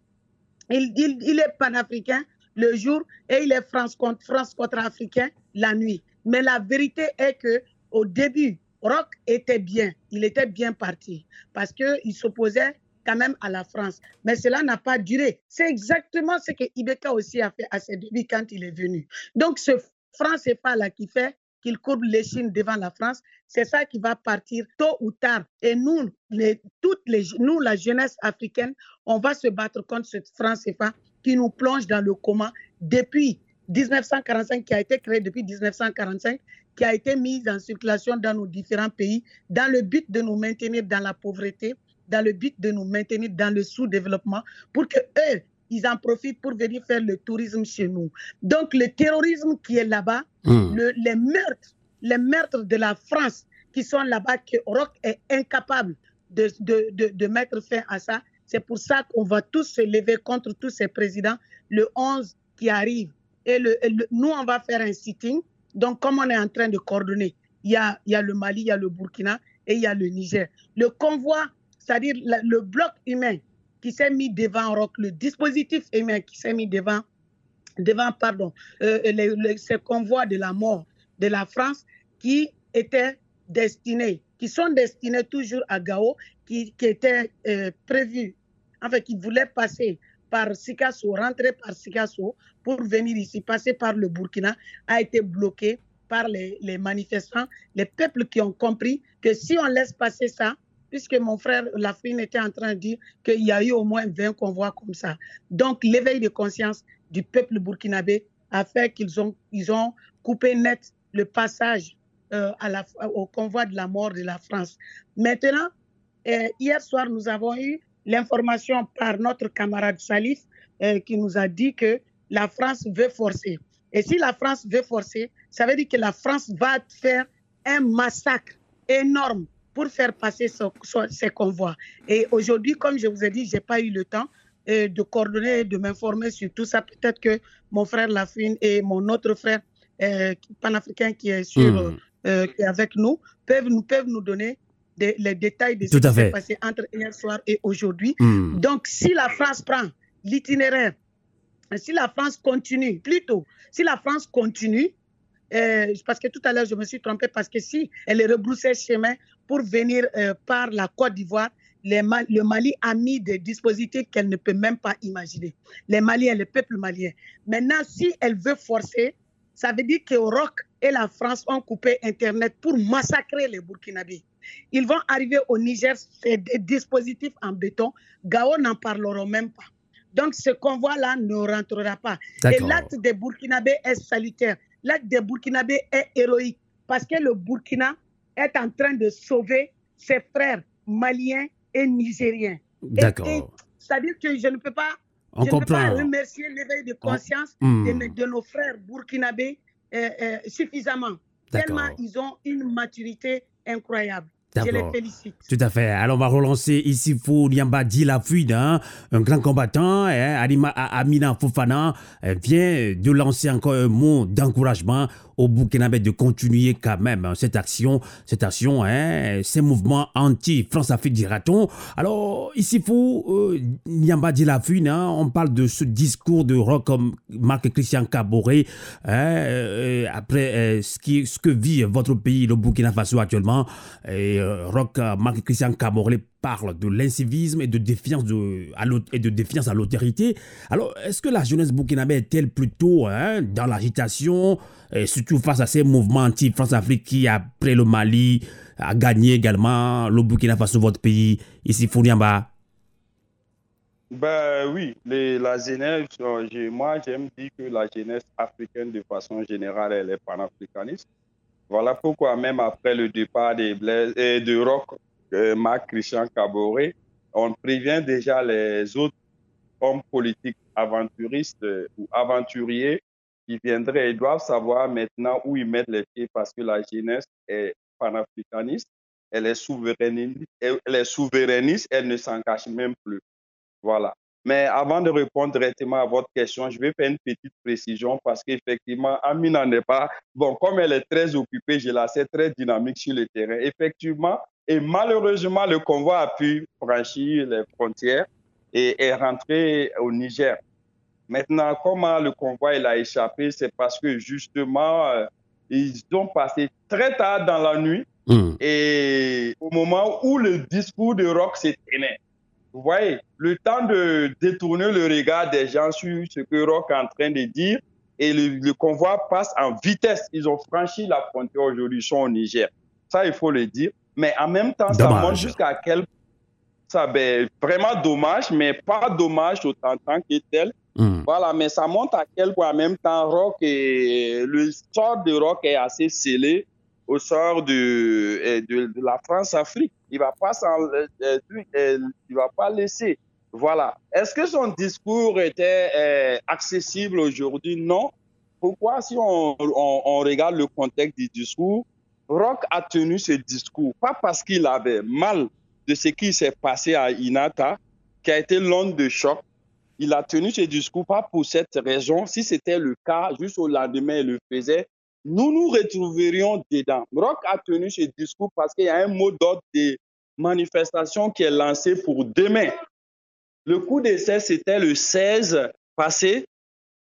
il, il, est panafricain le jour et il est France contre, France contre africain la nuit. Mais la vérité est que au début, Rock était bien, il était bien parti parce qu'il s'opposait quand même à la France. Mais cela n'a pas duré. C'est exactement ce que Ibeka aussi a fait à ses débuts quand il est venu. Donc ce franc pas là qui fait qu'il courbe l'échine devant la France, c'est ça qui va partir tôt ou tard. Et nous, les, les, la jeunesse africaine, on va se battre contre ce franc CFA qui nous plonge dans le coma depuis 1945, qui a été créé depuis 1945, qui a été mise en circulation dans nos différents pays, dans le but de nous maintenir dans la pauvreté, dans le but de nous maintenir dans le sous-développement, pour que eux, ils en profitent pour venir faire le tourisme chez nous. Donc le terrorisme qui est là-bas, hmm. les meurtres, les meurtres de la France qui sont là-bas, que Rock est incapable de, de, de, mettre fin à ça. C'est pour ça qu'on va tous se lever contre tous ces présidents le 11 qui arrive. Et, le, nous, on va faire un sitting donc, comme on est en train de coordonner, il y a, il y a le Mali, il y a le Burkina et il y a le Niger. Le convoi, c'est-à-dire le bloc humain qui s'est mis devant Rock, le dispositif humain qui s'est mis devant, devant pardon, euh, ces convois de la mort de la France qui étaient destinés, qui sont destinés toujours à Gao, qui, qui étaient euh, prévus, enfin, qui voulaient passer par Sikasso, rentrer par Sikasso pour venir ici, passer par le Burkina, a été bloqué par les, les manifestants, les peuples qui ont compris que si on laisse passer ça, puisque mon frère Lafrine était en train de dire qu'il y a eu au moins 20 convois comme ça. Donc l'éveil de conscience du peuple burkinabé a fait qu'ils ont, ils ont coupé net le passage euh, au convoi de la mort de la France. Maintenant, euh, hier soir, nous avons eu l'information par notre camarade Salif euh, qui nous a dit que la France veut forcer. Et si la France veut forcer, ça veut dire que la France va faire un massacre énorme pour faire passer ces convois. Et aujourd'hui, comme je vous ai dit, je n'ai pas eu le temps euh, de coordonner et de m'informer sur tout ça. Peut-être que mon frère Lafine et mon autre frère euh, panafricain qui est, sur, hmm. euh, qui est avec nous peuvent nous, peuvent nous donner les détails de ce qui s'est passé entre hier soir et aujourd'hui. Hmm. Donc, si la France prend l'itinéraire, si la France continue, plutôt, si la France continue, euh, parce que tout à l'heure, je me suis trompée, parce que si elle rebroussait chemin pour venir euh, par la Côte d'Ivoire, le Mali a mis des dispositifs qu'elle ne peut même pas imaginer. Les Maliens, le peuple malien. Maintenant, si elle veut forcer, ça veut dire que Rock et la France ont coupé Internet pour massacrer les Burkinabés. Ils vont arriver au Niger, c'est des dispositifs en béton. Gao n'en parleront même pas. Donc, ce convoi-là ne rentrera pas. Et l'acte des Burkinabés est salutaire l'acte des Burkinabés est héroïque parce que le Burkina est en train de sauver ses frères maliens et nigériens. D'accord. C'est-à-dire que je ne peux pas, je ne peux pas remercier l'éveil de conscience hmm. de, nos frères burkinabés euh, euh, suffisamment, tellement ils ont une maturité incroyable. Je les félicite. Tout à fait. Alors, on va relancer ici Fou Niamba Dilafuid, hein, un grand combattant. Hein, Amina Fofana euh, vient de lancer encore un mot d'encouragement au Burkinabé de continuer quand même hein, cette action, cette action, hein, ces mouvements anti-France-Afrique, dira-t-on. Alors, ici, faut euh, Niamba Dilafune, hein, on parle de ce discours de rock comme Marc-Christian Caboret, hein, euh, après euh, ce, qui, ce que vit votre pays, le Burkina Faso actuellement, et rock Marc-Christian Caboret parle de l'incivisme et de défiance à l'autorité. Alors, est-ce que la jeunesse burkinabé est-elle plutôt hein, dans l'agitation, surtout face à ces mouvements anti-France-Afrique qui, après le Mali, a gagné également le Burkina Faso, votre pays, ici, Founiamba? Ben oui, la jeunesse, euh, moi j'aime dire que la jeunesse africaine de façon générale, elle est panafricaniste. Voilà pourquoi même après le départ et de Rock Marc Christian Caboret, on prévient déjà les autres hommes politiques aventuristes euh, ou aventuriers qui viendraient. Ils doivent savoir maintenant où ils mettent les pieds parce que la jeunesse est panafricaniste, elle est souverainiste, elle est souverainiste, elle ne s'en cache même plus. Voilà. Mais avant de répondre directement à votre question, je vais faire une petite précision parce qu'effectivement, Amina n'est pas, bon, comme elle est très occupée, je la sais très dynamique sur le terrain. Effectivement, et malheureusement, le convoi a pu franchir les frontières et est rentré au Niger. Maintenant, comment le convoi il a échappé, c'est parce que justement, euh, ils ont passé très tard dans la nuit hmm. et au moment où le discours de Rock s'éteignait. Vous voyez, le temps de détourner le regard des gens sur ce que Rock est en train de dire et le, le convoi passe en vitesse. Ils ont franchi la frontière aujourd'hui, ils sont au Niger. Ça, il faut le dire. Mais en même temps, ça montre jusqu'à quel ça ben, vraiment dommage, mais pas dommage autant tant que tel. Hmm. Voilà, mais ça montre à quel point en même temps Rock et le sort de Rock est assez scellé au sort de, de, la France-Afrique. Il va pas euh, euh, euh, il va pas laisser. Voilà. Est-ce que son discours était accessible aujourd'hui? Non. Pourquoi si on, on, regarde le contexte du discours, Rock a tenu ce discours, pas parce qu'il avait mal de ce qui s'est passé à Inata, qui a été l'onde de choc. Il a tenu ce discours pas pour cette raison. Si c'était le cas, juste au lendemain, il le faisait, nous nous retrouverions dedans. Rock a tenu ce discours parce qu'il y a un mot d'ordre de manifestation qui est lancé pour demain. Le coup d'essai, c'était le 16 passé.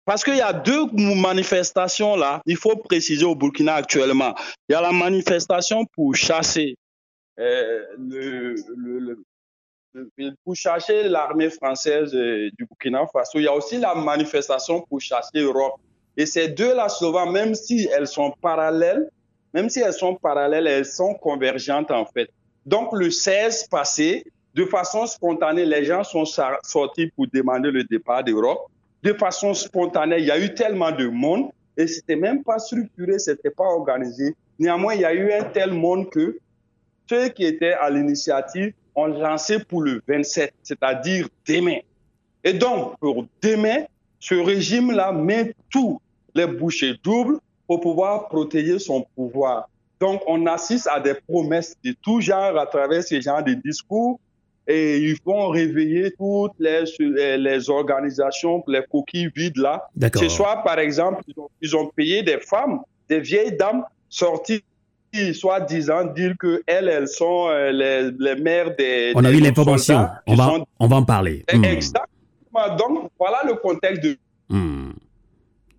Parce qu'il y a deux manifestations là, il faut préciser au Burkina actuellement. Il y a la manifestation pour chasser euh, le, pour chercher l'armée française euh, du Burkina Faso, il y a aussi la manifestation pour chasser l'Europe. Et ces deux-là, souvent, même si elles sont parallèles, même si elles sont parallèles, elles sont convergentes en fait. Donc le 16 passé, de façon spontanée, les gens sont sortis pour demander le départ d'Europe. De façon spontanée, il y a eu tellement de monde et c'était même pas structuré, c'était pas organisé. Néanmoins, il y a eu un tel monde que ceux qui étaient à l'initiative ont lancé pour le 27, c'est-à-dire demain. Et donc, pour demain, ce régime-là met tous les bouchées doubles pour pouvoir protéger son pouvoir. Donc, on assiste à des promesses de tout genre à travers ce genre de discours et ils vont réveiller toutes les, les organisations, les coquilles vides là. Ce soir, par exemple, ils ont, payé des femmes, des vieilles dames sorties soit disant dire que elles, elles sont euh, les, les, mères des. On a eu l'information. On va, on va en parler. Hmm. Exactement. Donc voilà le contexte de.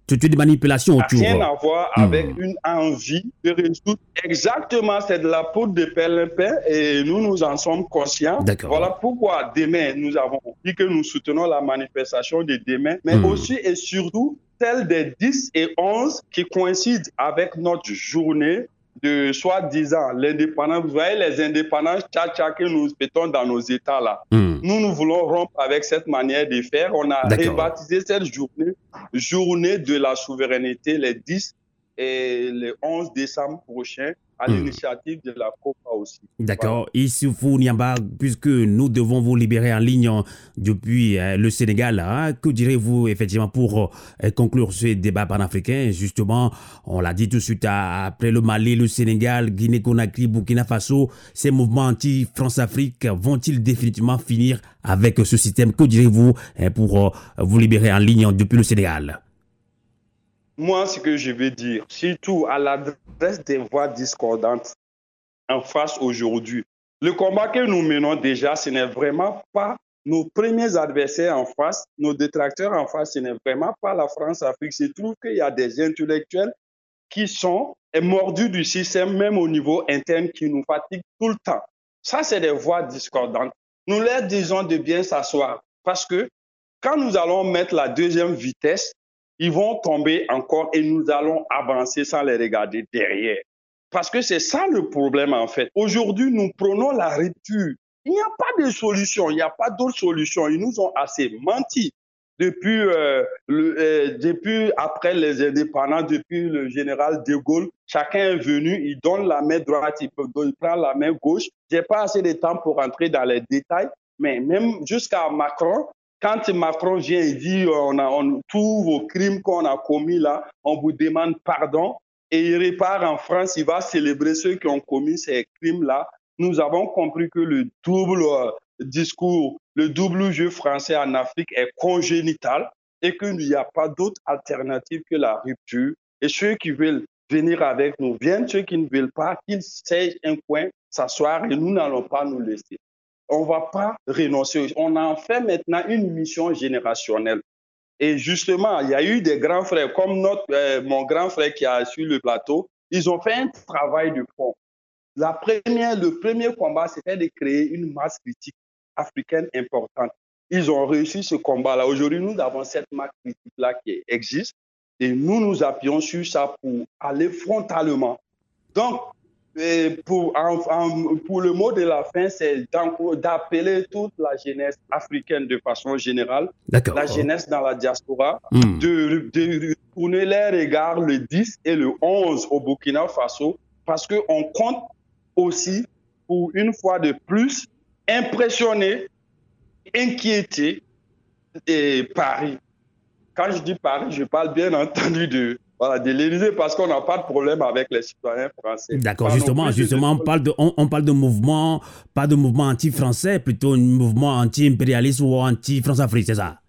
Hmm toute une manipulation autour. rien à voir hmm. avec une envie de résoudre. Exactement, c'est de la poudre de perlimpin et nous, nous en sommes conscients. Voilà pourquoi demain, nous avons dit que nous soutenons la manifestation de demain, mais hmm. aussi et surtout celle des 10 et 11 qui coïncident avec notre journée de soi-disant l'indépendance. Vous voyez les indépendances tcha que nous fêtons dans nos États là. Hmm. Nous, nous voulons rompre avec cette manière de faire. On a rebaptisé cette journée journée de la souveraineté les 10 et le 11 décembre prochain à hmm. l'initiative de la COPA aussi. D'accord. Voilà. Issoufou Niamba, puisque nous devons vous libérer en ligne depuis euh, le Sénégal, hein, que direz-vous effectivement pour euh, conclure ce débat panafricain? Justement, on l'a dit tout de suite après le Mali, le Sénégal, Guinée-Conakry, Burkina Faso, ces mouvements anti-France-Afrique vont-ils définitivement finir avec ce système? Que direz-vous euh, pour vous libérer en ligne depuis le Sénégal? Moi, ce que je veux dire, surtout à l'adresse des voix discordantes en face aujourd'hui, le combat que nous menons déjà, ce n'est vraiment pas nos premiers adversaires en face, nos détracteurs en face, ce n'est vraiment pas la France-Afrique. Je trouve qu'il y a des intellectuels qui sont mordus du système, même au niveau interne, qui nous fatiguent tout le temps. Ça, c'est des voix discordantes. Nous leur disons de bien s'asseoir parce que quand nous allons mettre la deuxième vitesse, ils vont tomber encore et nous allons avancer sans les regarder derrière. Parce que c'est ça le problème en fait. Aujourd'hui, nous prenons la rupture. Il n'y a pas de solution, il n'y a pas d'autre solution. Ils nous ont assez menti depuis, euh, le, euh, depuis après les indépendants, depuis le général de Gaulle. Chacun est venu, il donne la main droite, il, il prend la main gauche. J'ai pas assez de temps pour entrer dans les détails, mais même jusqu'à Macron, quand Macron vient et dit on a tous vos crimes qu'on a commis là, on vous demande pardon et il repart en France, il va célébrer ceux qui ont commis ces crimes là. Nous avons compris que le double euh, discours, le double jeu français en Afrique est congénital et qu'il n'y a pas d'autre alternative que la rupture. Et ceux qui veulent venir avec nous viennent, ceux qui ne veulent pas, qu'ils sèchent un coin, s'asseoir et nous n'allons pas nous laisser on va pas renoncer. On en fait maintenant une mission générationnelle. Et justement, il y a eu des grands frères, comme notre, euh, mon grand frère qui a su le plateau, ils ont fait un travail de fond. La première, le premier combat, c'était de créer une masse critique africaine importante. Ils ont réussi ce combat-là. Aujourd'hui, nous avons cette masse critique-là qui existe et nous nous appuyons sur ça pour aller frontalement. Donc, pour, pour le mot de la fin, c'est d'appeler toute la jeunesse africaine de façon générale, la jeunesse dans la diaspora, hmm. de, de tourner les regards le 10 et le 11 au Burkina Faso, parce qu'on compte aussi, pour une fois de plus, impressionner, inquiéter et Paris. Quand je dis Paris, je parle bien entendu de voilà, de l'Élysée parce qu'on n'a pas de problème avec les citoyens français. D'accord, justement, justement, on parle de, on, parle de mouvement, pas de mouvement anti-français, plutôt un mouvement anti-impérialiste ou anti-France-Afrique, c'est ça?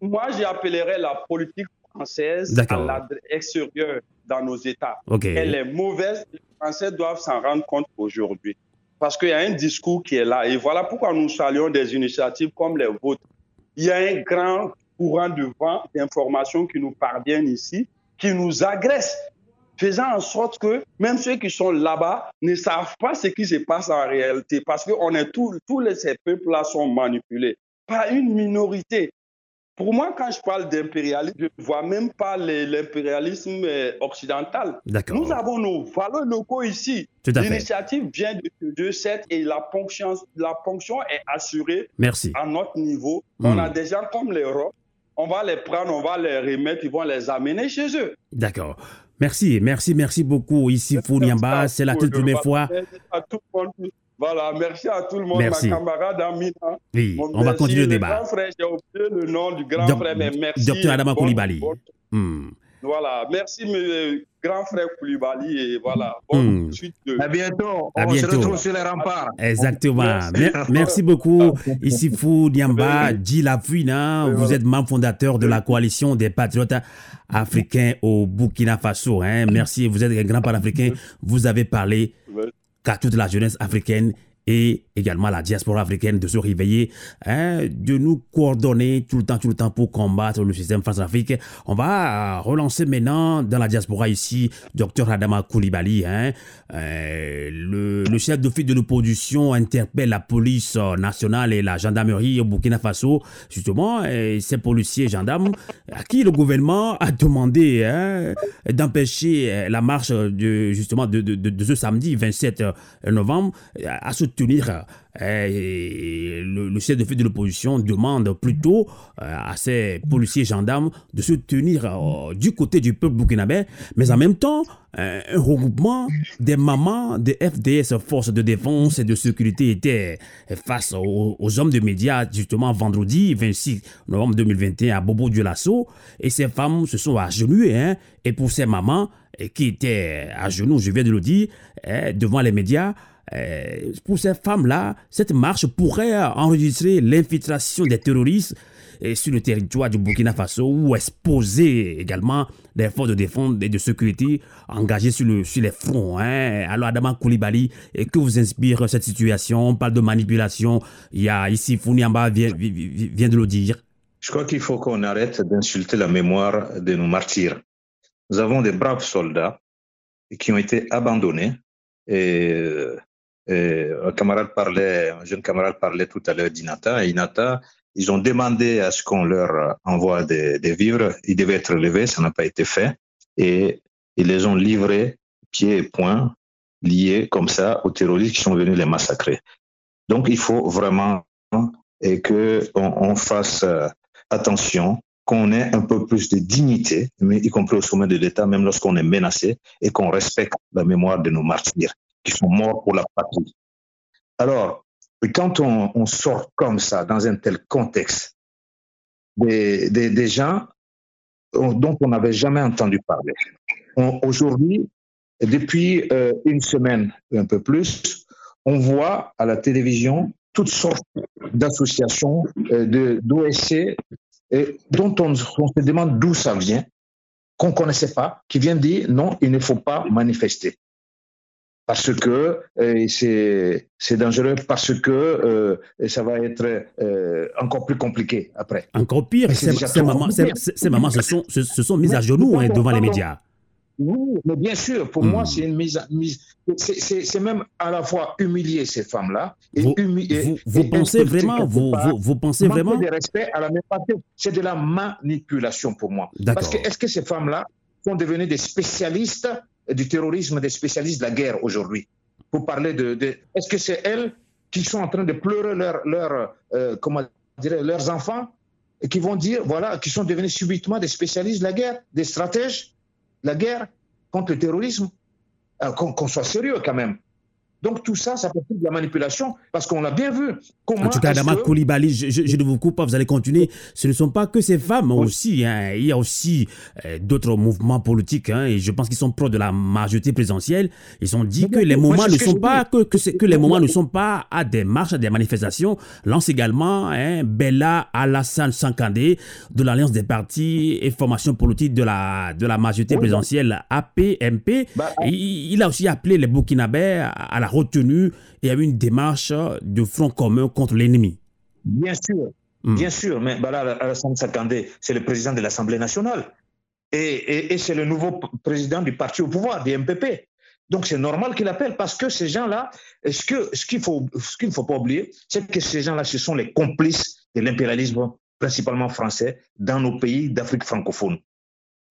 Moi, j'appellerais la politique française à l'extérieur dans nos États. Elle est mauvaise. Les Français doivent s'en rendre compte aujourd'hui. Parce qu'il y a un discours qui est là. Et voilà pourquoi nous saluons des initiatives comme les vôtres. Il y a un grand courant de vent d'informations qui nous parviennent ici qui nous agresse faisant en sorte que même ceux qui sont là-bas ne savent pas ce qui se passe en réalité, parce que on est tous les, ces peuples-là sont manipulés par une minorité. Pour moi, quand je parle d'impérialisme, je ne vois même pas l'impérialisme euh, occidental. Nous avons nos valeurs locaux ici. L'initiative vient de 2-7 et la ponction, la ponction est assurée Merci. à notre niveau. On a hmm. des gens comme l'Europe, on va les prendre, on va les remettre, ils vont les amener chez eux. D'accord. Merci, merci, merci beaucoup. Ici Founiamba, c'est la toute première fois. Voilà, merci à tout le monde, merci. ma camarade Amina. Oui, on va continuer le débat. Grand frère, j'ai oublié le nom du grand frère, mais merci. Docteur Adama Koulibaly. Hmm. Voilà, merci, mes grand frère Koulibaly. Et voilà, bonne suite de... À bientôt. On bientôt. se retrouve sur les remparts. Exactement. Merci, beaucoup. Ici Fou Niamba, Di Lafuina. Vous êtes membre fondateur de la coalition des patriotes africains au Burkina Faso. Hein. Merci, vous êtes un grand panafricain. Vous avez parlé qu'à toute la jeunesse africaine et également la diaspora africaine de se réveiller, hein, de nous coordonner tout le temps, tout le temps pour combattre le système France-Afrique. On va relancer maintenant dans la diaspora ici, Dr Adama Koulibaly. Hein, euh, le, le, chef d'office de l'opposition interpelle la police nationale et la gendarmerie au Burkina Faso, justement, et ces policiers et gendarmes à qui le gouvernement a demandé hein, d'empêcher la marche de, justement de, de, de, ce samedi 27 novembre à se tenir eh, le, chef de file de l'opposition demande plutôt euh, à ces policiers gendarmes de se tenir euh, du côté du peuple burkinabé, mais en même temps, euh, un regroupement des mamans des FDS, Forces de défense et de sécurité, était face aux, hommes de médias, justement vendredi 26 novembre 2021 à Bobo Dioulasso, et ces femmes se sont agenouillées, hein, et pour ces mamans qui étaient à genoux, je viens de le dire, devant les médias, euh, pour ces femmes-là, cette marche pourrait enregistrer l'infiltration des terroristes euh, sur le territoire du Burkina Faso ou exposer également des forces de défense et de sécurité engagées sur, le, sur les fronts. Hein. Alors, Adama Koulibaly, que vous inspire cette situation? On parle de manipulation. Il y a ici Founiamba vient, vient de le dire. Je crois qu'il faut qu'on arrête d'insulter la mémoire de nos martyrs. Nous avons des braves soldats qui ont été abandonnés et euh, un camarade parlait, un jeune camarade parlait tout à l'heure d'Inata. Et Inata, ils ont demandé à ce qu'on leur envoie des, vivres. Ils devaient être levés, ça n'a pas été fait. Et ils les ont livrés pieds et poings, liés comme ça aux terroristes qui sont venus les massacrer. Donc il faut vraiment et que on, fasse euh, attention, qu'on ait un peu plus de dignité, mais y compris au sommet de l'État, même lorsqu'on est menacé, et qu'on respecte la mémoire de nos martyrs qui sont morts pour la patrie. Alors, quand on, sort comme ça, dans un tel contexte, des, gens dont on n'avait jamais entendu parler. Aujourd'hui, depuis euh, une semaine, un peu plus, on voit à la télévision toutes sortes d'associations, euh, d'OSC, dont on, on, se demande d'où ça vient, qu'on ne connaissait pas, qui viennent dire non, il ne faut pas manifester parce que euh, c'est dangereux, parce que euh, ça va être euh, encore plus compliqué après. Encore pire, ces, mamans, ces, mamans se sont, se, sont mises à genoux hein, devant les médias. Oui, mais bien sûr, pour moi, hmm. c'est une mise, mise c'est même à la fois humilier ces femmes-là et vous, vous, pensez vraiment, vous, vous, pensez vraiment de respect à la même c'est de la manipulation pour moi. Parce que est-ce que ces femmes-là sont devenues des spécialistes du terrorisme des spécialistes de la guerre aujourd'hui. Pour parler de, est-ce que c'est elles qui sont en train de pleurer leur, leur, euh, comment dire, leurs enfants et qui vont dire, voilà, qui sont devenus subitement des spécialistes de la guerre, des stratèges de la guerre contre le terrorisme? Euh, Qu'on soit sérieux quand même. Donc tout ça, ça peut être de la manipulation parce qu'on l'a bien vu. Comment en tout cas, Adama Koulibaly, je, je, ne vous coupe pas, vous allez continuer. Ce ne sont pas que ces femmes aussi. Hein. Il y a aussi euh, d'autres mouvements politiques hein, et je pense qu'ils sont proches de la majorité présidentielle. Ils ont dit que les moments ne sont pas que, que, que, les moments ne sont pas à des marches, à des manifestations. Lance également hein, Bella Alassane Sankandé de l'Alliance des partis et formations politiques de la de la majorité présidentielle APMP. Bah, il, il, a aussi appelé les Burkinabés à la retenu et à une démarche de front commun contre l'ennemi. Bien sûr, hmm. bien sûr, mais Bala Alassane Sakandé, c'est le président de l'Assemblée nationale. Et, c'est le nouveau président du parti au pouvoir, du MPP. Donc c'est normal qu'il appelle parce que ces gens-là, ce qu'il ce qu'il faut, ce qu'il ne faut pas oublier, c'est que ces gens-là, ce sont les complices de l'impérialisme, principalement français, dans nos pays d'Afrique francophone.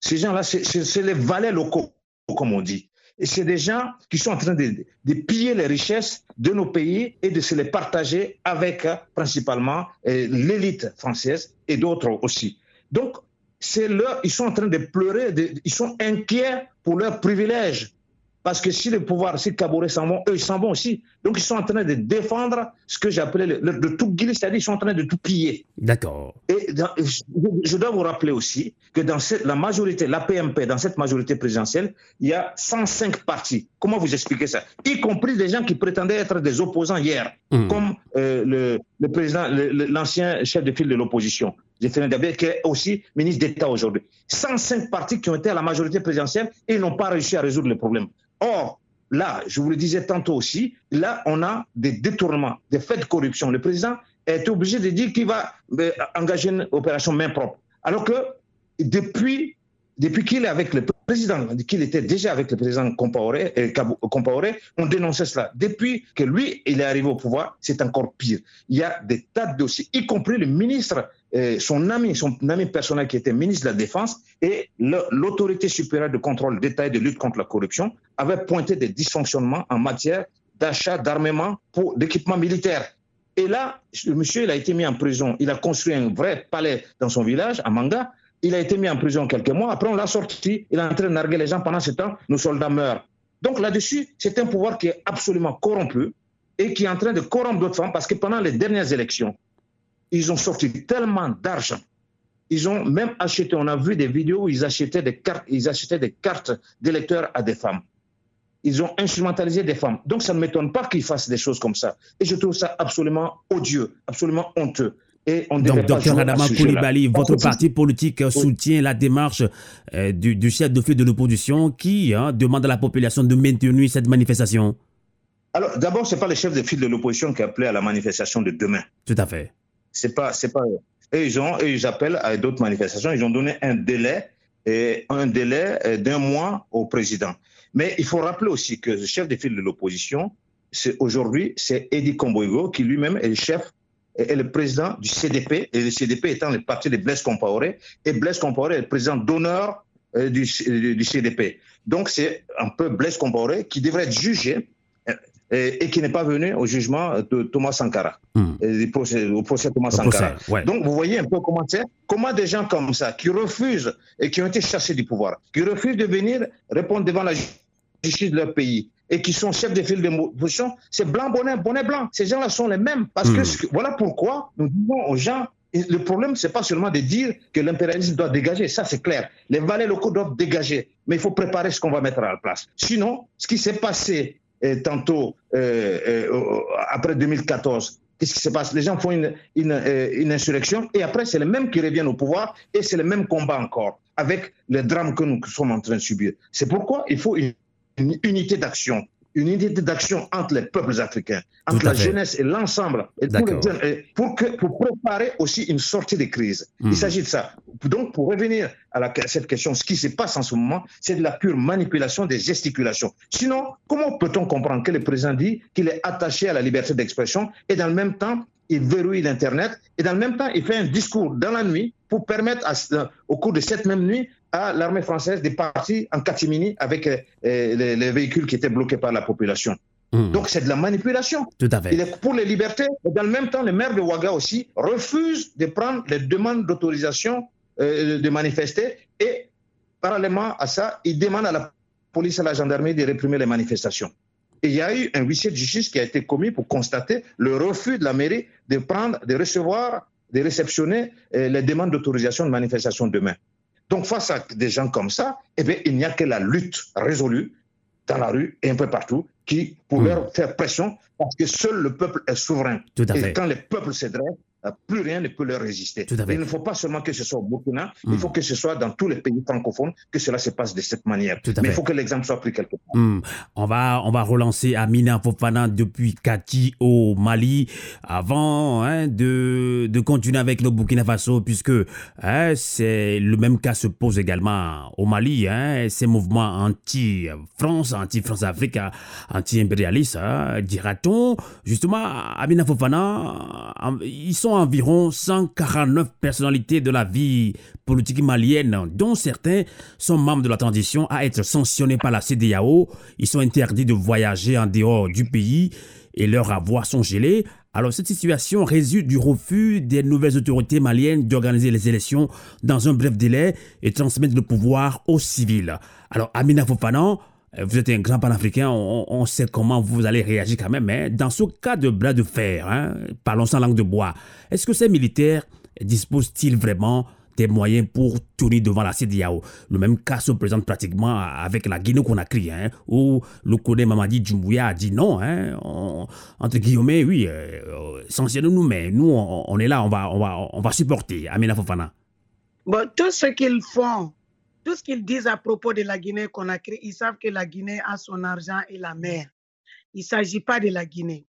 Ces gens-là, c'est les valets locaux, comme on dit. Et c'est des gens qui sont en train de, piller les richesses de nos pays et de se les partager avec principalement euh, l'élite française et d'autres aussi. Donc, ils sont en train de pleurer, ils sont inquiets pour leurs privilèges. Parce que si le pouvoir, si Kaboré s'en vont, eux, ils s'en vont aussi. Donc, ils sont en train de défendre ce que j'appelais le, tout guider, c'est-à-dire ils sont en train de tout piller. D'accord. Et je, dois vous rappeler aussi que dans cette, la majorité, la PMP, dans cette majorité présidentielle, il y a 105 partis. Comment vous expliquez ça? Y compris des gens qui prétendaient être des opposants hier, hmm. comme euh, le, le, président, l'ancien chef de file de l'opposition, Dabé, qui est aussi ministre d'État aujourd'hui. 105 partis qui ont été à la majorité présidentielle et n'ont pas réussi à résoudre le problème. Or, là, je vous le disais tantôt aussi, là, on a des détournements, des faits de corruption. Le président est obligé de dire qu'il va euh, engager une opération main propre. Alors que depuis, depuis qu'il est avec le président, qu'il était déjà avec le président Compaoré, euh, on dénonçait cela. Depuis que lui, il est arrivé au pouvoir, c'est encore pire. Il y a des tas de dossiers, y compris le ministre son ami, son ami personnel qui était ministre de la Défense et l'autorité supérieure de contrôle d'État et de lutte contre la corruption avait pointé des dysfonctionnements en matière d'achat d'armement pour d'équipements militaires. Et là, le monsieur, il a été mis en prison. Il a construit un vrai palais dans son village, à Manga. Il a été mis en prison quelques mois. Après, on l'a sorti. Il est en train de narguer les gens. Pendant ce temps, nos soldats meurent. Donc là-dessus, c'est un pouvoir qui est absolument corrompu et qui est en train de corrompre d'autres femmes parce que pendant les dernières élections, ils ont sorti tellement d'argent. Ils ont même acheté, on a vu des vidéos où ils achetaient des cartes, ils achetaient des cartes d'électeurs à des femmes. Ils ont instrumentalisé des femmes. Donc ça ne m'étonne pas qu'ils fassent des choses comme ça. Et je trouve ça absolument odieux, absolument honteux. Et on Donc, docteur Adama Koulibaly, votre parti politique soutient la démarche euh, du, chef de file de l'opposition qui hein, demande à la population de maintenir cette manifestation. Alors, d'abord, ce n'est pas le chef de file de l'opposition qui a appelé à la manifestation de demain. Tout à fait. C'est pas, c'est pas. Et ils ont, et ils appellent à d'autres manifestations. Ils ont donné un délai, et un délai d'un mois au président. Mais il faut rappeler aussi que le chef de file de l'opposition, c'est aujourd'hui, c'est Eddie Komboigo, qui lui-même est le chef est le président du CDP, et le CDP étant le parti de Blaise Compaoré, et Blaise Compaoré est le président d'honneur euh, du, du, CDP. Donc c'est un peu Blaise Compaoré qui devrait être jugé et, qui n'est pas venu au jugement de Thomas Sankara, hmm. au procès Thomas Sankara. Donc vous voyez un peu comment c'est, comment des gens comme ça, qui refusent et qui ont été chassés du pouvoir, qui refusent de venir répondre devant la justice de leur pays, et qui sont chefs de file de position, c'est blanc, bonnet, bonnet blanc. Ces gens-là sont les mêmes. Parce que hmm. voilà pourquoi nous disons aux gens, le problème, c'est pas seulement de dire que l'impérialisme doit dégager, ça c'est clair. Les valets locaux doivent dégager, mais il faut préparer ce qu'on va mettre à la place. Sinon, ce qui s'est passé tantôt euh, euh, après 2014. Qu'est-ce qui se passe? Les gens font une, euh, une, insurrection et après, c'est les mêmes qui reviennent au pouvoir et c'est le même combat encore avec le drame que nous sommes en train de subir. C'est pourquoi il faut une unité d'action une unité d'action entre les peuples africains, entre la jeunesse et l'ensemble, pour, que, pour préparer aussi une sortie des crises. Il hmm. s'agit de ça. Donc, pour revenir à, la, cette question, ce qui se passe en ce moment, c'est de la pure manipulation des gesticulations. Sinon, comment peut-on comprendre que le président dit qu'il est attaché à la liberté d'expression et dans le même temps, il verrouille l'Internet et dans le même temps, il fait un discours dans la nuit pour permettre au cours de cette même nuit à l'armée française de partir en catimini avec euh, les, véhicules qui étaient bloqués par la population. Hmm. Donc c'est de la manipulation. Tout à fait. Il est pour les libertés. Et dans le même temps, le maire de Ouaga aussi refuse de prendre les demandes d'autorisation euh, de manifester et parallèlement à ça, il demande à la police et à la gendarmerie de réprimer les manifestations. Et il y a eu un huissier de justice qui a été commis pour constater le refus de la mairie de prendre, de recevoir, de réceptionner euh, les demandes d'autorisation de manifestation demain. Donc face à des gens comme ça, eh bien, il n'y a que la lutte résolue dans la rue et un peu partout qui pour hmm. faire pression parce que seul le peuple est souverain. Tout à et quand le peuple se plus rien ne peut leur résister. Il ne faut pas seulement que ce soit au Burkina, il faut que ce soit dans tous les pays francophones que cela se passe de cette manière. Mais il faut que l'exemple soit pris quelque part. Hmm. On, va, on va relancer Amina Fofana depuis Kati au Mali avant hein, de, de continuer avec le Burkina Faso puisque hein, c'est le même cas se pose également au Mali. Hein, ces mouvements anti-France, anti-France-Afrique, anti-impérialistes, dira-t-on. Justement, Amina Fofana, ils sont environ 149 personnalités de la vie politique malienne, dont certains sont membres de la transition à être sanctionnés par la CDAO. Ils sont interdits de voyager en dehors du pays et leurs avoirs sont gelés. Alors cette situation résulte du refus des nouvelles autorités maliennes d'organiser les élections dans un bref délai et transmettre le pouvoir aux civils. Alors Amina Fofana, vous êtes un grand panafricain, on, on, sait comment vous allez réagir quand même, mais dans ce cas de bras de fer, hein, parlons sans langue de bois, est-ce que ces militaires disposent-ils vraiment des moyens pour tourner devant la CDAO. Le même cas se présente pratiquement avec la Guinée-Conakry, hein, où le collègue Mamadi Djumbuya a dit non, hein, entre guillemets, oui, euh, nous mais nous, on, est là, on va, on va, on va supporter Amina Fofana. Bon, tout ce qu'ils font tout ce qu'ils disent à propos de la Guinée-Conakry, ils savent que la Guinée a son argent et la mer. Il ne s'agit pas de la Guinée.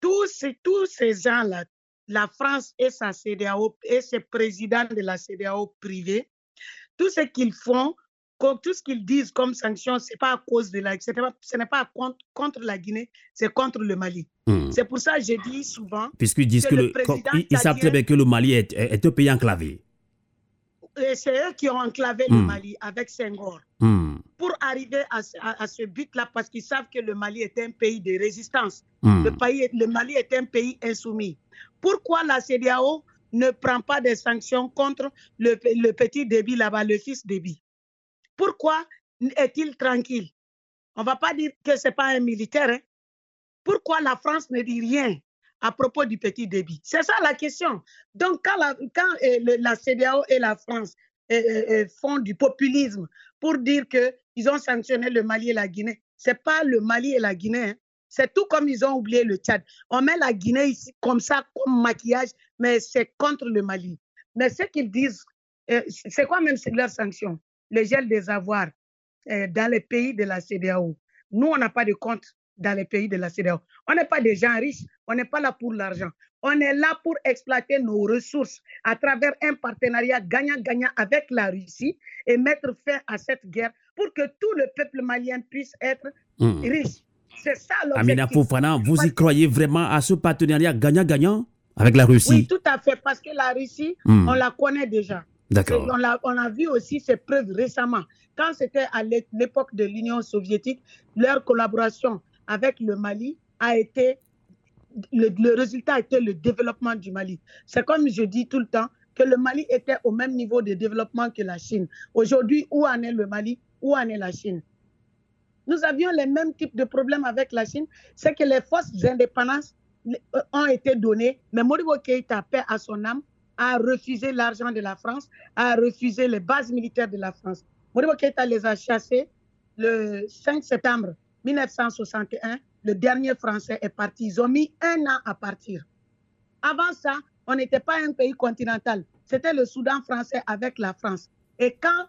Tous ces, tous ces gens-là, la France et sa CDAO et ses présidents de la CDAO privée, tout ce qu'ils font, tout ce qu'ils disent comme sanction, ce n'est pas à cause de la, ce n'est pas contre, contre, la Guinée, c'est contre le Mali. Hmm. C'est pour ça que je dis souvent. Puisqu'ils disent que, le, ils, savent très bien que le Mali est, est un pays enclavé c'est eux qui ont enclavé le hmm. Mali avec Senghor hmm. pour arriver à, ce but-là parce qu'ils savent que le Mali est un pays de résistance. Hmm. Le, pays, le Mali est un pays insoumis. Pourquoi la CDAO ne prend pas des sanctions contre le, petit débit là-bas, le fils débit Pourquoi est-il tranquille? On ne va pas dire que ce n'est pas un militaire. Hein. Pourquoi la France ne dit rien? À propos du petit débit. C'est ça la question. Donc, quand la, quand, euh, CDAO et la France euh, euh, font du populisme pour dire qu'ils ont sanctionné le Mali et la Guinée, ce n'est pas le Mali et la Guinée. Hein. C'est tout comme ils ont oublié le Tchad. On met la Guinée ici comme ça, comme maquillage, mais c'est contre le Mali. Mais ce qu'ils disent, c'est quoi même leur sanction? Le gel des avoirs dans les pays de la CDAO. Nous, on n'a pas de compte dans les pays de la CDAO. On n'est pas des gens riches, on n'est pas là pour l'argent. On est là pour exploiter nos ressources à travers un partenariat gagnant-gagnant avec la Russie et mettre fin à cette guerre pour que tout le peuple malien puisse être hmm. riche. C'est ça l'objectif. Amina Fofana, vous y croyez vraiment à ce partenariat gagnant-gagnant avec la Russie? Oui, tout à fait, parce que la Russie, hmm. on la connaît déjà. D'accord. On a, on a vu aussi ses preuves récemment. Quand c'était à l'époque de l'Union soviétique, leur collaboration avec le Mali a été, le, résultat a été le développement du Mali. C'est comme je dis tout le temps, que le Mali était au même niveau de développement que la Chine. Aujourd'hui, où en est le Mali? Où en est la Chine? Nous avions les mêmes types de problèmes avec la Chine. C'est que les forces d'indépendance euh, ont été données, mais Moribo Keïta, paix à son âme, a refusé l'argent de la France, a refusé les bases militaires de la France. Moribo Keïta les a chassés le 5 septembre 1961, le dernier Français est parti. Ils ont mis un an à partir. Avant ça, on n'était pas un pays continental. C'était le Soudan français avec la France. Et quand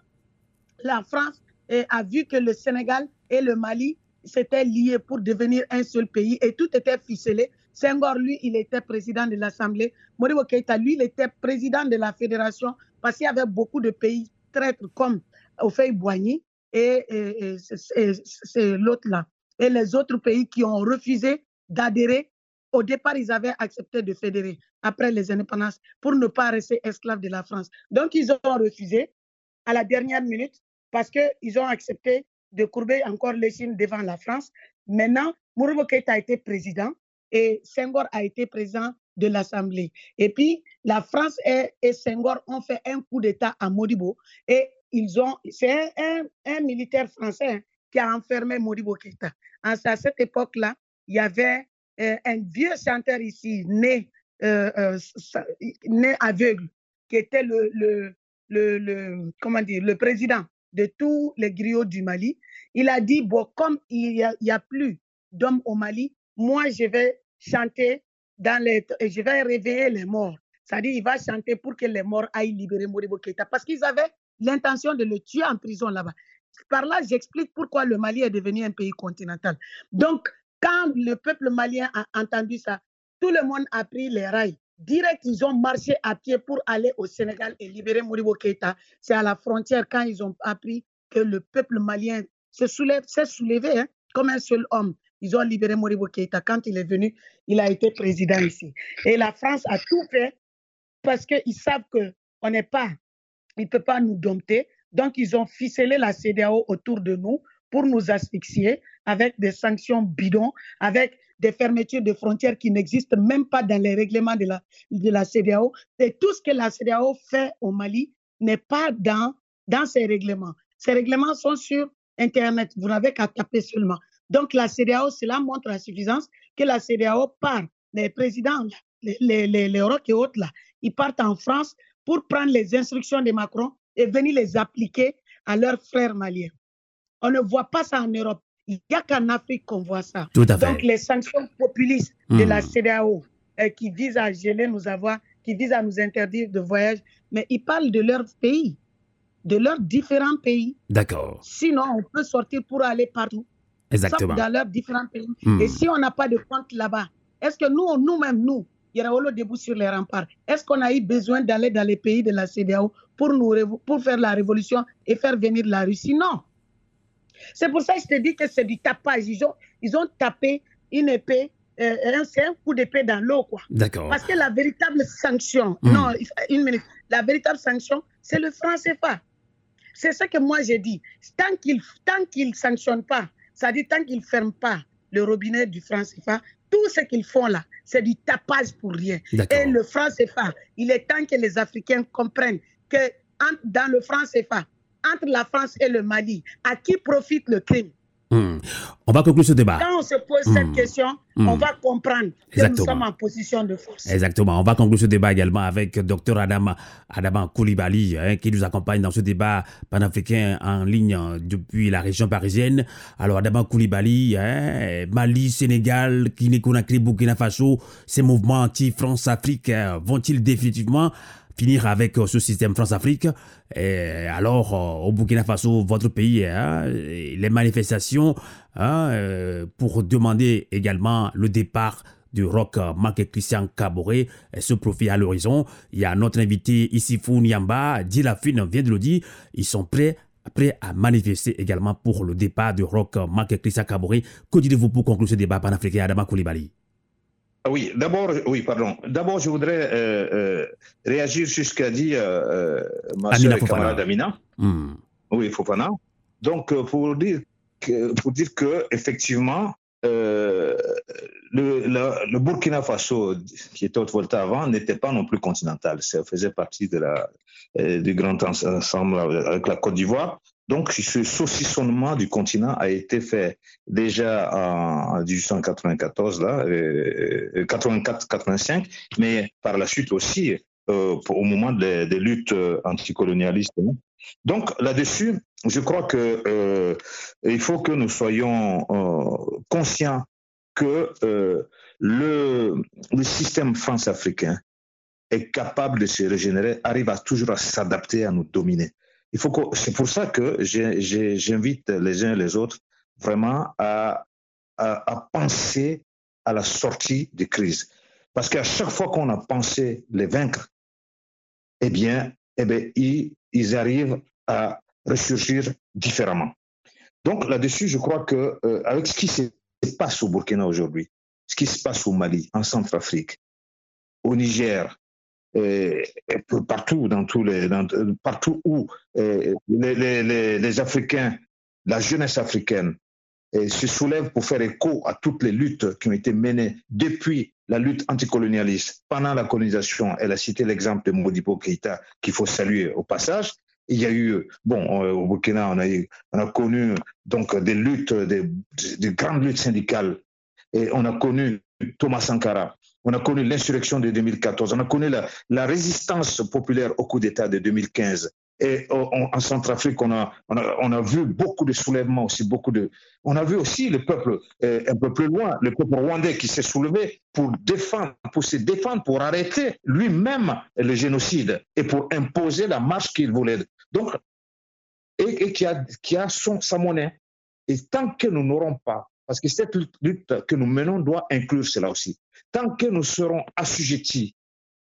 la France a vu que le Sénégal et le Mali s'étaient liés pour devenir un seul pays et tout était ficelé, Senghor, lui, il était président de l'Assemblée. Moribo Keïta, lui, il était président de la fédération parce qu'il y avait beaucoup de pays traîtres comme Oufei-Boigny et, c'est l'autre-là. Et les autres pays qui ont refusé d'adhérer, au départ, ils avaient accepté de fédérer après les indépendances pour ne pas rester esclaves de la France. Donc, ils ont refusé à la dernière minute parce qu'ils ont accepté de courber encore les Chines devant la France. Maintenant, Mouroubo Keïta a été président et Senghor a été président de l'Assemblée. Et puis, la France et, et Senghor ont fait un coup d'État à Modibo et ils ont, c'est un, militaire français hein, qui a enfermé Modibo Keïta. À cette époque-là, il y avait euh, un vieux chanteur ici, né, euh, euh, né aveugle, qui était le, le, le, comment dire, le président de tous les griots du Mali. Il a dit, bon, comme il n'y a, plus d'hommes au Mali, moi, je vais chanter dans les, je vais réveiller les morts. C'est-à-dire, il va chanter pour que les morts aillent libérer Modibo Keïta parce qu'ils avaient l'intention de le tuer en prison là-bas. Par là, j'explique pourquoi le Mali est devenu un pays continental. Donc, quand le peuple malien a entendu ça, tout le monde a pris les rails. Direct, ils ont marché à pied pour aller au Sénégal et libérer Modibo Keïta. C'est à la frontière quand ils ont appris que le peuple malien se soulève, s'est soulevé hein, comme un seul homme. Ils ont libéré Modibo Keïta. Quand il est venu, il a été président ici. Et la France a tout fait parce qu'ils savent qu'on n'est pas, il ne peut pas nous dompter. Donc, ils ont ficelé la CDAO autour de nous pour nous asphyxier avec des sanctions bidons, avec des fermetures de frontières qui n'existent même pas dans les règlements de la, de CDAO. Et tout ce que la CDAO fait au Mali n'est pas dans, dans ces règlements. Ces règlements sont sur Internet. Vous n'avez qu'à taper seulement. Donc, la CDAO, cela montre la suffisance que la CDAO part. Les présidents, les, les et autres, là, ils partent en France pour prendre les instructions de Macron et venir les appliquer à leurs frères maliens. On ne voit pas ça en Europe. Il n'y a qu'en Afrique qu'on voit ça. Tout à fait. Donc, les sanctions populistes de Hmm. la CDAO euh, qui visent à geler nos avoirs, qui visent à nous interdire de voyage, mais ils parlent de leur pays, de leurs différents pays. D'accord. Sinon, on peut sortir pour aller partout, sauf Exactement. dans leurs différents pays. Hmm. Et si on n'a pas de compte là-bas, est-ce que nous, nous-mêmes, nous, Yaraolo debout sur les remparts, est-ce qu'on a eu besoin d'aller dans les pays de la CDAO pour, nous, révo- pour faire la révolution et faire venir la Russie? Non. C'est pour ça que je te dis que c'est du tapage. Ils ont, ils ont tapé une épée, euh, un- c'est un coup d'épée dans l'eau, quoi. D'accord. Parce que la véritable sanction, Mm. non, une minute, la véritable sanction, c'est le franc CFA. C'est ce que moi j'ai dit. Tant qu'ils tant qu'ils sanctionnent pas, c'est-à-dire tant qu'ils ferment pas le robinet du franc CFA, tout ce qu'ils font là, c'est du tapage pour rien. Et le franc CFA, il est temps que les Africains comprennent que dans le franc CFA, entre la France et le Mali, à qui profite le crime? Hmm. On va conclure ce débat. Quand on se pose cette question, Mm. on va comprendre que Exactement. nous sommes en position de force. Exactement. On va conclure ce débat également avec Dr Adam Adama Koulibaly, hein, qui nous accompagne dans ce débat panafricain en ligne depuis la région parisienne. Alors, Adama Koulibaly, hein, Mali, Sénégal, Guinée-Conakry, Burkina Faso, ces mouvements anti-France-Afrique hein, vont-ils définitivement finir avec euh, ce système France-Afrique Et alors, euh, au Burkina Faso, votre pays, hein, les manifestations hein, euh, pour demander également le départ du rock Marc Christian Caboret se profile à l'horizon. Il y a notre invité Isifou Niamba, Dilafine vient de le dire, ils sont prêts prêts à manifester également pour le départ du rock Marc Christian Caboret. Que dites-vous pour conclure ce débat panafricain Adama Koulibaly? Oui, d'abord, oui, pardon. D'abord, je voudrais euh, euh, réagir sur ce qu'a dit euh, euh, ma Amina soeur et Fofana. camarade Amina. Hmm. Oui, Fofana. Donc, euh, pour dire que, pour dire que effectivement, euh, le, la- le Burkina Faso, qui était Haute-Volta avant, n'était pas non plus continental. Ça faisait partie de la, du grand ens- ensemble avec la Côte d'Ivoire. Donc, ce saucissonnement du continent a été fait déjà en, en 1894, là, euh, 84-85, mais par la suite aussi euh, au moment des, luttes euh, anticolonialistes. hein. Donc là-dessus, je crois que euh, il faut que nous soyons euh, conscients que euh, le, système france-africain est capable de se régénérer, arrive toujours à s'adapter, à nous dominer. Il faut que, c'est pour ça que j'invite les uns et les autres vraiment à, penser à la sortie des crises. Parce qu'à chaque fois qu'on a pensé les vaincre, eh bien, eh bien ils, ils arrivent à ressurgir différemment. Donc là-dessus, je crois que euh, avec ce qui se passe au Burkina aujourd'hui, ce qui se passe au Mali, en Centrafrique, au Niger, partout, dans tous les, partout où les, les- les- Africains, la jeunesse africaine, se soulève pour faire écho à toutes les luttes qui ont été menées depuis la lutte anticolonialiste, pendant la colonisation. Elle a cité l'exemple de Modibo Keïta, qu'il faut saluer au passage. Il y a eu, bon, euh, au Burkina, on a, eu, on a connu donc des luttes, des, des grandes luttes syndicales. Et on a connu Thomas Sankara, on a connu l'insurrection de 2014, on a connu la, résistance populaire au coup d'État de 2015. Et en, Centrafrique, on, a, vu beaucoup de soulèvements aussi, beaucoup de. On a vu aussi le peuple euh, un peu plus loin, le peuple rwandais qui s'est soulevé pour défendre, pour se défendre, pour arrêter lui-même le génocide et pour imposer la marche qu'il voulait. Donc, et, qui a, qui a son, sa monnaie. Et tant que nous n'aurons pas, parce que cette lutte que nous menons doit inclure cela aussi, tant que nous serons assujettis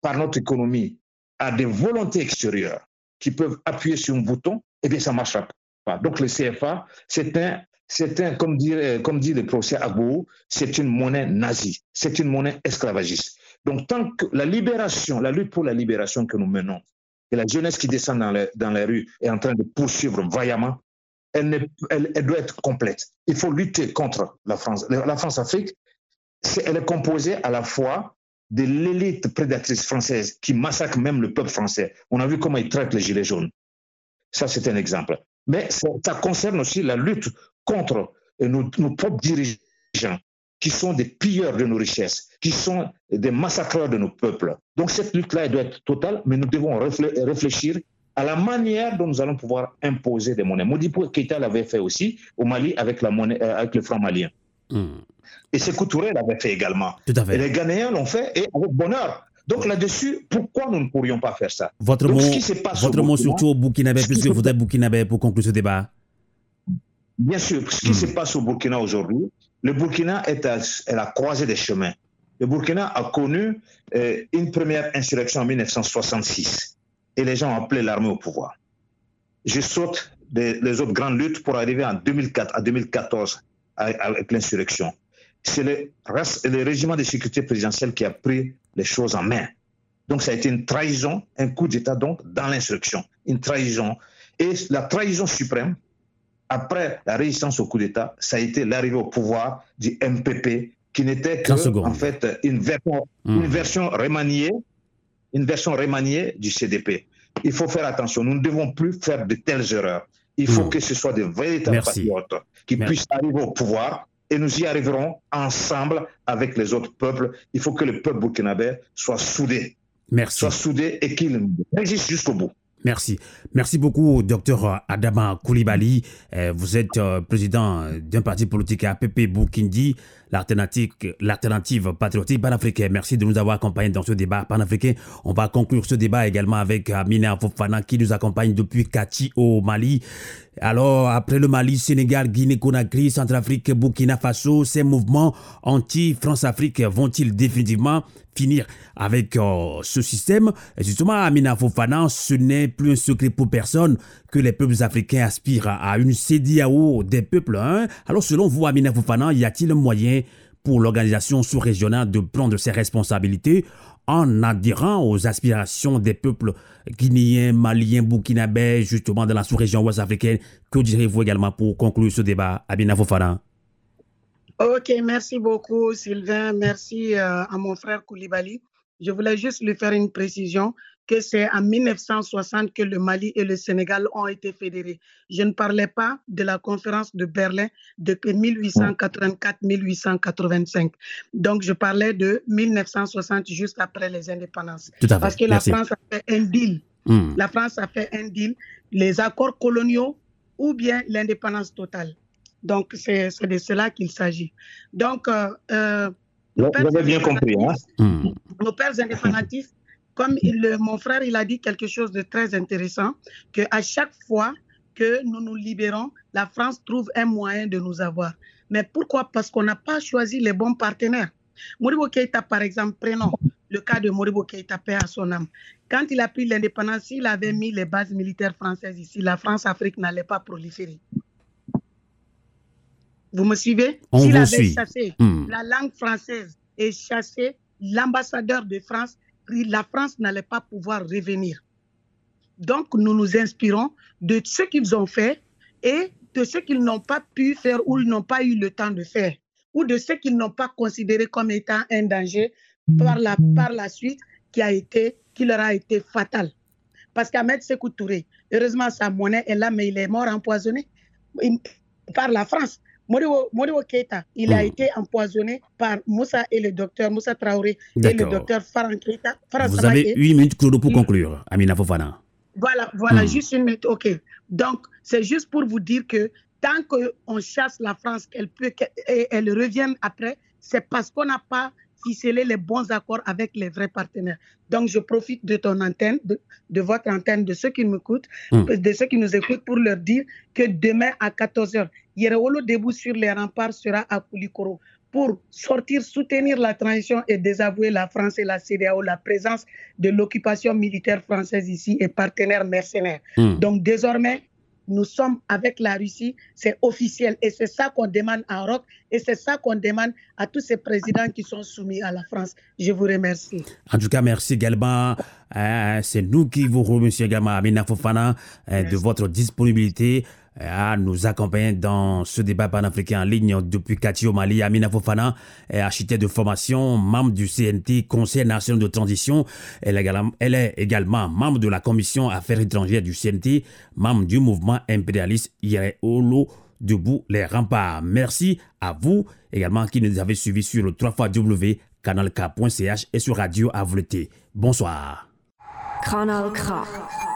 par notre économie à des volontés extérieures qui peuvent appuyer sur un bouton, eh bien, ça ne marchera pas. Donc, le CFA, c'est un, un, comme dit, le professeur Agbou, c'est une monnaie nazie, c'est une monnaie esclavagiste. Donc, tant que la libération, la lutte pour la libération que nous menons, et la jeunesse qui descend dans, les, dans les rues est en train de poursuivre vaillamment, elle, doit être complète. Il faut lutter contre la France. La France-Afrique, elle est composée à la fois de l'élite prédatrice française qui massacre même le peuple français. On a vu comment ils traitent les Gilets jaunes. Ça, c'est un exemple. Mais ça, concerne aussi la lutte contre nos, nos, propres dirigeants, qui sont des pilleurs de nos richesses, qui sont des massacreurs de nos peuples. Donc cette lutte-là, elle doit être totale, mais nous devons réfléchir à la manière dont nous allons pouvoir imposer des monnaies. Modipo Keita l'avait fait aussi au Mali avec, euh, avec le franc malien. Et Sekou Touré l'avait fait également. Tout à fait. Et les Ghanéens l'ont fait et avec bonheur. Donc là-dessus, pourquoi nous ne pourrions pas faire ça? Votre mot, votre mot surtout au Burkina, puisque vous êtes Burkinabé pour conclure ce débat. Bien sûr, ce qui hmm. se passe au Burkina aujourd'hui, le Burkina est à, la croisée des chemins. Le Burkina a connu euh, une première insurrection en 1966 et les gens ont appelé l'armée au pouvoir. Je saute les autres grandes luttes pour arriver en 2004 à 2014 avec l'insurrection. C'est le, le régiment de sécurité présidentielle qui a pris les choses en main. Donc ça a été une trahison, un coup d'État donc dans l'insurrection, une trahison. Et la trahison suprême, après la résistance au coup d'État, ça a été l'arrivée au pouvoir du MPP, qui n'était que en fait une version, hmm. une version remaniée, une version remaniée du CDP. Il faut faire attention. Nous ne devons plus faire de telles erreurs. Il faut hmm. que ce soit de véritables patriotes qui puissent arriver au pouvoir et nous y arriverons ensemble avec les autres peuples. Il faut que le peuple burkinabé soit soudé. Merci. Soit soudé et qu'il résiste jusqu'au bout. Merci. Merci beaucoup, docteur Adama Koulibaly. Euh, vous êtes euh, président d'un parti politique APP Boukindi, l'alternative patriotique panafricaine. Merci de nous avoir accompagnés dans ce débat panafricain. On va conclure ce débat également avec Amina Fofana qui nous accompagne depuis Kati au Mali. Alors, après le Mali, Sénégal, Guinée-Conakry, Centrafrique, Burkina Faso, ces mouvements anti-France-Afrique vont-ils définitivement finir avec euh, ce système? Et justement, Amina Fofana, ce n'est plus un secret pour personne que les peuples africains aspirent à une CDAO des peuples. Hein? Alors, selon vous, Amina Fofana, y a-t-il moyen pour l'organisation sous-régionale de prendre ses responsabilités en adhérant aux aspirations des peuples guinéens, maliens, burkinabés, justement dans la sous-région ouest africaine. Que direz-vous également pour conclure ce débat, Amina Fofana? Ok, merci beaucoup Sylvain. Merci euh, à mon frère Koulibaly. Je voulais juste lui faire une précision que c'est en 1960 que le Mali et le Sénégal ont été fédérés. Je ne parlais pas de la conférence de Berlin de 1884-1885. Donc, je parlais de 1960, juste après les indépendances. Parce que la France a fait un deal. Hmm. La France a fait un deal, les accords coloniaux ou bien l'indépendance totale. Donc, c'est de cela qu'il s'agit. Donc, euh, euh vous avez bien compris. Hein? Hmm. Nos pères indépendantistes, comme il, mon frère, il a dit quelque chose de très intéressant, qu'à chaque fois que nous nous libérons, la France trouve un moyen de nous avoir. Mais pourquoi? Parce qu'on n'a pas choisi les bons partenaires. Moribo Keïta, par exemple, prenons le cas de Moribo Keïta, paix à son âme. Quand il a pris l'indépendance, il avait mis les bases militaires françaises ici, la France-Afrique n'allait pas proliférer. Vous me suivez? S'il avait chassé hmm. la langue française et chassé l'ambassadeur de France, la France n'allait pas pouvoir revenir. Donc, nous nous inspirons de ce qu'ils ont fait et de ce qu'ils n'ont pas pu faire ou n'ont pas eu le temps de faire, ou de ce qu'ils n'ont pas considéré comme étant un danger par la, par la suite qui, a été, qui leur a été fatal. Parce qu'Ahmed Sekou Touré, heureusement, sa monnaie est là, mais il est mort empoisonné par la France. Moriwo, Keita, il a hmm. été empoisonné par Moussa et le docteur Moussa Traoré et le docteur Farhan Keita. Vous avez une minute pour conclure, Amina Fofana. Voilà, voilà, hmm. juste une minute. OK. Donc, c'est juste pour vous dire que tant qu'on chasse la France, qu'elle peut, qu'elle revienne après, c'est parce qu'on n'a pas ficelé les bons accords avec les vrais partenaires. Donc, je profite de ton antenne, de, votre antenne, de ceux qui m'écoutent, hmm. de ceux qui nous écoutent pour leur dire que demain à 14h, Yerewolo debout sur les remparts sera à Koulikoro pour sortir, soutenir la transition et désavouer la France et la CDAO, la présence de l'occupation militaire française ici et partenaires mercenaires. Hmm. Donc désormais, nous sommes avec la Russie, c'est officiel et c'est ça qu'on demande à Europe et c'est ça qu'on demande à tous ces présidents qui sont soumis à la France. Je vous remercie. En tout cas, merci également. Euh, c'est nous qui vous remercions également, Amina Fofana, euh, de votre disponibilité à nous accompagner dans ce débat panafricain en ligne depuis Kati Mali. Amina Fofana est architecte de formation, membre du CNT, Conseil national de transition. Elle est également membre de la commission affaires étrangères du CNT, membre du mouvement impérialiste Yere Olo debout les remparts. Merci à vous également qui nous avez suivis sur le 3 canalk.ch et sur Radio Avleté. Bonsoir. Canal K.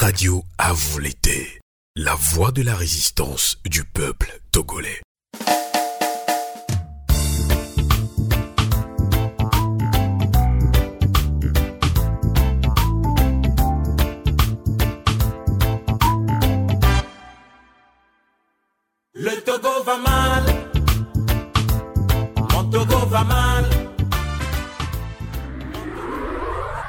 Radio à vous l'été, la voix de la résistance du peuple togolais. Le Togo va mal,